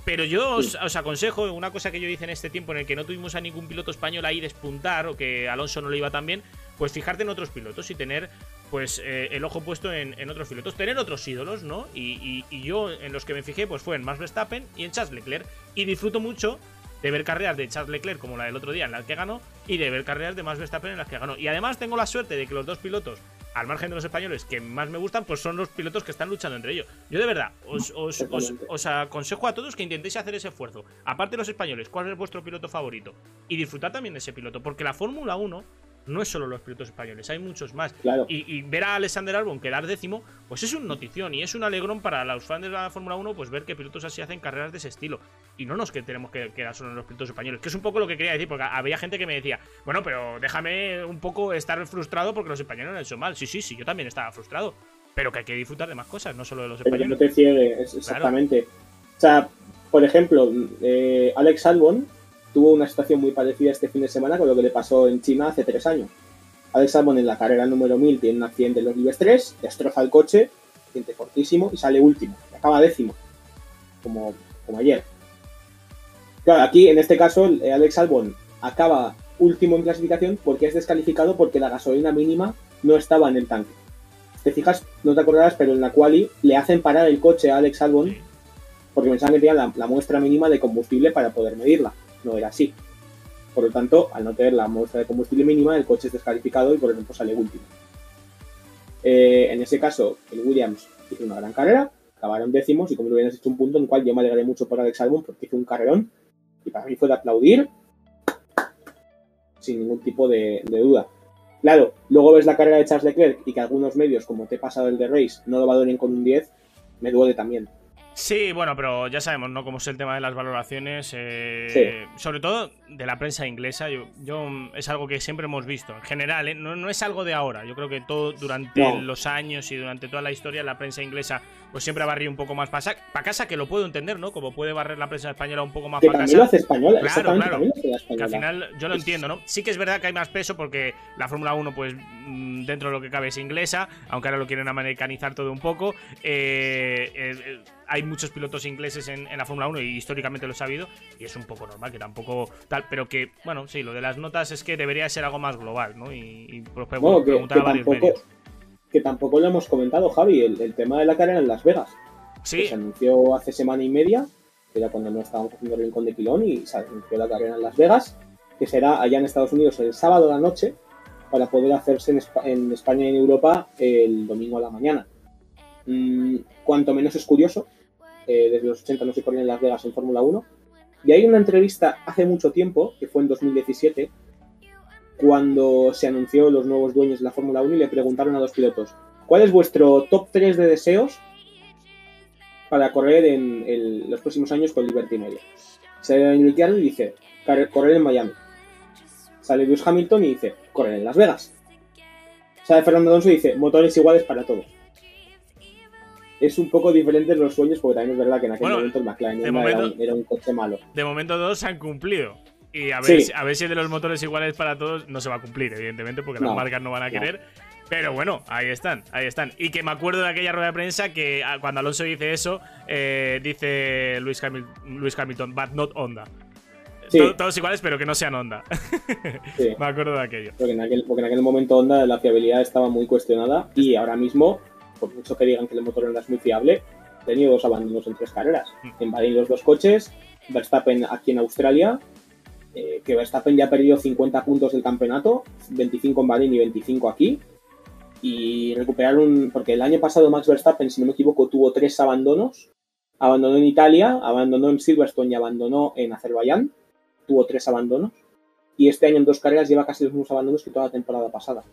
Speaker 1: Pero yo os, aconsejo, una cosa que yo hice en este tiempo en el que no tuvimos a ningún piloto español ahí despuntar o que Alonso no le iba tan bien, pues fijarte en otros pilotos y tener pues eh, el ojo puesto en, otros pilotos, tener otros ídolos, ¿no? Y, yo en los que me fijé, pues fue en Max Verstappen y en Charles Leclerc. Y disfruto mucho de ver carreras de Charles Leclerc como la del otro día en la que ganó y de ver carreras de Max Verstappen en las que ganó. Y además tengo la suerte de que los dos pilotos, al margen de los españoles, que más me gustan, pues son los pilotos que están luchando entre ellos. Yo de verdad os, os aconsejo a todos que intentéis hacer ese esfuerzo. Aparte de los españoles, ¿cuál es vuestro piloto favorito? Y disfrutar también de ese piloto, porque la Fórmula 1 no es solo los pilotos españoles, hay muchos más. Y, ver a Alexander Albon quedar décimo, pues es un notición y es un alegrón para los fans de la Fórmula 1, pues ver que pilotos así hacen carreras de ese estilo. Y no nos que tenemos que quedar solo en los pilotos españoles, que es un poco lo que quería decir, porque había gente que me decía, bueno, pero déjame un poco estar frustrado porque los españoles han hecho mal. Sí, sí, sí, yo también estaba frustrado. Pero que hay que disfrutar de más cosas, no solo de los españoles.
Speaker 3: no te ciegues, exactamente. O sea, por ejemplo, eh, Alex Albon tuvo una situación muy parecida este fin de semana con lo que le pasó en China hace tres años. Alex Albon en la carrera número 1000 tiene un accidente en los Libres 3, destroza el coche, accidente fortísimo y sale último, acaba décimo, como, como ayer. Claro, aquí en este caso eh, Alex Albon acaba último en clasificación porque es descalificado porque la gasolina mínima no estaba en el tanque. Te fijas, no te acordarás, pero en la quali le hacen parar el coche a Alex Albon porque pensaban que tenía la muestra mínima de combustible para poder medirla no era así. Por lo tanto, al no tener la muestra de combustible mínima, el coche es descalificado y por ejemplo sale último. Eh, en ese caso, el Williams hizo una gran carrera, acabaron décimos y como lo hubieras hecho un punto en el cual yo me alegré mucho por Alex Albon porque hizo un carrerón y para mí fue de aplaudir sin ningún tipo de, duda. Claro, luego ves la carrera de Charles Leclerc y que algunos medios, como te he pasado el de Race, no lo valoren con un 10, me duele también.
Speaker 1: Sí, bueno, pero ya sabemos, ¿no? Cómo es el tema de las valoraciones. Eh, sobre todo de la prensa inglesa. Yo, yo, es algo que siempre hemos visto. En general, ¿eh? no, es algo de ahora. Yo creo que todo durante los años y durante toda la historia, la prensa inglesa, pues siempre ha barrido un poco más para casa, que lo puedo entender, ¿no? Como puede barrer la prensa española un poco más
Speaker 3: para
Speaker 1: casa.
Speaker 3: lo hace española.
Speaker 1: Claro, claro. Que al final yo lo entiendo, ¿no? Sí que es verdad que hay más peso porque la Fórmula 1, pues mm, dentro de lo que cabe es inglesa, aunque ahora lo quieren americanizar todo un poco. eh, eh hay muchos pilotos ingleses en, la Fórmula 1 y históricamente lo he sabido y es un poco normal que tampoco tal, pero que, bueno, sí, lo de las notas es que debería ser algo más global, ¿no? Y,
Speaker 3: pues, preguntar a varios tampoco, medios. Que tampoco lo hemos comentado, Javi, el, tema de la carrera en Las Vegas.
Speaker 1: Sí.
Speaker 3: se anunció hace semana y media, que era cuando no estábamos haciendo el rincón de Quilón, y se anunció la carrera en Las Vegas, que será allá en Estados Unidos el sábado a la noche, para poder hacerse en, España y en Europa el domingo a la mañana. Mm, cuanto menos es curioso, eh, desde los 80 no se corría en Las Vegas en Fórmula 1. Y hay una entrevista hace mucho tiempo, que fue en 2017, cuando se anunció los nuevos dueños de la Fórmula 1 y le preguntaron a los pilotos, ¿cuál es vuestro top 3 de deseos para correr en los próximos años con Liberty Media? Sale el y dice, correr en Miami. Sale Lewis Hamilton y dice, correr en Las Vegas. Sale Fernando Alonso y dice, motores iguales para todos es un poco diferente en los sueños, porque también es verdad que en aquel momento el McLaren era, un, coche malo.
Speaker 1: De momento todos se han cumplido. Y a ver, si, a ver si de los motores iguales para todos no se va a cumplir, evidentemente, porque las marcas no van a querer. Pero bueno, ahí están, ahí están. Y que me acuerdo de aquella rueda de prensa que ah, cuando Alonso dice eso, eh, dice Luis, Hamilton, but not Honda. Todos, iguales, pero que no sean Honda. <laughs> me acuerdo de aquello.
Speaker 3: Porque en, aquel, porque en aquel momento Honda la fiabilidad estaba muy cuestionada y ahora mismo por mucho que digan que el motor no es muy fiable, ha tenido dos abandonos en tres carreras. Mm. En Bahrein los dos coches, Verstappen aquí en Australia, eh, que Verstappen ya ha perdido 50 puntos del campeonato, 25 en Bahrein y 25 aquí. Y recuperaron, porque el año pasado Max Verstappen, si no me equivoco, tuvo tres abandonos. Abandonó en Italia, abandonó en Silverstone y abandonó en Azerbaiyán. Tuvo tres abandonos. Y este año en dos carreras lleva casi los mismos abandonos que toda la temporada pasada.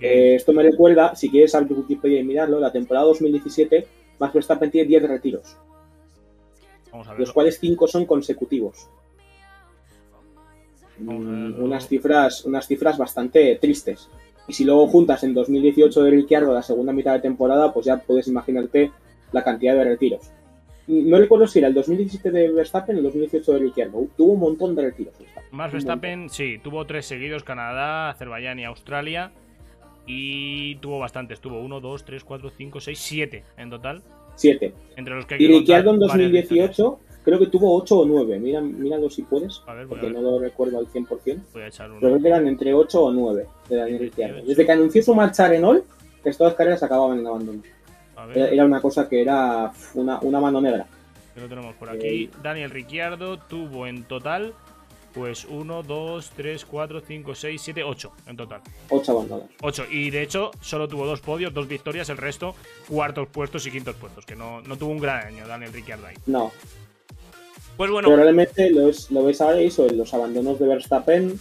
Speaker 3: Eh, esto me recuerda, si quieres abrir Wikipedia y mirarlo, la temporada 2017, Max Verstappen tiene 10 retiros. los cuales 5 son consecutivos. Mm, unas cifras, unas cifras bastante tristes. Y si luego juntas en 2018 de Ricciardo la segunda mitad de temporada, pues ya puedes imaginarte la cantidad de retiros. No recuerdo si era el 2017 de Verstappen o el 2018 de Ricciardo. Tuvo un montón de retiros.
Speaker 1: Más Verstappen, sí, tuvo tres seguidos, Canadá, Azerbaiyán y Australia. Y tuvo bastantes, tuvo 1, 2, 3, 4, 5, 6, 7 en total.
Speaker 3: 7.
Speaker 1: Entre los que
Speaker 3: y Ricciardo en 2018 creo que tuvo 8 o 9. Mira, míralo si puedes, porque no lo recuerdo al 100%.
Speaker 1: Voy a echar uno.
Speaker 3: Pero que eran entre 8 o 9 de Daniel Ricciardo. Desde que anunció su marcha a Renault, que todas las carreras acababan en abandono. Era, una cosa que era una, una mano negra.
Speaker 1: lo tenemos por aquí. Eh, Daniel Ricciardo tuvo en total, pues 1, 2, 3, 4, 5, 6, 7, 8 en total.
Speaker 3: 8 abandonos.
Speaker 1: 8. Y de hecho, solo tuvo dos podios, dos victorias, el resto cuartos puestos y quintos puestos. Que no, no tuvo un gran año Daniel Ricciardo ahí.
Speaker 3: No.
Speaker 1: Pues bueno.
Speaker 3: Probablemente lo, lo ves ahora eso, en los abandonos de Verstappen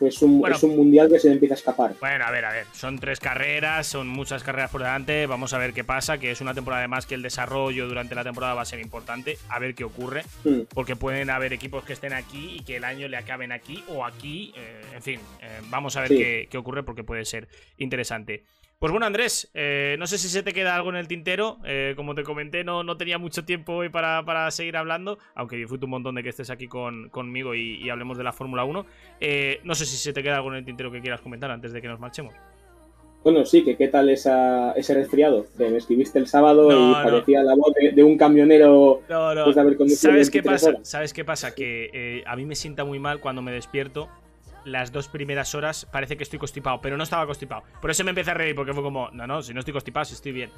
Speaker 3: es un, es un mundial que se le empieza a escapar.
Speaker 1: Bueno, a ver, a ver. Son tres carreras, son muchas carreras por delante. Vamos a ver qué pasa. Que es una temporada además que el desarrollo durante la temporada va a ser importante. A ver qué ocurre. Hmm. Porque pueden haber equipos que estén aquí y que el año le acaben aquí o aquí. Eh, en fin, eh, vamos a ver qué, qué ocurre porque puede ser interesante. Pues bueno, Andrés, eh, no sé si se te queda algo en el tintero. Eh, como te comenté, no, no tenía mucho tiempo hoy para, seguir hablando, aunque disfruto un montón de que estés aquí conmigo y, hablemos de la Fórmula 1. Eh, no sé si se te queda algo en el tintero que quieras comentar antes de que nos marchemos.
Speaker 3: Bueno, sí, que qué tal esa, ese resfriado. me escribiste el sábado y parecía la voz de, un camionero
Speaker 1: no, no. ¿Sabes qué pasa? ¿Sabes qué pasa? Que a mí me sienta muy mal cuando me despierto las dos primeras horas parece que estoy constipado, pero no estaba constipado. Por eso me empecé a reír, porque fue como, no, no, si no estoy constipado, si estoy bien.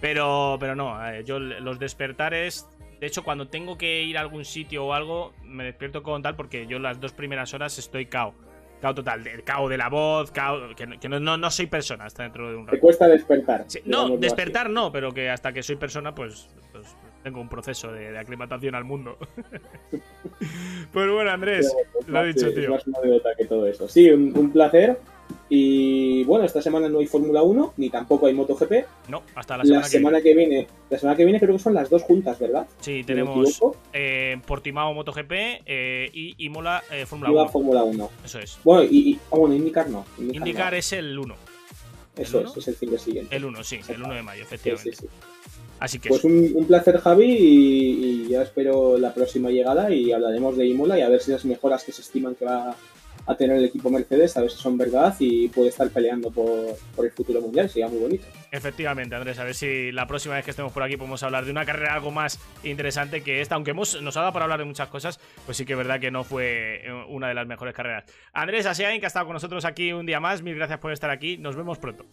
Speaker 1: Pero, pero no, eh, yo los despertares, de hecho, cuando tengo que ir a algún sitio o algo, me despierto con tal, porque yo las dos primeras horas estoy cao. Cao total, el cao de la voz, cao, que, no, no, soy persona hasta dentro de un
Speaker 3: rato. Te cuesta despertar.
Speaker 1: no, despertar no, pero que hasta que soy persona, pues, pues tengo un proceso de, aclimatación al mundo. <laughs> pues bueno, Andrés, lo he dicho, tío.
Speaker 3: que todo eso. Sí, un, placer. Y bueno, esta semana no hay Fórmula 1, ni tampoco hay MotoGP.
Speaker 1: No, hasta la semana,
Speaker 3: la semana que, viene. La semana que viene creo que son las dos juntas, ¿verdad?
Speaker 1: Sí, tenemos eh, Portimao MotoGP eh, y Imola eh, Fórmula 1.
Speaker 3: Fórmula 1.
Speaker 1: Eso es.
Speaker 3: Bueno, y, ah, bueno, IndyCar no.
Speaker 1: IndyCar, es el 1.
Speaker 3: Eso es, es el fin de siguiente.
Speaker 1: El 1, sí, el 1 de mayo, efectivamente. Sí, sí, Así que
Speaker 3: pues un, placer, Javi, y, ya espero la próxima llegada y hablaremos de Imola y a ver si las mejoras que se estiman que va a tener el equipo Mercedes, a ver si son verdad y puede estar peleando por, el futuro mundial, sería muy bonito.
Speaker 1: Efectivamente, Andrés, a ver si la próxima vez que estemos por aquí podemos hablar de una carrera algo más interesante que esta, aunque hemos, nos ha dado para hablar de muchas cosas, pues sí que es verdad que no fue eh, una de las mejores carreras. Andrés Asiain, que ha estado con nosotros aquí un día más, mil gracias por estar aquí, nos vemos pronto.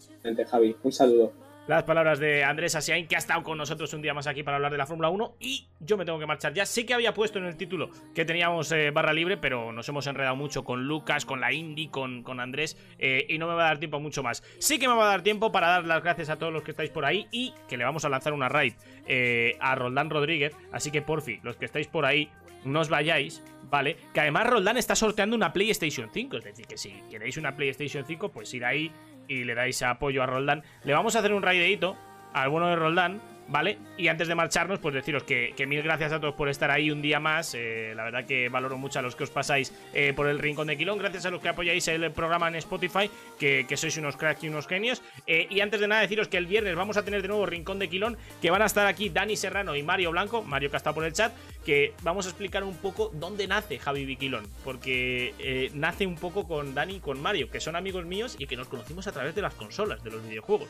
Speaker 3: Javi, un saludo
Speaker 1: las palabras de Andrés Asiain, que ha estado con nosotros un día más aquí para hablar de la Fórmula 1. Y yo me tengo que marchar ya. Sé que había puesto en el título que teníamos eh, barra libre, pero nos hemos enredado mucho con Lucas, con la Indy, con, con Andrés. Eh, y no me va a dar tiempo mucho más. Sí que me va a dar tiempo para dar las gracias a todos los que estáis por ahí y que le vamos a lanzar una raid eh, a Roldán Rodríguez. Así que por fin, los que estáis por ahí, no os vayáis, ¿vale? Que además Roldán está sorteando una PlayStation 5. Es decir, que si queréis una PlayStation 5, pues ir ahí y le dais apoyo a Roldán. Le vamos a hacer un raideito al bueno de Roldán ¿vale? Y antes de marcharnos, pues deciros que, mil gracias a todos por estar ahí un día más. Eh, la verdad que valoro mucho a los que os pasáis eh, por el Rincón de Quilón. Gracias a los que apoyáis el programa en Spotify, que, sois unos cracks y unos genios. Eh, y antes de nada, deciros que el viernes vamos a tener de nuevo Rincón de Quilón, que van a estar aquí Dani Serrano y Mario Blanco, Mario que está por el chat, que vamos a explicar un poco dónde nace Javi Viquilón, porque nace un poco con Dani y con Mario, que son amigos míos y que nos conocimos a través de las consolas, de los videojuegos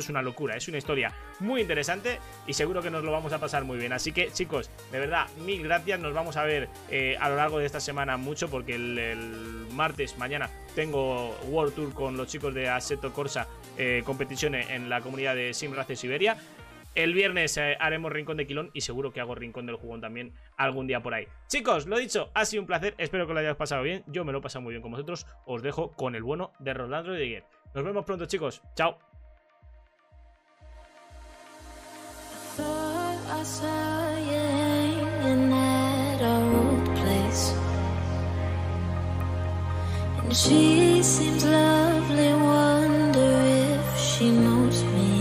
Speaker 1: es una locura, es una historia muy interesante y seguro que nos lo vamos a pasar muy bien. Así que chicos, de verdad, mil gracias, nos vamos a ver eh, a lo largo de esta semana mucho porque el, martes, mañana, tengo World Tour con los chicos de Assetto Corsa, eh, competiciones en la comunidad de Simrace Siberia. El viernes eh, haremos Rincón de Quilón y seguro que hago Rincón del Jugón también algún día por ahí. Chicos, lo dicho, ha sido un placer. Espero que lo hayáis pasado bien. Yo me lo he pasado muy bien con vosotros. Os dejo con el bueno de Rolando de Nos vemos pronto, chicos. Chao. I saw you hanging at our old place. And she seems lovely, wonder if she knows me.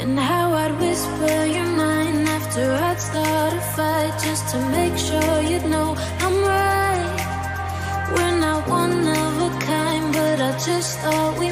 Speaker 1: And how I'd whisper your mind after I'd start a fight just to make sure you'd know I'm right. We're not one of a kind, but I just thought we